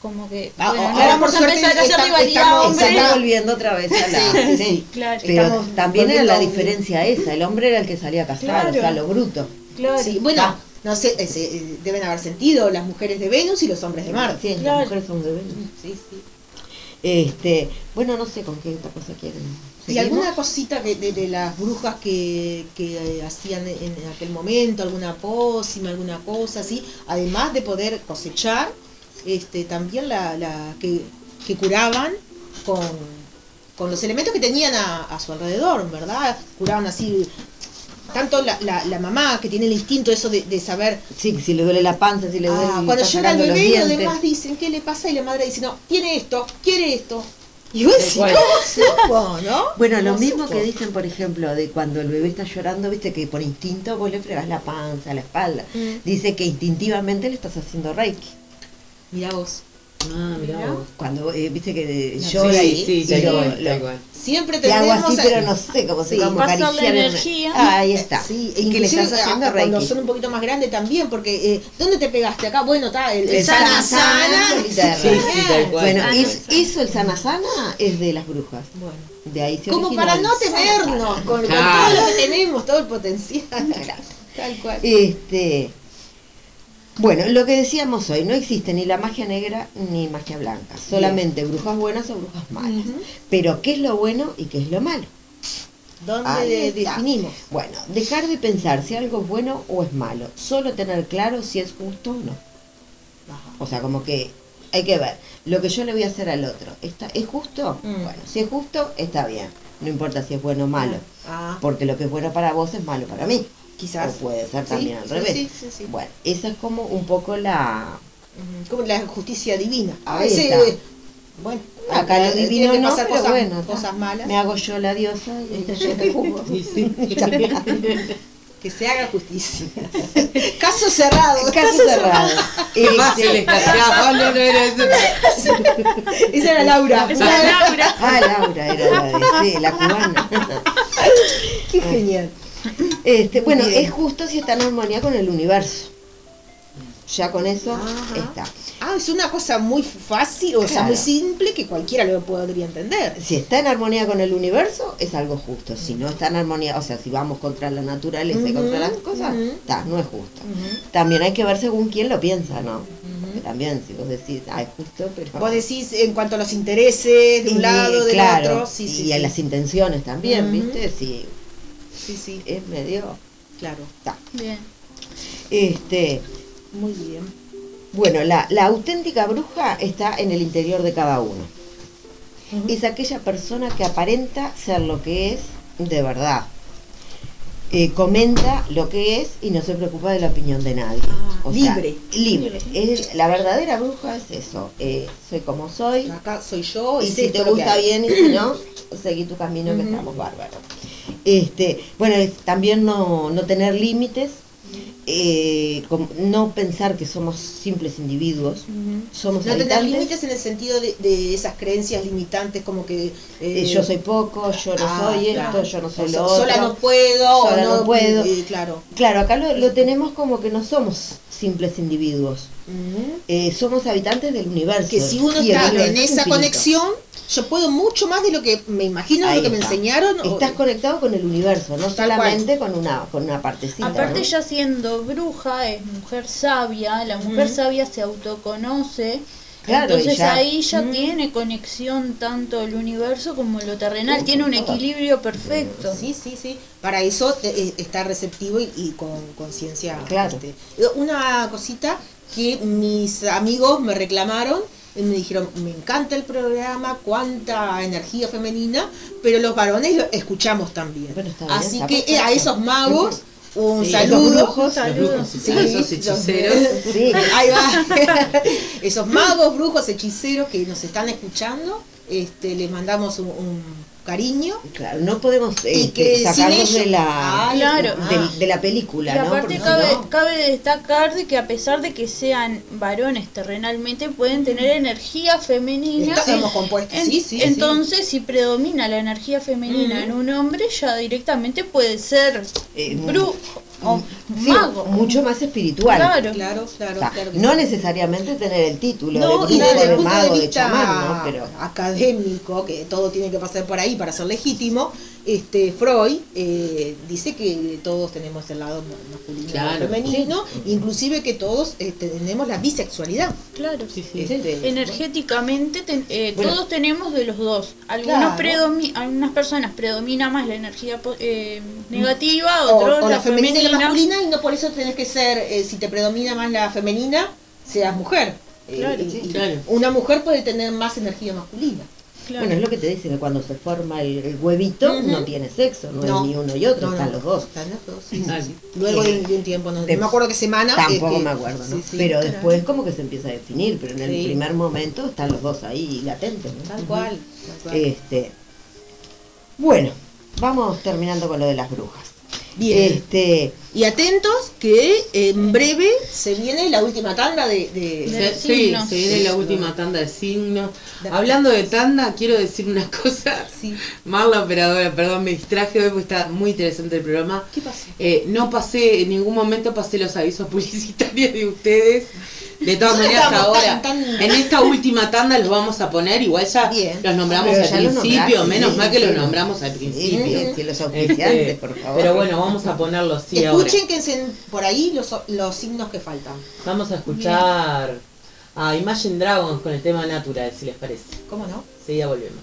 S6: como que
S2: Ah,
S6: bueno,
S2: ahora,
S6: no
S2: por
S6: vamos a
S2: suerte,
S6: empezar a hacer
S2: está-
S6: rivalidad
S2: estamos-
S3: está volviendo otra vez a la...
S2: Sí, sí,
S3: sí.
S2: sí.
S6: Claro,
S3: Pero
S2: Estamos
S3: también era la diferencia esa, el hombre era el que salía a cazar,
S6: Claro.
S3: o sea, lo bruto.
S6: claro.
S2: Bueno,
S3: Ah.
S2: no sé, eh, eh, deben haber sentido las mujeres de Venus y los hombres de Marte.
S3: Sí, las mujeres son de Venus.
S2: Sí, sí.
S3: Este, bueno, no sé con qué otra cosa quieren.
S2: ¿Y alguna cosita de, de las brujas que, que, eh, hacían en, en aquel momento, alguna pócima, alguna cosa así, además de poder cosechar, este, también la, la que, que curaban con, con los elementos que tenían a, a su alrededor, ¿verdad? Curaban así, tanto la, la, la mamá que tiene el instinto eso de, de saber,
S3: Sí, si le duele la panza, si le duele
S2: ah, cuando llora el
S3: los
S2: bebé y los demás dicen, ¿qué le pasa? Y la madre dice, no, tiene esto, quiere esto. Y vos decís. ¿cómo supo, no?
S3: Bueno, lo
S2: ¿Cómo
S3: mismo
S2: supo?
S3: que dicen, por ejemplo, de cuando el bebé está llorando, viste que por instinto vos le fregas la panza, la espalda.
S2: Mm.
S3: Dice que instintivamente le estás haciendo reiki.
S2: Mirá vos.
S4: Ah, mirá vos.
S3: Cuando, eh, viste que
S2: No,
S3: llora
S4: sí,
S3: y,
S4: sí,
S3: y
S4: tal
S3: lo-
S4: cual,
S3: lo-
S4: tal cual.
S2: Siempre
S3: te hago
S2: tenemos
S3: así, pero no sé cómo se
S2: Sí.
S3: cómo
S6: Pasarle
S3: acariciar el-
S6: energía.
S3: Ah, ahí está.
S2: Sí,
S3: y que le
S2: inclusive,
S3: estás haciendo
S2: cuando
S3: reiki.
S2: son un poquito más grandes también, porque eh, ¿dónde te pegaste? Acá, bueno, está el, el sana
S3: sana.
S4: Sí, sí, tal cual.
S3: Bueno, es-
S6: no,
S3: eso, el sana sana, es de las brujas.
S2: Bueno.
S3: De ahí se
S2: Como para
S3: el
S2: no temernos con, con
S4: Claro.
S2: todo lo que tenemos, todo el potencial. Tal cual.
S3: Este, bueno, lo que decíamos hoy, no existe ni la magia negra ni magia blanca, solamente brujas buenas o brujas malas. Pero ¿qué es lo bueno y qué es lo malo?
S2: ¿Dónde definimos?
S3: Bueno, dejar de pensar si algo es bueno o es malo, solo tener claro si es justo o no.
S2: Ajá.
S3: O sea, como que hay que ver, lo que yo le voy a hacer al otro, ¿está, ¿es justo?
S2: Mm.
S3: Bueno, si es justo, está bien, no importa si es bueno o malo,
S2: Ah,
S3: porque lo que es bueno para vos es malo para mí.
S2: Quizás.
S3: O puede ser
S2: Sí,
S3: también al revés.
S2: sí, sí, sí.
S3: Bueno, esa es como un poco la...
S2: Como la justicia divina. A
S3: Ahí
S2: veces,
S3: está.
S2: eh, bueno,
S3: Acá lo divino
S2: que
S3: no,
S2: pasar
S3: pero
S2: cosas,
S3: bueno, está.
S2: cosas malas.
S3: me hago yo la diosa y yo me
S4: sí.
S2: Que se haga justicia. Caso cerrado.
S3: Caso cerrado.
S4: Fácil
S3: Este,
S4: eso.
S2: Esa era Laura.
S6: Esa era Laura.
S3: Ah, Laura era la de, sí, la cubana.
S2: Qué genial.
S3: Este, bueno,
S2: bien.
S3: es justo si está en armonía con el universo. Ya con eso
S2: Ajá.
S3: está.
S2: Ah, es una cosa muy fácil, o sea, muy simple que cualquiera lo podría entender.
S3: Si está en armonía con el universo, es algo justo. Si no está en armonía, o sea, si vamos contra la naturaleza y contra las cosas, está, no es justo. También hay que ver según quién lo piensa, ¿no? También, si vos decís, ah, es justo, pero...
S2: Vos decís en cuanto a los intereses de un
S3: Y,
S2: lado, del
S3: claro,
S2: otro. Sí, sí,
S3: y a
S2: sí.
S3: las intenciones también. ¿viste? Si
S2: Sí, sí,
S3: es medio...
S2: claro.
S3: está.
S6: Bien.
S3: Este,
S2: Muy bien.
S3: bueno, la, la auténtica bruja está en el interior de cada uno. Es aquella persona que aparenta ser lo que es de verdad. Eh, comenta lo que es y no se preocupa de la opinión de nadie.
S2: Ah, libre.
S3: libre. Es- la verdadera bruja es eso. eh, soy como soy.
S2: Acá soy yo
S3: Y si te gusta bien y si no, seguí tu camino que estamos bárbaros. Este, bueno, es también no, no tener límites, eh, no pensar que somos simples individuos, somos
S2: No tener
S3: habitantes,
S2: límites en el sentido de, de esas creencias limitantes como que...
S3: eh,
S2: eh,
S3: yo soy poco, yo no
S2: ah,
S3: soy
S2: claro.
S3: esto, yo no soy
S2: O
S3: lo otro.
S2: Sola no puedo,
S3: Sola no puedo.
S2: eh, claro.
S3: Claro, acá lo, lo tenemos como que no somos simples individuos. eh, somos habitantes del universo.
S2: Que si uno está en
S3: es
S2: esa
S3: infinito.
S2: conexión, yo puedo mucho más de lo que me imagino, de lo que me enseñaron. o-
S3: Estás conectado con el universo, no
S2: Tal
S3: solamente con una, con una partecita.
S6: Aparte
S3: ¿no?
S6: ya siendo bruja es mujer sabia, la mujer sabia se autoconoce,
S3: Claro,
S6: entonces
S3: ya-
S6: ahí ya
S2: Mm.
S6: tiene conexión tanto el universo como lo terrenal, tiene un equilibrio perfecto.
S2: Sí, sí, sí. Para eso eh, está receptivo y, y con conciencia.
S3: Claro.
S2: este. Una cosita que mis amigos me reclamaron, y me dijeron, me encanta el programa, cuánta energía femenina, pero los varones lo escuchamos también.
S3: Bueno, está bien,
S2: Así
S3: está
S2: que eh,
S3: perfecto.
S2: a esos magos, un
S4: Sí,
S2: saludo.
S3: los brujos,
S4: Los brujos,
S2: Sí,
S4: esos hechiceros.
S3: Sí.
S2: Ahí va. Esos magos, brujos, hechiceros que nos están escuchando, este, les mandamos un, un cariño.
S3: Claro, no podemos
S2: Y
S3: este,
S2: que
S3: sacarnos de la,
S2: Ah,
S6: claro.
S3: de, de la película,
S6: Y
S3: ¿no?
S6: aparte cabe,
S3: no-
S6: cabe destacar de que a pesar de que sean varones terrenalmente, pueden tener energía femenina.
S2: Estamos compuestos.
S6: En-
S2: sí, sí, sí.
S6: entonces, si predomina la energía femenina en un hombre, ya directamente puede ser
S3: Eh,
S6: brujo o
S3: sí,
S6: mago.
S3: mucho más espiritual.
S6: Claro.
S2: Claro,
S3: O
S2: claro,
S3: sea,
S2: claro que
S3: no
S2: sí.
S3: necesariamente tener el título
S2: No,
S3: de
S2: y
S3: brujo,
S2: desde el
S3: de
S2: punto
S3: mago,
S2: de
S3: de,
S2: vista
S3: chamán, ¿no? Pero
S2: académico, que todo tiene que pasar por ahí para ser legítimo, este Freud eh, dice que todos tenemos el lado ma- masculino
S4: Claro,
S2: y femenino, inclusive que todos este, tenemos la bisexualidad.
S6: Claro.
S4: Sí, sí.
S2: Este,
S6: Energéticamente ten- eh,
S3: Bueno.
S6: todos tenemos de los dos. Algunos
S2: Claro.
S6: predomi- algunas personas predomina más la energía po- eh, negativa,
S2: o,
S6: otros
S2: o la
S6: la
S2: femenina y la masculina, y no por eso tenés que ser, eh, si te predomina más la femenina, seas mujer. Eh,
S6: Claro,
S2: y-
S6: sí.
S2: y
S4: Claro.
S2: Una mujer puede tener más energía masculina.
S6: Claro.
S3: bueno, es lo que te dicen, que cuando se forma el, el huevito no tiene sexo, no,
S2: No.
S3: es ni uno y otro,
S2: No,
S3: están
S2: no,
S3: los dos.
S2: Están los dos, sí, sí, sí. Luego de, de un tiempo, no, no
S3: De-
S2: me acuerdo qué semana.
S3: Tampoco
S2: este,
S3: me acuerdo, ¿no? pero
S2: claro.
S3: después como que se empieza a definir, pero en el primer momento están los dos ahí latentes.
S2: Tal cual. tal cual.
S3: Este, bueno, vamos terminando con lo de las brujas.
S2: Bien.
S3: Este,
S2: Y atentos que en breve se viene la última tanda de... de-
S6: De-
S4: Sí,
S6: signos.
S4: se viene la última tanda de signos. Hablando de tanda, quiero decir una cosa.
S2: Sí.
S4: Marla operadora, perdón, me distraje hoy porque está muy interesante el programa.
S2: ¿Qué pasó?
S4: Eh, no pasé, en ningún momento pasé los avisos publicitarios de ustedes. De todas maneras, ahora,
S2: tan- tan-
S4: en esta última tanda los vamos a poner. Igual ya
S2: Bien.
S4: los nombramos
S3: Pero
S4: al principio, menos
S3: sí,
S4: mal que
S3: sí.
S4: los nombramos al principio.
S3: sí, los auspiciantes,
S4: Este,
S3: por favor.
S4: Pero bueno, vamos a ponerlos sí ahora.
S2: Escuchen que se- por ahí los, los signos que faltan.
S4: Vamos a escuchar a Imagine Dragons con el tema Natural, si les parece.
S2: ¿Cómo no?
S4: Sí, ya volvemos.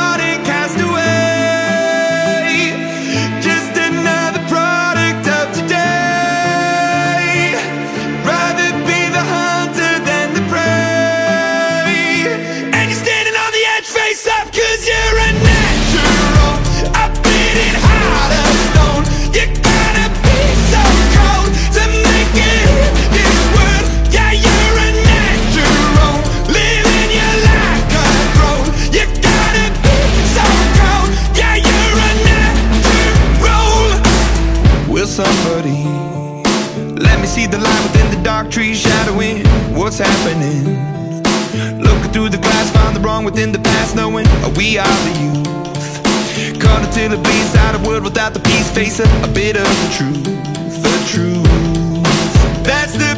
S7: within the past, knowing we are the youth. Caught until it bleeds out a world without the peace, face a, a bit of the truth, the truth. That's the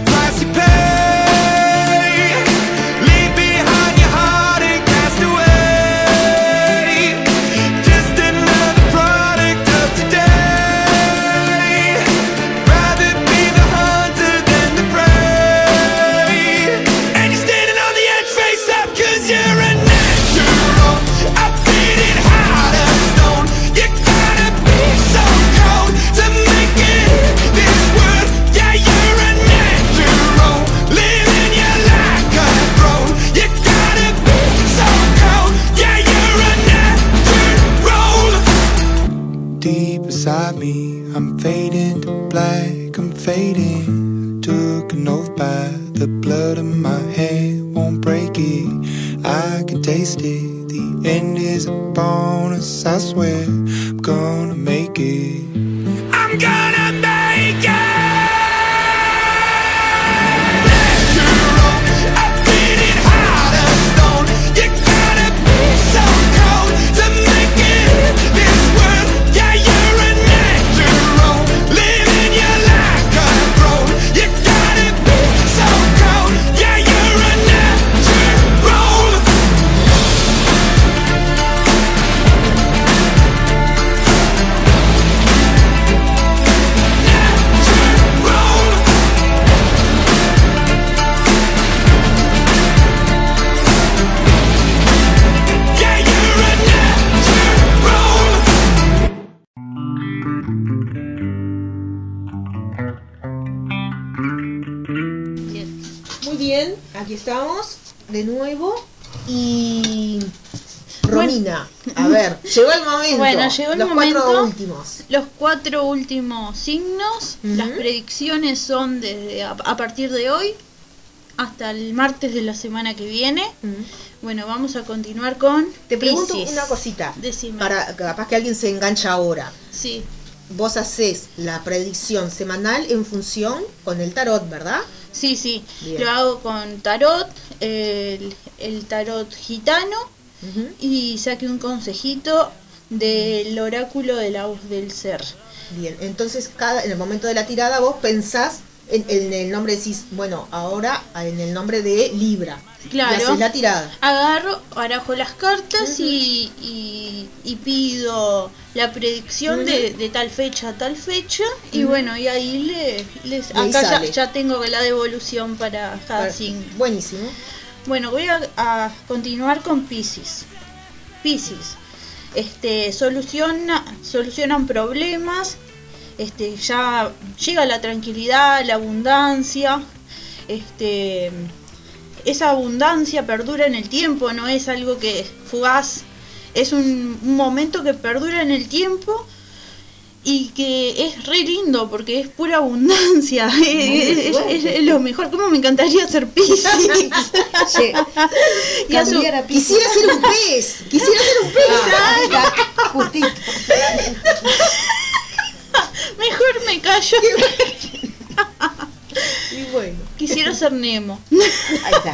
S2: llegó el los
S5: momento.
S2: cuatro últimos.
S5: Los cuatro últimos signos, las predicciones son desde a, a partir de hoy hasta el martes de la semana que viene. Bueno, vamos a continuar con
S2: Te pregunto una cosita,
S5: Decime.
S2: para capaz que alguien se engancha ahora.
S5: Sí,
S2: Vos haces la predicción semanal en función con el tarot, ¿verdad?
S5: sí, sí.
S2: Bien.
S5: Lo hago con tarot, el, el tarot gitano y saqué un consejito del oráculo de la voz del ser.
S2: Bien, entonces cada, en el momento de la tirada vos pensás en, en el nombre, decís, bueno, ahora en el nombre de Libra.
S5: Claro.
S2: Y haces la tirada.
S5: Agarro, barajo las cartas y, y- y pido la predicción de, de tal fecha a tal fecha. Y bueno, y ahí le, les,
S2: Y
S5: acá ya, ya tengo la devolución para cada signo.
S2: Buenísimo.
S5: Bueno, voy a, a continuar con Pisces. Pisces. Este, soluciona, solucionan problemas, este, ya llega la tranquilidad, la abundancia, este, esa abundancia perdura en el tiempo, no es algo que fugaz, es un, un momento que perdura en el tiempo y que es re lindo porque es pura abundancia, es, es- es- es lo mejor, como me encantaría ser Pisces.
S2: Quisiera ser un pez, quisiera ser un pez.
S3: Ah, justito.
S5: Mejor me callo.
S2: Y bueno.
S5: Quisiera ser Nemo.
S3: Ahí está.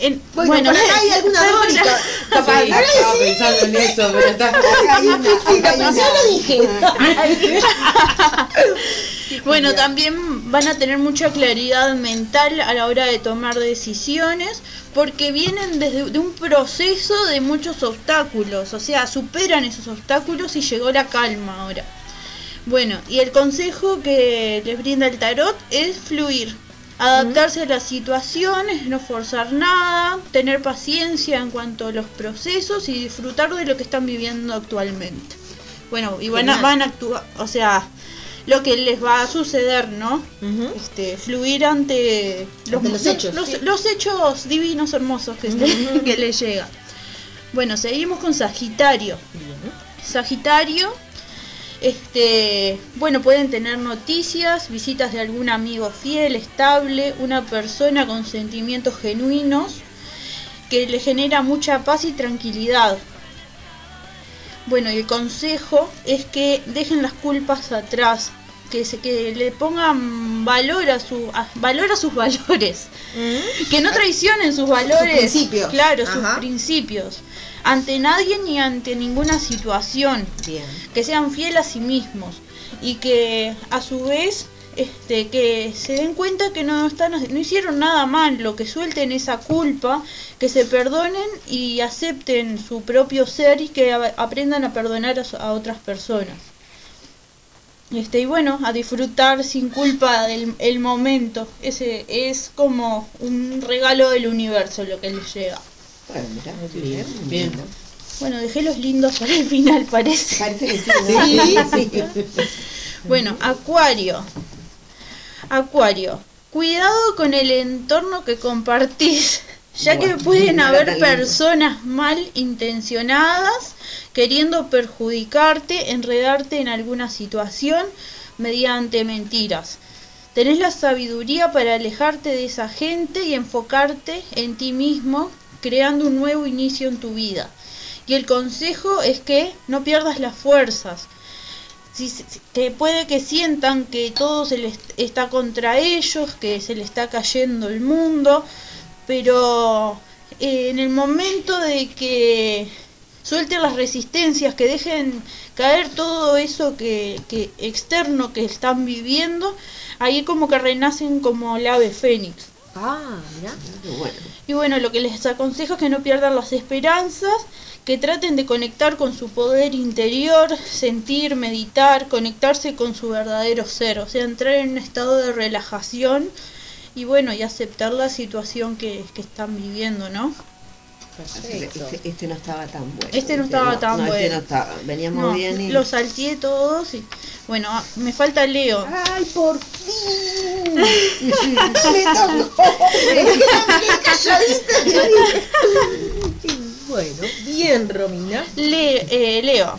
S5: En-
S2: Bueno, por acá hay alguna
S5: está
S2: Dory,
S5: para-
S2: ca- capaz,
S4: Sí, estaba pensando en eso, pero está.
S2: Yo lo dije.
S5: Bueno, también van a tener mucha claridad mental a la hora de tomar decisiones porque vienen desde de un proceso de muchos obstáculos, o sea, superan esos obstáculos y llegó la calma ahora. Bueno, y el consejo que les brinda el tarot es fluir, adaptarse a las situaciones, no forzar nada, tener paciencia en cuanto a los procesos y disfrutar de lo que están viviendo actualmente. Bueno, y van a, van a actuar, o sea, lo que les va a suceder, ¿no? Este, fluir ante los,
S2: Ante los hechos,
S5: los,
S2: sí.
S5: los hechos divinos, hermosos que, que les llegan. Bueno, seguimos con Sagitario. Sagitario, este, bueno, pueden tener noticias, visitas de algún amigo fiel, estable, una persona con sentimientos genuinos que le genera mucha paz y tranquilidad. Bueno, y el consejo es que dejen las culpas atrás, que se que le pongan valor a su a- valor a sus valores, que no traicionen sus valores,
S2: principios.
S5: claro,
S2: Ajá.
S5: sus principios ante nadie ni ante ninguna situación
S2: Bien.
S5: que sean fieles a sí mismos y que a su vez este que se den cuenta que no están no hicieron nada malo, que suelten esa culpa, que se perdonen y acepten su propio ser y que a- aprendan a perdonar a otras personas. Este, y bueno, a disfrutar sin culpa del el momento. Ese es como un regalo del universo lo que les llega.
S3: Bueno,
S4: Bien.
S5: Bueno, dejé los lindos para el final, parece.
S3: Parece que sí. ¿no?
S2: Sí, sí.
S5: Bueno, Acuario. Acuario. Cuidado con el entorno que compartís, ya que pueden haber personas mal intencionadas queriendo perjudicarte, enredarte en alguna situación. mediante mentiras. Tenés la sabiduría para alejarte de esa gente y enfocarte en ti mismo, creando un nuevo inicio en tu vida. Y el consejo es que no pierdas las fuerzas. Si, que puede que sientan que todo se les está contra ellos, que se les está cayendo el mundo, pero eh, en el momento de que suelten las resistencias, que dejen caer todo eso que, que externo que están viviendo, ahí como que renacen como el ave fénix.
S2: Ah, mira.
S3: Bueno,
S5: Y bueno, lo que les aconsejo es que no pierdan las esperanzas, que traten de conectar con su poder interior, sentir, meditar, conectarse con su verdadero ser, o sea, entrar en un estado de relajación y bueno, y aceptar la situación que, que están viviendo, ¿no?
S2: Perfecto.
S3: este, este no estaba tan bueno.
S5: Este no estaba tan
S3: no, Este
S5: bueno.
S3: no estaba, veníamos
S5: No,
S3: bien y...
S5: los salteé todos y bueno, ah, me falta Leo.
S2: ¡Ay, por fin!
S3: Me tocó.
S2: bueno, bien, Romina.
S5: Le- eh, Leo.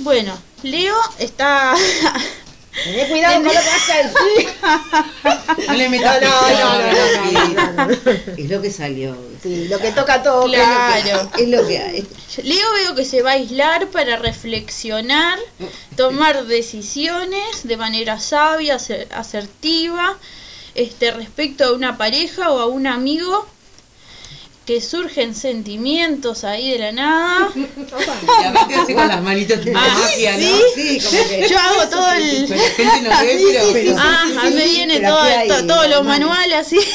S5: Bueno, Leo está
S2: Tené cuidado con lo que vas a decir.
S4: No le metas
S2: No, no, no, no, no, no, no.
S3: Es lo que salió.
S2: Sí, lo que toca todo.
S5: Claro.
S3: Es lo que hay.
S5: Leo veo que se va a aislar para reflexionar, tomar decisiones de manera sabia, aser- asertiva, este respecto a una pareja o a un amigo que surgen sentimientos ahí de la nada.
S4: Y aparte así con las manitas de
S5: Ah,
S4: magia, ¿no?
S3: Sí, como que...
S5: Yo hago todo el
S4: la gente no ve, pero, pero
S5: Ah,
S3: sí,
S5: a mí
S3: sí,
S5: me viene todo,
S3: y
S5: to- todos los
S3: manual.
S5: manuales así.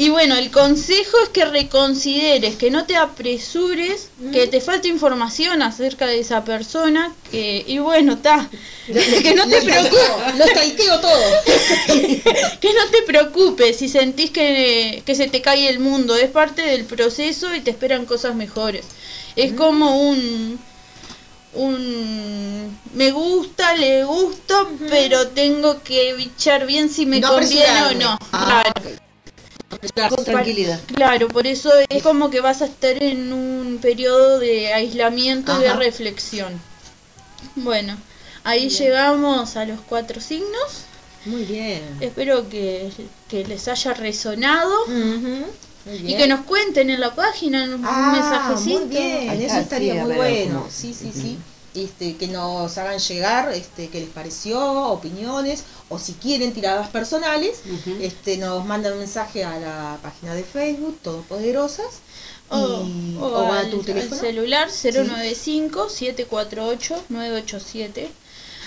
S5: Y bueno, el consejo es que reconsideres, que no te apresures, que te falta información acerca de esa persona, que y bueno, está, que no te preocupes,
S2: Lo stalkeo todo.
S5: que no te preocupes si sentís que, que se te cae el mundo, es parte del proceso y te esperan cosas mejores. Es como un un me gusta, le gusta, pero tengo que bichar bien si me
S2: No
S5: conviene o no.
S2: Ah,
S5: Claro.
S3: Con tranquilidad.
S5: Claro, por eso es como que vas a estar en un periodo de aislamiento y de reflexión. Bueno, ahí llegamos a los cuatro signos.
S2: Muy bien.
S5: Espero que, que les haya resonado y que nos cuenten en la página un
S2: Ah,
S5: mensajecito.
S2: Muy bien, eso estaría muy bueno. Sí, sí, sí. Este, que nos hagan llegar este, qué les pareció, opiniones, o si quieren tiradas personales, este, nos mandan un mensaje a la página de Facebook, Todopoderosas,
S5: O,
S2: y-
S5: o
S2: o a
S5: al,
S2: tu
S5: al
S2: teléfono.
S5: celular 095-748-987.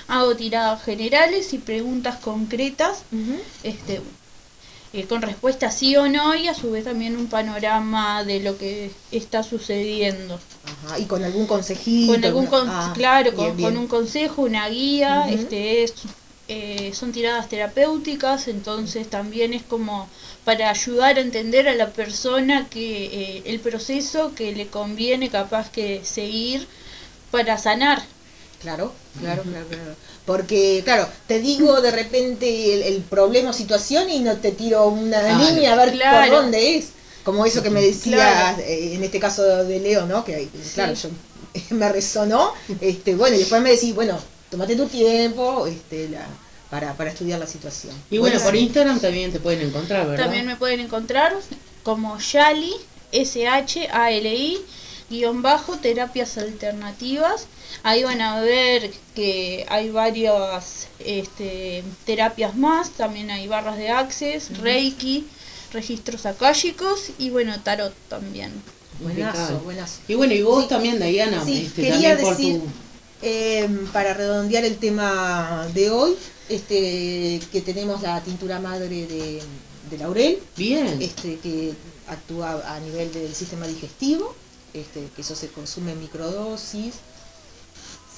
S5: Hago tiradas generales y preguntas concretas
S2: Ujú.
S5: este, eh, con respuesta sí o no y a su vez también un panorama de lo que está sucediendo.
S2: Ajá, y con algún consejito.
S5: Con algún con-
S2: ah,
S5: claro,
S2: bien,
S5: con,
S2: bien.
S5: con un consejo, una guía, este es eh, son tiradas terapéuticas, entonces también es como para ayudar a entender a la persona que eh, el proceso que le conviene capaz que seguir para sanar.
S2: Claro, claro, claro, claro. Porque, claro, te digo de repente el, el problema o situación y no te tiro una
S4: Claro.
S2: línea a ver
S5: Claro.
S2: por dónde es. Como eso que me decías,
S5: Claro.
S2: eh, en este caso de Leo, ¿no? Que, claro, yo, me resonó. Este, bueno, y después me decís, bueno, tomate tu tiempo este, la- para, para estudiar la situación.
S4: Y bueno, por
S2: sí.
S4: Instagram también te pueden encontrar, ¿verdad?
S5: También me pueden encontrar como Shali, S-H-A-L-I, guion bajo, terapias alternativas. Ahí van a ver que hay varias este, terapias más, también hay barras de access, Reiki, registros akáshicos y bueno, tarot también.
S2: Buenazo, buenazo.
S4: Y bueno, y vos
S2: Sí.
S4: también, Diana,
S2: Sí,
S4: este,
S2: quería
S4: también por
S2: decir,
S4: tu...
S2: eh, para redondear el tema de hoy, este, que tenemos la tintura madre de, de laurel,
S4: Bien.
S2: este, que actúa a nivel del sistema digestivo, este, que eso se consume en microdosis,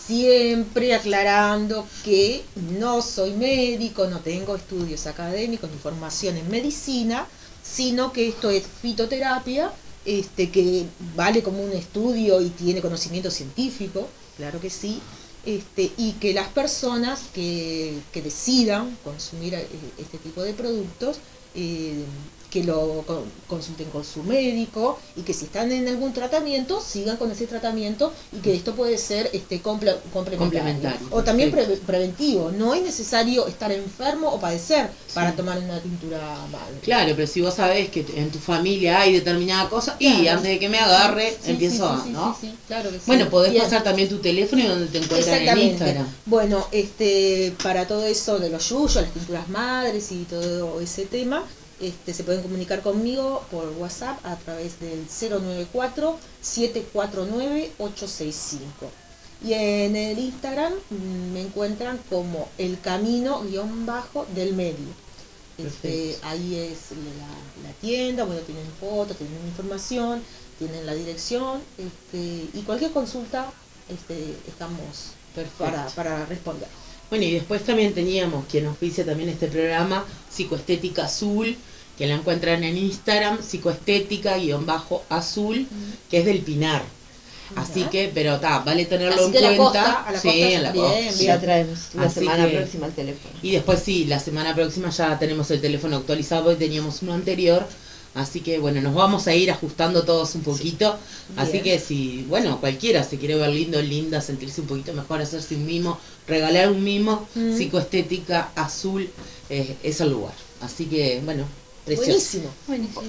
S2: siempre aclarando que no soy médico, no tengo estudios académicos ni formación en medicina, sino que esto es fitoterapia, este, que vale como un estudio y tiene conocimiento científico, claro que sí, este, y que las personas que, que decidan consumir eh, este tipo de productos, eh, que lo con- consulten con su médico y que si están en algún tratamiento, sigan con ese tratamiento y que esto puede ser este comple- complementario.
S4: Complementario,
S2: O también pre- preventivo. No es necesario estar enfermo o padecer para tomar una tintura madre.
S4: Claro, pero si vos sabés que en tu familia hay determinada cosa, y antes de que me agarre,
S2: Sí,
S4: empiezo a,
S2: sí,
S4: ¿no?
S2: claro que sí.
S4: Bueno, podés
S2: Bien.
S4: pasar también tu teléfono y donde te encuentran en. Instagram.
S2: Bueno, este, para todo eso de los yuyos, las pinturas madres y todo ese tema, este, se pueden comunicar conmigo por WhatsApp a través del 094-749-865. Y en el Instagram mm, me encuentran como el camino guion bajo del medio. Este, ahí es la, la tienda, bueno, tienen fotos, tienen información, tienen la dirección, este, y cualquier consulta este, estamos para, para responder.
S4: Bueno, y después también teníamos quien auspicia también este programa, Psicoestética Azul, que la encuentran en Instagram, psicoestética-azul, que es del Pinar. Así que, pero está, vale tenerlo
S2: Así
S4: en cuenta.
S2: costa, a la
S4: sí,
S2: costa,
S4: en la
S2: bien,
S4: costa. sí.
S3: La traemos la
S4: Así
S3: semana
S4: que-
S3: próxima al teléfono.
S4: Y después sí, la semana próxima ya tenemos el teléfono actualizado y teníamos uno anterior. Así que bueno, nos vamos a ir ajustando todos un poquito. Así que si, bueno, cualquiera se quiere ver lindo, linda, sentirse un poquito mejor, hacerse un mimo, regalar un mimo,
S2: Mm.
S4: psicoestética azul, eh, es el lugar. Así que bueno, precioso.
S2: Buenísimo.
S6: Buenísimo.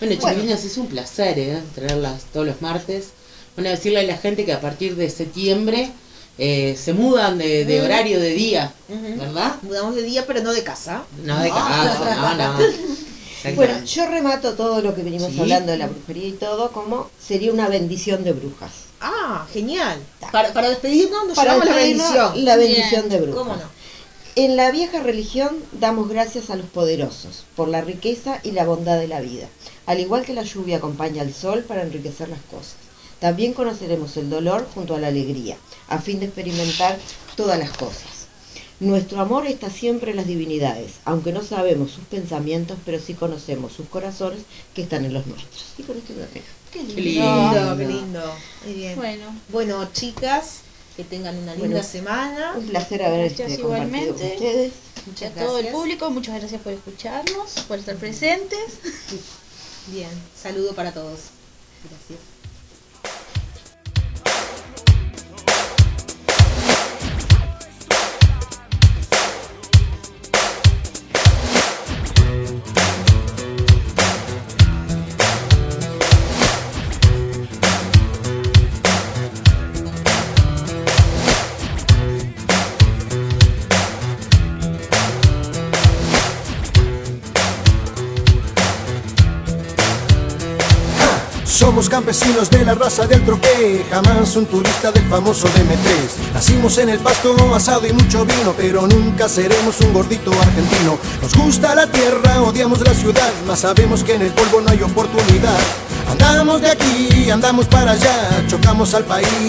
S4: Bueno,
S3: Bueno.
S4: chiquilinas, es un placer ¿eh? traerlas todos los martes. Bueno, decirle a la gente que a partir de septiembre eh, se mudan de, de horario de día. ¿verdad?
S2: Mudamos de día, pero no de casa.
S4: No de casa, no, no.
S3: Bueno, yo remato todo lo que venimos
S4: Sí.
S3: hablando de la brujería y todo como sería una bendición de brujas.
S2: Ah, genial. Para, para despedirnos nos
S3: Para
S2: llevamos la bendición.
S3: La bendición de brujas.
S2: ¿Cómo no?
S3: En la vieja religión damos gracias a los poderosos por la riqueza y la bondad de la vida, al igual que la lluvia acompaña al sol para enriquecer las cosas. También conoceremos el dolor junto a la alegría, a fin de experimentar todas las cosas. Nuestro amor está siempre en las divinidades, aunque no sabemos sus pensamientos, pero sí conocemos sus corazones que están en los nuestros. Y con esto me dejo.
S2: Qué lindo,
S4: Qué lindo.
S2: qué lindo. Muy bien.
S6: Bueno,
S2: Bueno, chicas, que tengan una linda
S3: Bueno.
S2: semana.
S3: Un placer haber
S6: Gracias
S3: este, con
S6: igualmente.
S3: ustedes.
S6: a todo el público, muchas gracias por escucharnos, por estar presentes.
S2: Bien, saludo para todos. Gracias.
S8: Campesinos de la raza del troqué, jamás un turista del famoso DM3. Nacimos en el pasto, asado y mucho vino, pero nunca seremos un gordito argentino. Nos gusta la tierra, odiamos la ciudad, mas sabemos que en el polvo no hay oportunidad. Andamos de aquí, andamos para allá, chocamos al país